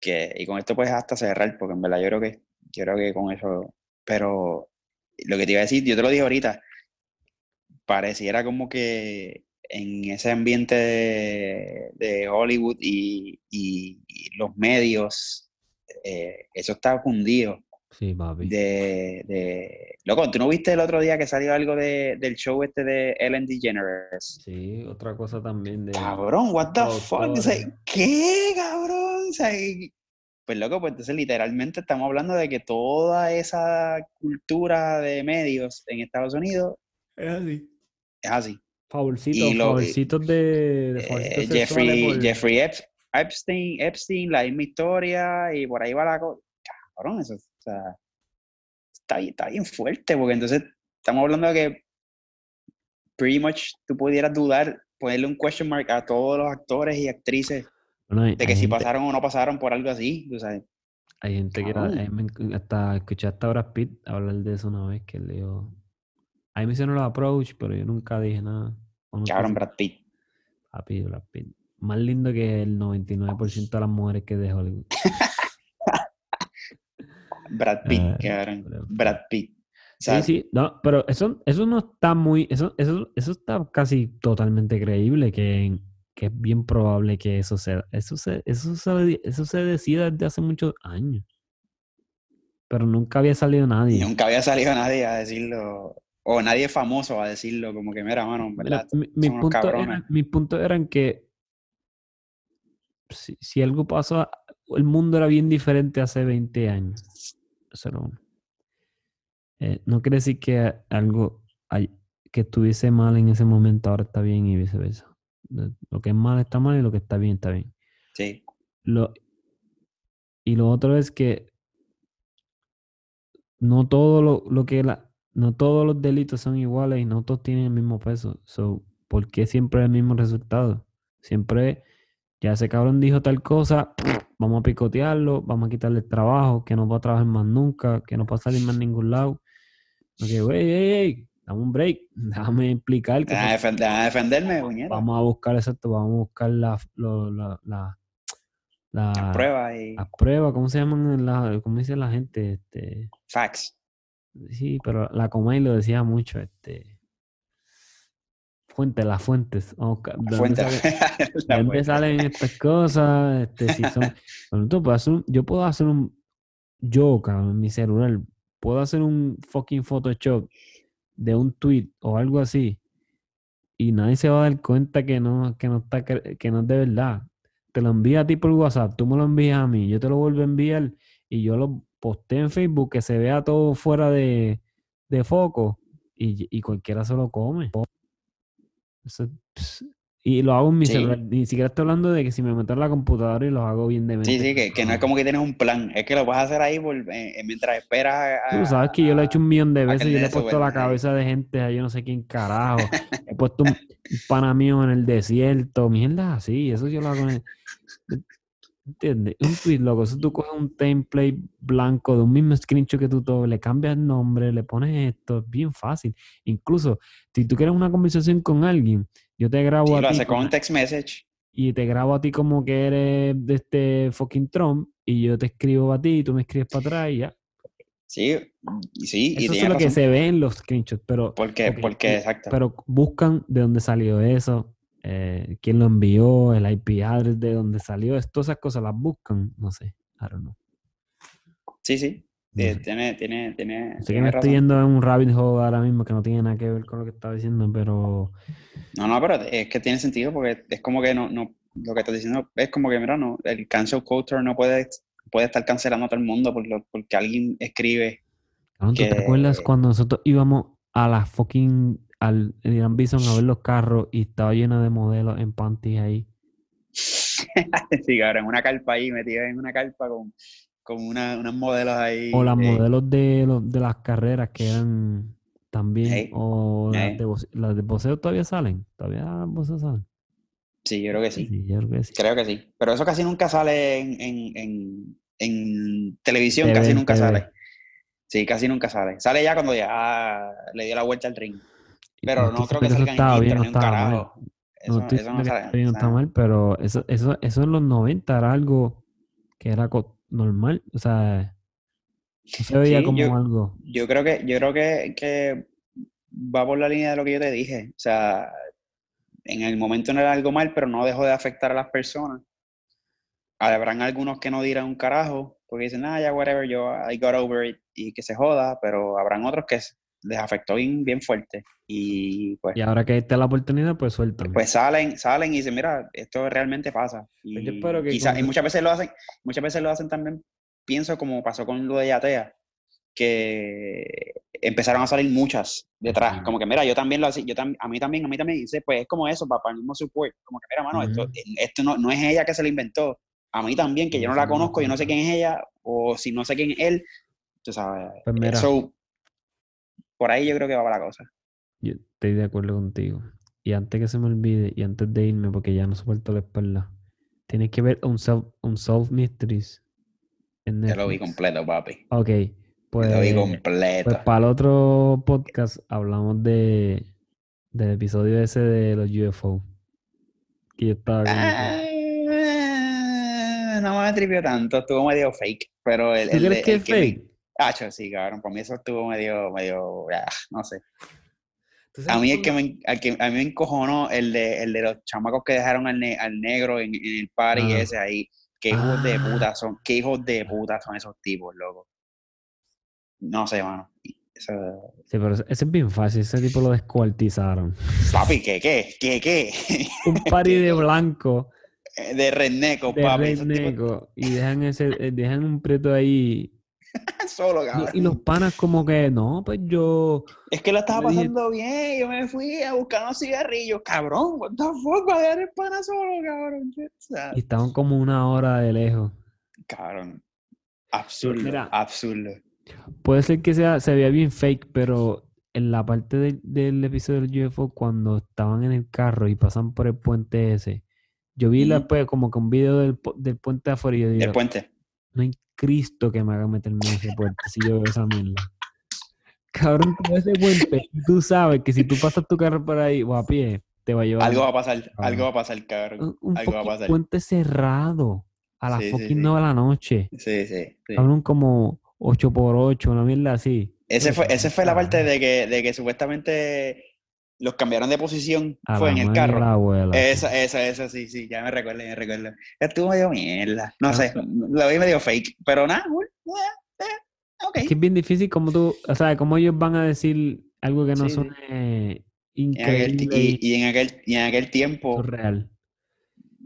que, y con esto puedes hasta cerrar, porque en verdad yo creo que, yo creo que con eso, pero lo que te iba a decir, yo te lo dije ahorita, pareciera como que en ese ambiente de, Hollywood y, los medios, eh, eso está fundido. Sí, papi. De, de... Loco, ¿tú no viste el otro día que salió algo de, del show este de Ellen DeGeneres? Sí, otra cosa también de... Cabrón, what the fuck? ¿Qué, cabrón? O sea, pues loco, pues entonces literalmente estamos hablando de que toda esa cultura de medios en Estados Unidos es así. Es así. Favorcitos, favorcitos de, de eh, Jeffrey, Jeffrey Epstein, Epstein, la misma historia y por ahí va la cosa. Cabrón, eso o sea, está, está bien fuerte porque entonces estamos hablando de que pretty much tú pudieras dudar, ponerle un question mark a todos los actores y actrices de que si pasaron o no pasaron por algo así, tú sabes. Hay gente que Cabrón. me enc- hasta escuché hasta Brad Pitt hablar de eso una vez que él dijo. Ahí me hicieron los approach, pero yo nunca dije nada. O nunca Cabrón, Brad Pitt. Papi, Brad Pitt. Más lindo que el 99% de las mujeres que de Hollywood. Brad Pitt, Ah, cabrón. Brad Pitt. O Sí, sí, no, pero eso, eso no está muy, eso, eso, eso está casi totalmente creíble, que, que es bien probable que eso sea, eso se, eso se, eso se decida desde hace muchos años. Pero nunca había salido nadie. Nunca había salido nadie a decirlo, o nadie famoso a decirlo, como que, mira, mano, verdad, mi- unos puntos cabrones. eran, mis puntos eran que si, si algo pasó, el mundo era bien diferente hace 20 años. Eso era uno. Eh, no quiere decir que algo hay- que estuviese mal en ese momento ahora está bien y viceversa. Lo que es mal está mal y lo que está bien está bien. Sí, Lo, y lo otro es que no todo lo, lo que la, no todos los delitos son iguales y no todos tienen el mismo peso. So, ¿por qué siempre el mismo resultado? Siempre, ya ese cabrón dijo tal cosa, vamos a picotearlo, vamos a quitarle el trabajo, que no va a trabajar más nunca, que no va a salir más a ningún lado. Ok, güey, ey, ey, dame un break, déjame explicar que Deja de fue- defen- deja de defenderme, puñeta. vamos a buscar exacto, vamos a buscar la, lo- la, la, la, Las pruebas y las pruebas, ¿cómo se llaman? La, ¿Cómo dice la gente? Este, facts. sí, pero la Comay lo decía mucho, este. Fuentes, las fuentes. ¿de La dónde fuente. sale- la ¿De dónde fuente. salen estas cosas? Este, si son, bueno, tú puedes hacer un- yo puedo hacer un, yo, cabrón, en mi celular, puedo hacer un fucking Photoshop de un tweet o algo así y nadie se va a dar cuenta que no, que no está, que no es de verdad. Te lo envía a ti por WhatsApp, tú me lo envías a mí, yo te lo vuelvo a enviar y yo lo posteo en Facebook que se vea todo fuera de, de foco y, y cualquiera se lo come. Eso, y lo hago en mi Sí. celular. Ni siquiera estoy hablando de que si me meto en la computadora y lo hago bien de Sí, sí, que, que no es como que tienes un plan, es que lo vas a hacer ahí por- eh, mientras esperas a, Tú sabes que yo lo he hecho un millón de veces. Yo le he puesto la cabeza de gente a yo no sé quién carajo. He puesto un, un pana mío en el desierto. Mierda así. Eso yo lo hago en el- ¿Entiendes? Un tweet, loco. Eso tú coges un template blanco de un mismo screenshot que tú todo, le cambias el nombre, le pones esto. Es bien fácil. Incluso, si tú quieres una conversación con alguien, yo te grabo Sí, a lo ti hace con un text message. y te grabo a ti como que eres de este fucking Trump y yo te escribo a ti y tú me escribes para atrás y ya. Sí, sí, y Eso es lo que se ve en los screenshots, pero, Porque, ok, porque, exacto. pero buscan de dónde salió eso, eh, quién lo envió, el IP address de dónde salió, es- todas esas cosas las buscan, no sé, I don't know. Sí, sí, eh, tiene, tiene, tiene, Sé que me estoy yendo en un rabbit hole ahora mismo que no tiene nada que ver con lo que estaba diciendo, pero No, no, pero es que tiene sentido porque es como que no, no, lo que estás diciendo es como que, mira, no, el cancel culture no puede, puede estar cancelando a todo el mundo por lo- porque alguien escribe. cabrón, ¿tú te acuerdas cuando nosotros íbamos a la fucking, al Irán Bison a ver los carros y estaba lleno de modelos en panties ahí? sí, cabrón, una carpa ahí, metida en una carpa con, con una, unos modelos ahí. O las eh, modelos de, los, de las carreras que eran también. Ey, O las de, boce- las de boxeo todavía salen. Todavía las salen. Sí, yo creo que sí. Sí, yo creo que sí. Creo que sí. Pero eso casi nunca sale en, en, en, en televisión, TV, casi nunca TV. sale. Sí, casi nunca sale. Sale ya cuando ya le dio la vuelta al ring. Pero no creo que salga en bien, no un estaba mal. carajo. Eso, no eso no sale. está bien, mal, pero eso, eso, eso en los 90 era algo que era normal. O sea, no se veía Sí, como yo- algo. Yo creo que, yo creo que, que va por la línea de lo que yo te dije. O sea, en el momento no era algo mal, pero no dejó de afectar a las personas. Habrán algunos que no dirán un carajo, porque dicen, ah, ya, whatever, yo, I got over it, y que se joda, pero habrán otros que les afectó bien, bien fuerte. Y pues, Y ahora que está la oportunidad, pues sueltan. pues salen, salen y dicen, mira, esto realmente pasa. Y, yo espero que y sa- con- y muchas veces lo hacen, muchas veces lo hacen también, pienso como pasó con lo de Yatea, que empezaron a salir muchas detrás, como que mira, yo también lo hacía, yo tam- a mí también, a mí también, dice, pues es como eso, para el mismo support, como que mira, mano, esto, Ujú. esto no, no es ella que se lo inventó, a mí también, que yo no la conozco, yo no sé quién es ella, o si no sé quién es él, tú sabes, Pues mira. eso, por ahí yo creo que va la cosa. Yo estoy de acuerdo contigo. Y antes que se me olvide, y antes de irme, porque ya no soporto la espalda, tienes que ver un Self, un Solve Mysteries en Yo lo vi completo, papi. Ok, pues, lo vi pues completo. para el otro podcast hablamos de del episodio ese de los UFO. Que yo estaba Ah, no me tripió tanto, estuvo medio fake, pero el, ¿Tú el, crees que es fake? Ah, sí, cabrón, para mí eso estuvo medio, medio, ah, no sé. ¿Tú A mí, el que me, que- a mí me encojonó el de, el de los chamacos que dejaron al, ne- al negro en, en el party Ah. ese ahí. Qué hijos de Ah. puta son, qué hijos de puta son esos tipos, loco. No sé, mano. Eso- Sí, pero ese es bien fácil. Ese tipo lo descuartizaron. Papi, ¿qué, qué, qué, qué? Un party de blanco, De redneco, de papi. tipos y dejan ese, eh, dejan un preto ahí. solo, cabrón. y los panas como que, no, pues yo... Es que lo estaba Yo dije- pasando bien, yo me fui a buscar unos cigarrillos, cabrón, what the fuck, va a dejar el pana solo, cabrón. Y estaban como una hora de lejos. cabrón, absurdo, Mira. absurdo. Puede ser que sea, se vea bien fake, pero en la parte del- del episodio del UFO, cuando estaban en el carro y pasan por el puente ese, yo vi Ujú. después como que un video del, del puente de afuera y yo El digo, puente. No hay Cristo que me haga meterme en ese puente si yo veo esa mierda. Cabrón, tú ves ese puente tú sabes que si tú pasas tu carro por ahí o a pie, te va a llevar Algo va a pasar, cabrón. algo va a pasar, cabrón. un, algo va a pasar. puente cerrado a las Sí, fucking sí. 9 de la noche. Sí, sí. Cabrón, como 8 por 8 una mierda así. Ese fue, ese fue la parte Carajo. de que, de que supuestamente los cambiaron de posición, A fue la en el carro. la abuela. Esa, esa, esa, sí, sí, ya me recuerdo, ya me recuerdo. Estuvo medio mierda. No Ah, sé, lo vi medio fake, pero nada, cool, eh, eh, ok. Es que es bien difícil como tú, o sea, como ellos van a decir algo que no Sí, sí. suene En aquel increíble y, y, en aquel, y en aquel tiempo, surreal.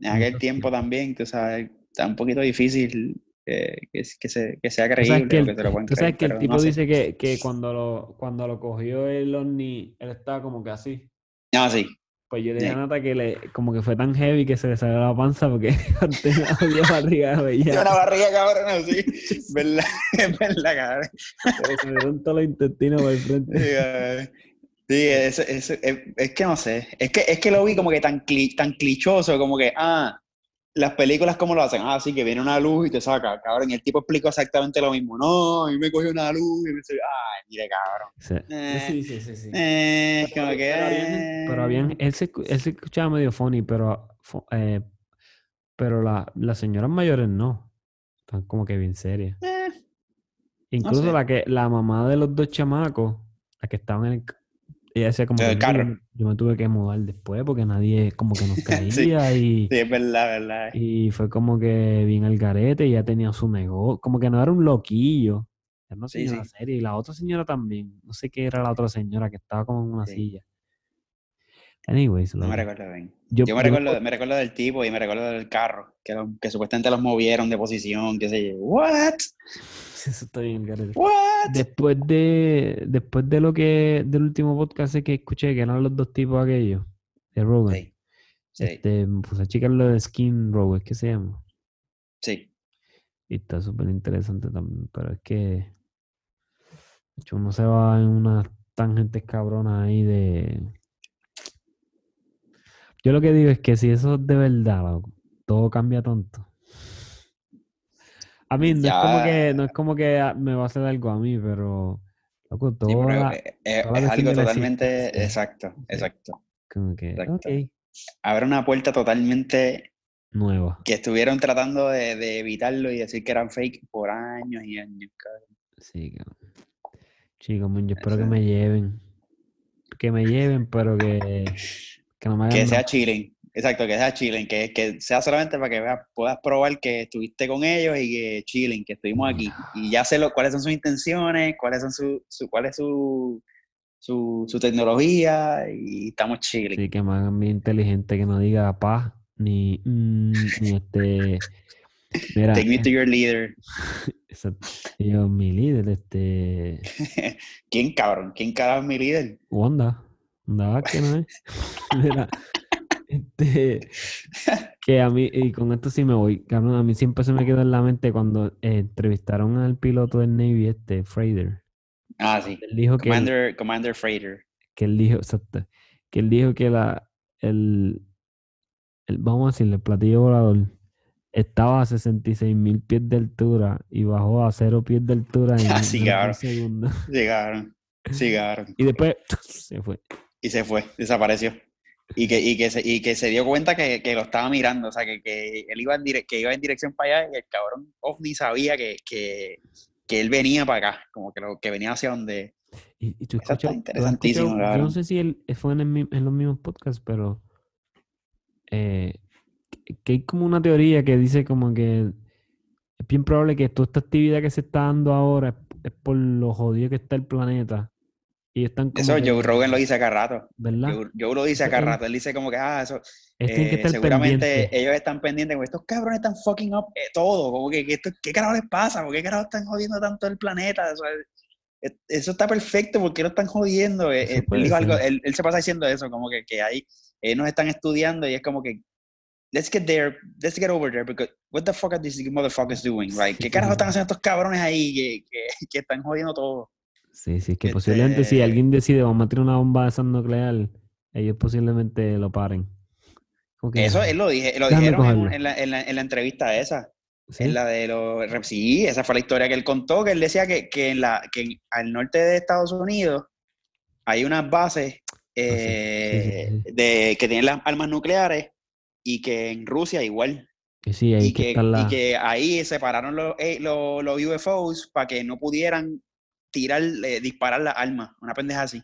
en aquel tiempo también, tú sabes, está un poquito difícil eh, que, que, se, que sea creíble sabes que el, que lo tú sabes creer, que el pero tipo no dice que, que cuando lo, cuando lo cogió el ovni, él estaba como que así. No, sí, Pues yo le a Sí. Nata que le, como que fue tan heavy que se le salió la panza porque la jodida barriga de una barriga cabrón, así, ¿verdad? Es verdad, cabrón. Se le todos los intestinos por el frente. Sí, sí, eso- eso- es, es que no sé. Es que, es que lo vi como que tan, cli- tan clichoso, como que, ah, las películas como lo hacen, ah, sí, que viene una luz y te saca, cabrón. Y el tipo explicó exactamente lo mismo. No, a mí me cogió una luz y me dice, ay, mire, cabrón. Sí. Eh, Sí, sí, sí, sí. Eh, como Pero, que. pero habían, pero habían- él, se, él se escuchaba medio funny, pero, eh, pero la, las señoras mayores no. Están como que bien serias. eh, Incluso sé. la que la mamá de los dos chamacos, la que estaban en el, ella decía como que el "No, yo carro". me- yo me tuve que mudar después porque nadie como que nos Sí. caía y, sí, es verdad, verdad. y fue como que bien al garete y ya tenía su negocio, como que no era un loquillo, era una señora sí. seria y la otra señora también, no sé qué era la otra señora que estaba como en una silla. Anyways, No me recuerdo bien. yo, Yo me yo recuerdo, me recuerdo del tipo y me recuerdo del carro, que, lo- que supuestamente los movieron de posición, qué sé yo. ¿What? Eso está bien. ¿What? Después de, después de lo que, del último podcast que escuché, que eran los dos tipos aquellos, de Rogan, Sí, sí, este, puse a checar lo de Skin Row, es que se llama. sí. Y está súper interesante también, pero es que de hecho, uno se va en unas tangentes cabronas ahí de... Yo lo que digo es que si eso es de verdad, loco, todo cambia tonto. A mí no es como que, Ya. no es como que ah, me va a hacer algo a mí, pero loco, Sí, todo pero la- es, algo totalmente exacto, exacto. como que, exacto. ok, Abre una puerta totalmente nueva. que estuvieron tratando de, de evitarlo y decir que eran fake por años y años. cabrón. Sí, cabrón. Chicos, yo espero que me lleven. Que me lleven, pero que, que no me hagan Que sea chilling, exacto, que sea chilling, que, que sea solamente para que veas, puedas probar que estuviste con ellos y que chilling, que estuvimos aquí. Y ya sé lo, cuáles son sus intenciones, cuáles son su, su- cuál es su, su, su tecnología y estamos chilling. Sí, que hagan bien inteligente, que no diga paz, ni, mm, ni este. Mira, Take me to eh, your leader. yo, mi líder, este. ¿Quién cabrón? ¿Quién carajo es mi líder? Wanda. Wanda Vázquez, ¿no es? Mira, este. Que a mí, y con esto sí me voy, cabrón, a mí siempre se me quedó en la mente cuando eh, entrevistaron al piloto del Navy, este, Freider. Ah, sí. Él dijo que. Commander, Commander Freighter. que él dijo, exacto, que él dijo que la, el, el- vamos a decirle, el platillo volador estaba a 66 mil pies de altura y bajó a 0 pies de altura en, Ah, sí, en cabrón. un segundo. Llegaron, llegaron. Y después se fue. Y se fue, desapareció. Y que, y que, se, y que se dio cuenta que, que lo estaba mirando, o sea, que, que él iba en, dire- que iba en dirección para allá y el cabrón ovni sabía que, que, que él venía para acá, como que, lo, que venía hacia donde... Y, y tú está escuchas, tú has interesantísimo, escuchado- yo no sé si él fue en, el en los mismos podcasts, pero eh, que- que hay como una teoría que dice como que es bien probable que toda esta actividad que se está dando ahora es, es por lo jodido que está el planeta. Y están como Eso que- Joe Rogan lo dice acá rato. ¿verdad? Joe, Joe lo dice acá es- rato. Él dice como que, ah, eso... Que eh, estar seguramente pendientes. ellos están pendientes, como estos cabrones están fucking up eh, todo, como que, que esto, ¿qué carajo les pasa? ¿Por qué carajo están jodiendo tanto el planeta? O sea, eh, eso está perfecto, ¿por qué lo están jodiendo? Eh, eh, él, dijo algo- él- él se pasa diciendo eso, como que, que ahí ellos nos están estudiando y es como que, let's get there, let's get over there, because what the fuck are these motherfuckers doing? Like, ¿Qué carajo están haciendo estos cabrones ahí que, que, que están jodiendo todo? Sí, sí, que posiblemente si Este- alguien decide vamos a tirar una bomba de esa nuclear, ellos posiblemente lo paren. Eso él lo, dije, lo Déjame dijeron en, la, en, la, en la entrevista esa. ¿sí? En la de los sí, esa fue la historia que él contó, que él decía que, que, en la, que al norte de Estados Unidos hay unas bases eh, Ah, sí, sí. de que tienen las armas nucleares y que en Rusia igual. Que sí, ahí Y que, que, y ahí separaron los, eh, los, los UFOs para que no pudieran tirar, eh, disparar las armas. Una pendeja así.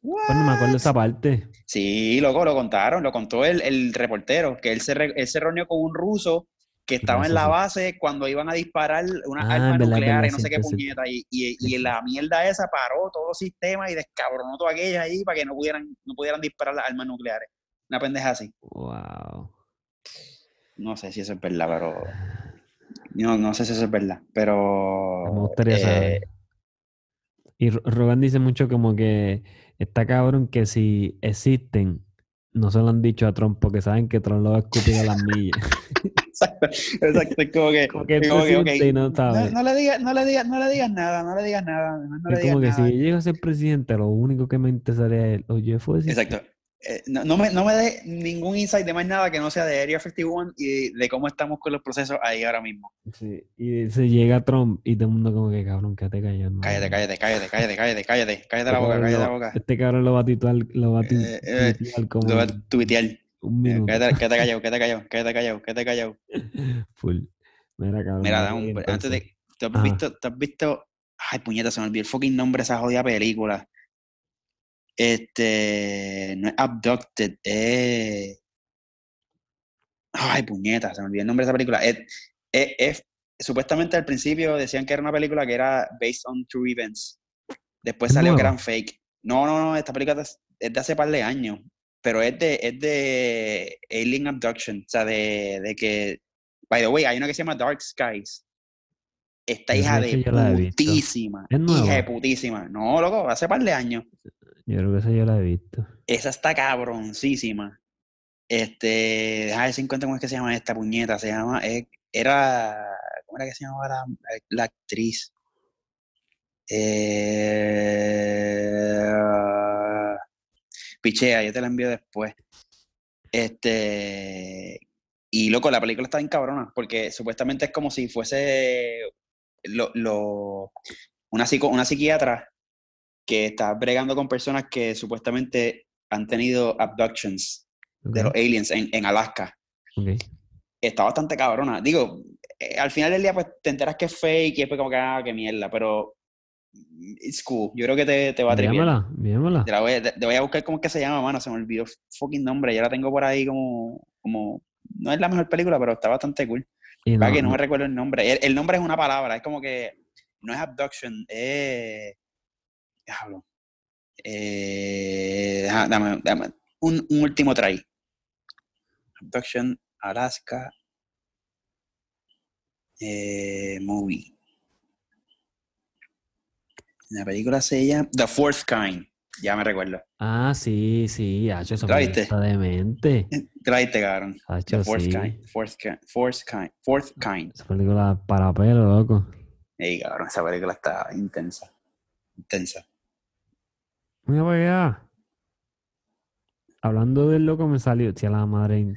Pues no me acuerdo What? esa parte. Sí, loco, lo contaron, lo contó el, el reportero, que él se, re- él se reunió con un ruso que estaba en la base cuando iban a disparar unas Ah, armas nucleares, no sé qué puñeta, y, y, la mierda esa paró todos los sistemas y descabronó todas aquellas ahí para que no pudieran, no pudieran disparar las armas nucleares. Una pendeja así. Wow. No sé si eso es verdad, pero... No, no sé si eso es verdad, pero... Me gustaría eh, saber. Y Rogan dice mucho como que está cabrón que si existen, no se lo han dicho a Trump porque saben que Trump lo va a escupir a las millas. Exacto, exacto, como que... Como que como no no, sabe. no le digas, no le digas, no le digas nada, no le digas nada, no le es digas como que nada. si yo llego a ser presidente, lo único que me interesaría es, oye, fue decir Exacto. Eh, no, no me, no me dé ningún insight de más nada que no sea de Area 51 y de, de cómo estamos con los procesos ahí ahora mismo. Sí, y se llega Trump y todo el mundo como que cabrón, quédate callado. no, Cállate, no". cállate, cállate, cállate, cállate, cállate, cállate Este la boca, cabrón cállate la boca. Este cabrón lo va a titular, lo va a tu- Eh, eh, tuitear como Lo voy a tuitear. un minuto. Quédate, quédate callado, quédate callado, quédate callado, quédate callado. Full. Mira, cabrón. Mira, un- antes de. ¿Tú has Ajá. visto, tú has visto. Ay, puñeta, se me olvidó el fucking nombre de esa jodida película. Este. No es Abducted, es. Ay, puñeta, se me olvidó el nombre de esa película. Es, es- es- supuestamente al principio decían que era una película que era based on true events. Después ¿Es salió que nueva? eran fake. No, no, no, esta película es de hace par de años. Pero es de, es de Alien Abduction. O sea, de, de que. By the way, hay una que se llama Dark Skies. Esta hija que de putísima. ¿Es Hija de putísima. No, loco, hace par de años. Yo creo que esa yo la he visto. Esa está cabroncísima. Este, deja de ver si encuentro cómo es que se llama esta puñeta. Se llama, eh, era, ¿cómo era que se llamaba la, la actriz? Eh, pichea, yo te la envío después. Este, y loco, la película está bien cabrona, porque supuestamente es como si fuese lo, lo- una, psico- una psiquiatra que está bregando con personas que supuestamente han tenido abductions de los aliens en, en Alaska. ok. Está bastante cabrona. Digo, eh, al final del día pues te enteras que es fake y después como que, ah, qué mierda, pero mm, it's cool. Yo creo que te, te va a tripear. Envíamela. Te, la voy a, te- te voy a buscar cómo es que se llama, mano. Se me olvidó fucking nombre. Ya la tengo por ahí como, como... No es la mejor película, pero está bastante cool. Y Para no, que no no- me recuerdo el nombre. El, el nombre es una palabra. Es como que... No es abduction, es... Diablo. Eh, dame, dame un, un último try. Abduction, Alaska. eh, movie. La película se llama The Fourth Kind. Ya me recuerdo. Ah, sí, sí, Hacho, esa ¿La película viste? está demente. Te la diste, cabrón. The Hacho, Fourth sí. Kind. Fourth Kind. Fourth Kind. Fourth Kind. Esa película para pelo, loco. Ey, cabrón, esa película está intensa. Intensa. Mira para allá. Hablando del loco me salió, si a la madre.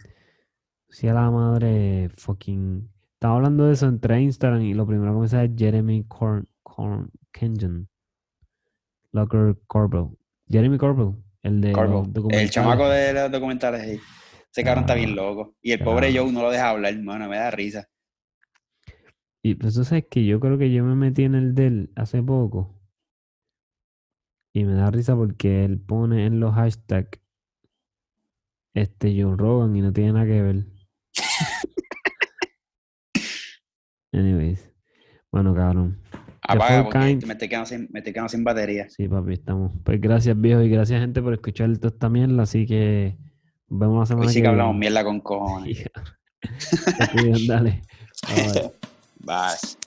Si a la madre fucking. Estaba hablando de eso entre Instagram y lo primero que me sale es Jeremy Corn, Corn Kenyon. Locker Corbell. Jeremy Corbell, el de el chamaco de los documentales ahí. Ese cabrón está bien Ah, loco. Y el pobre. Joe no lo deja hablar, hermano, me da risa. Y pues tú sabes que yo creo que yo me metí en el de él hace poco. Y me da risa porque él pone en los hashtags este Joe Rogan y no tiene nada que ver. Anyways. Bueno, cabrón. Apaga porque kind. me estoy, quedando sin, me estoy quedando sin batería. Sí, papi, estamos. Pues gracias, viejo, y gracias, gente, por escuchar toda esta mierda. Así que nos vemos la semana Hoy sí que que hablamos mierda con cojones. Dale. Bye. Bye.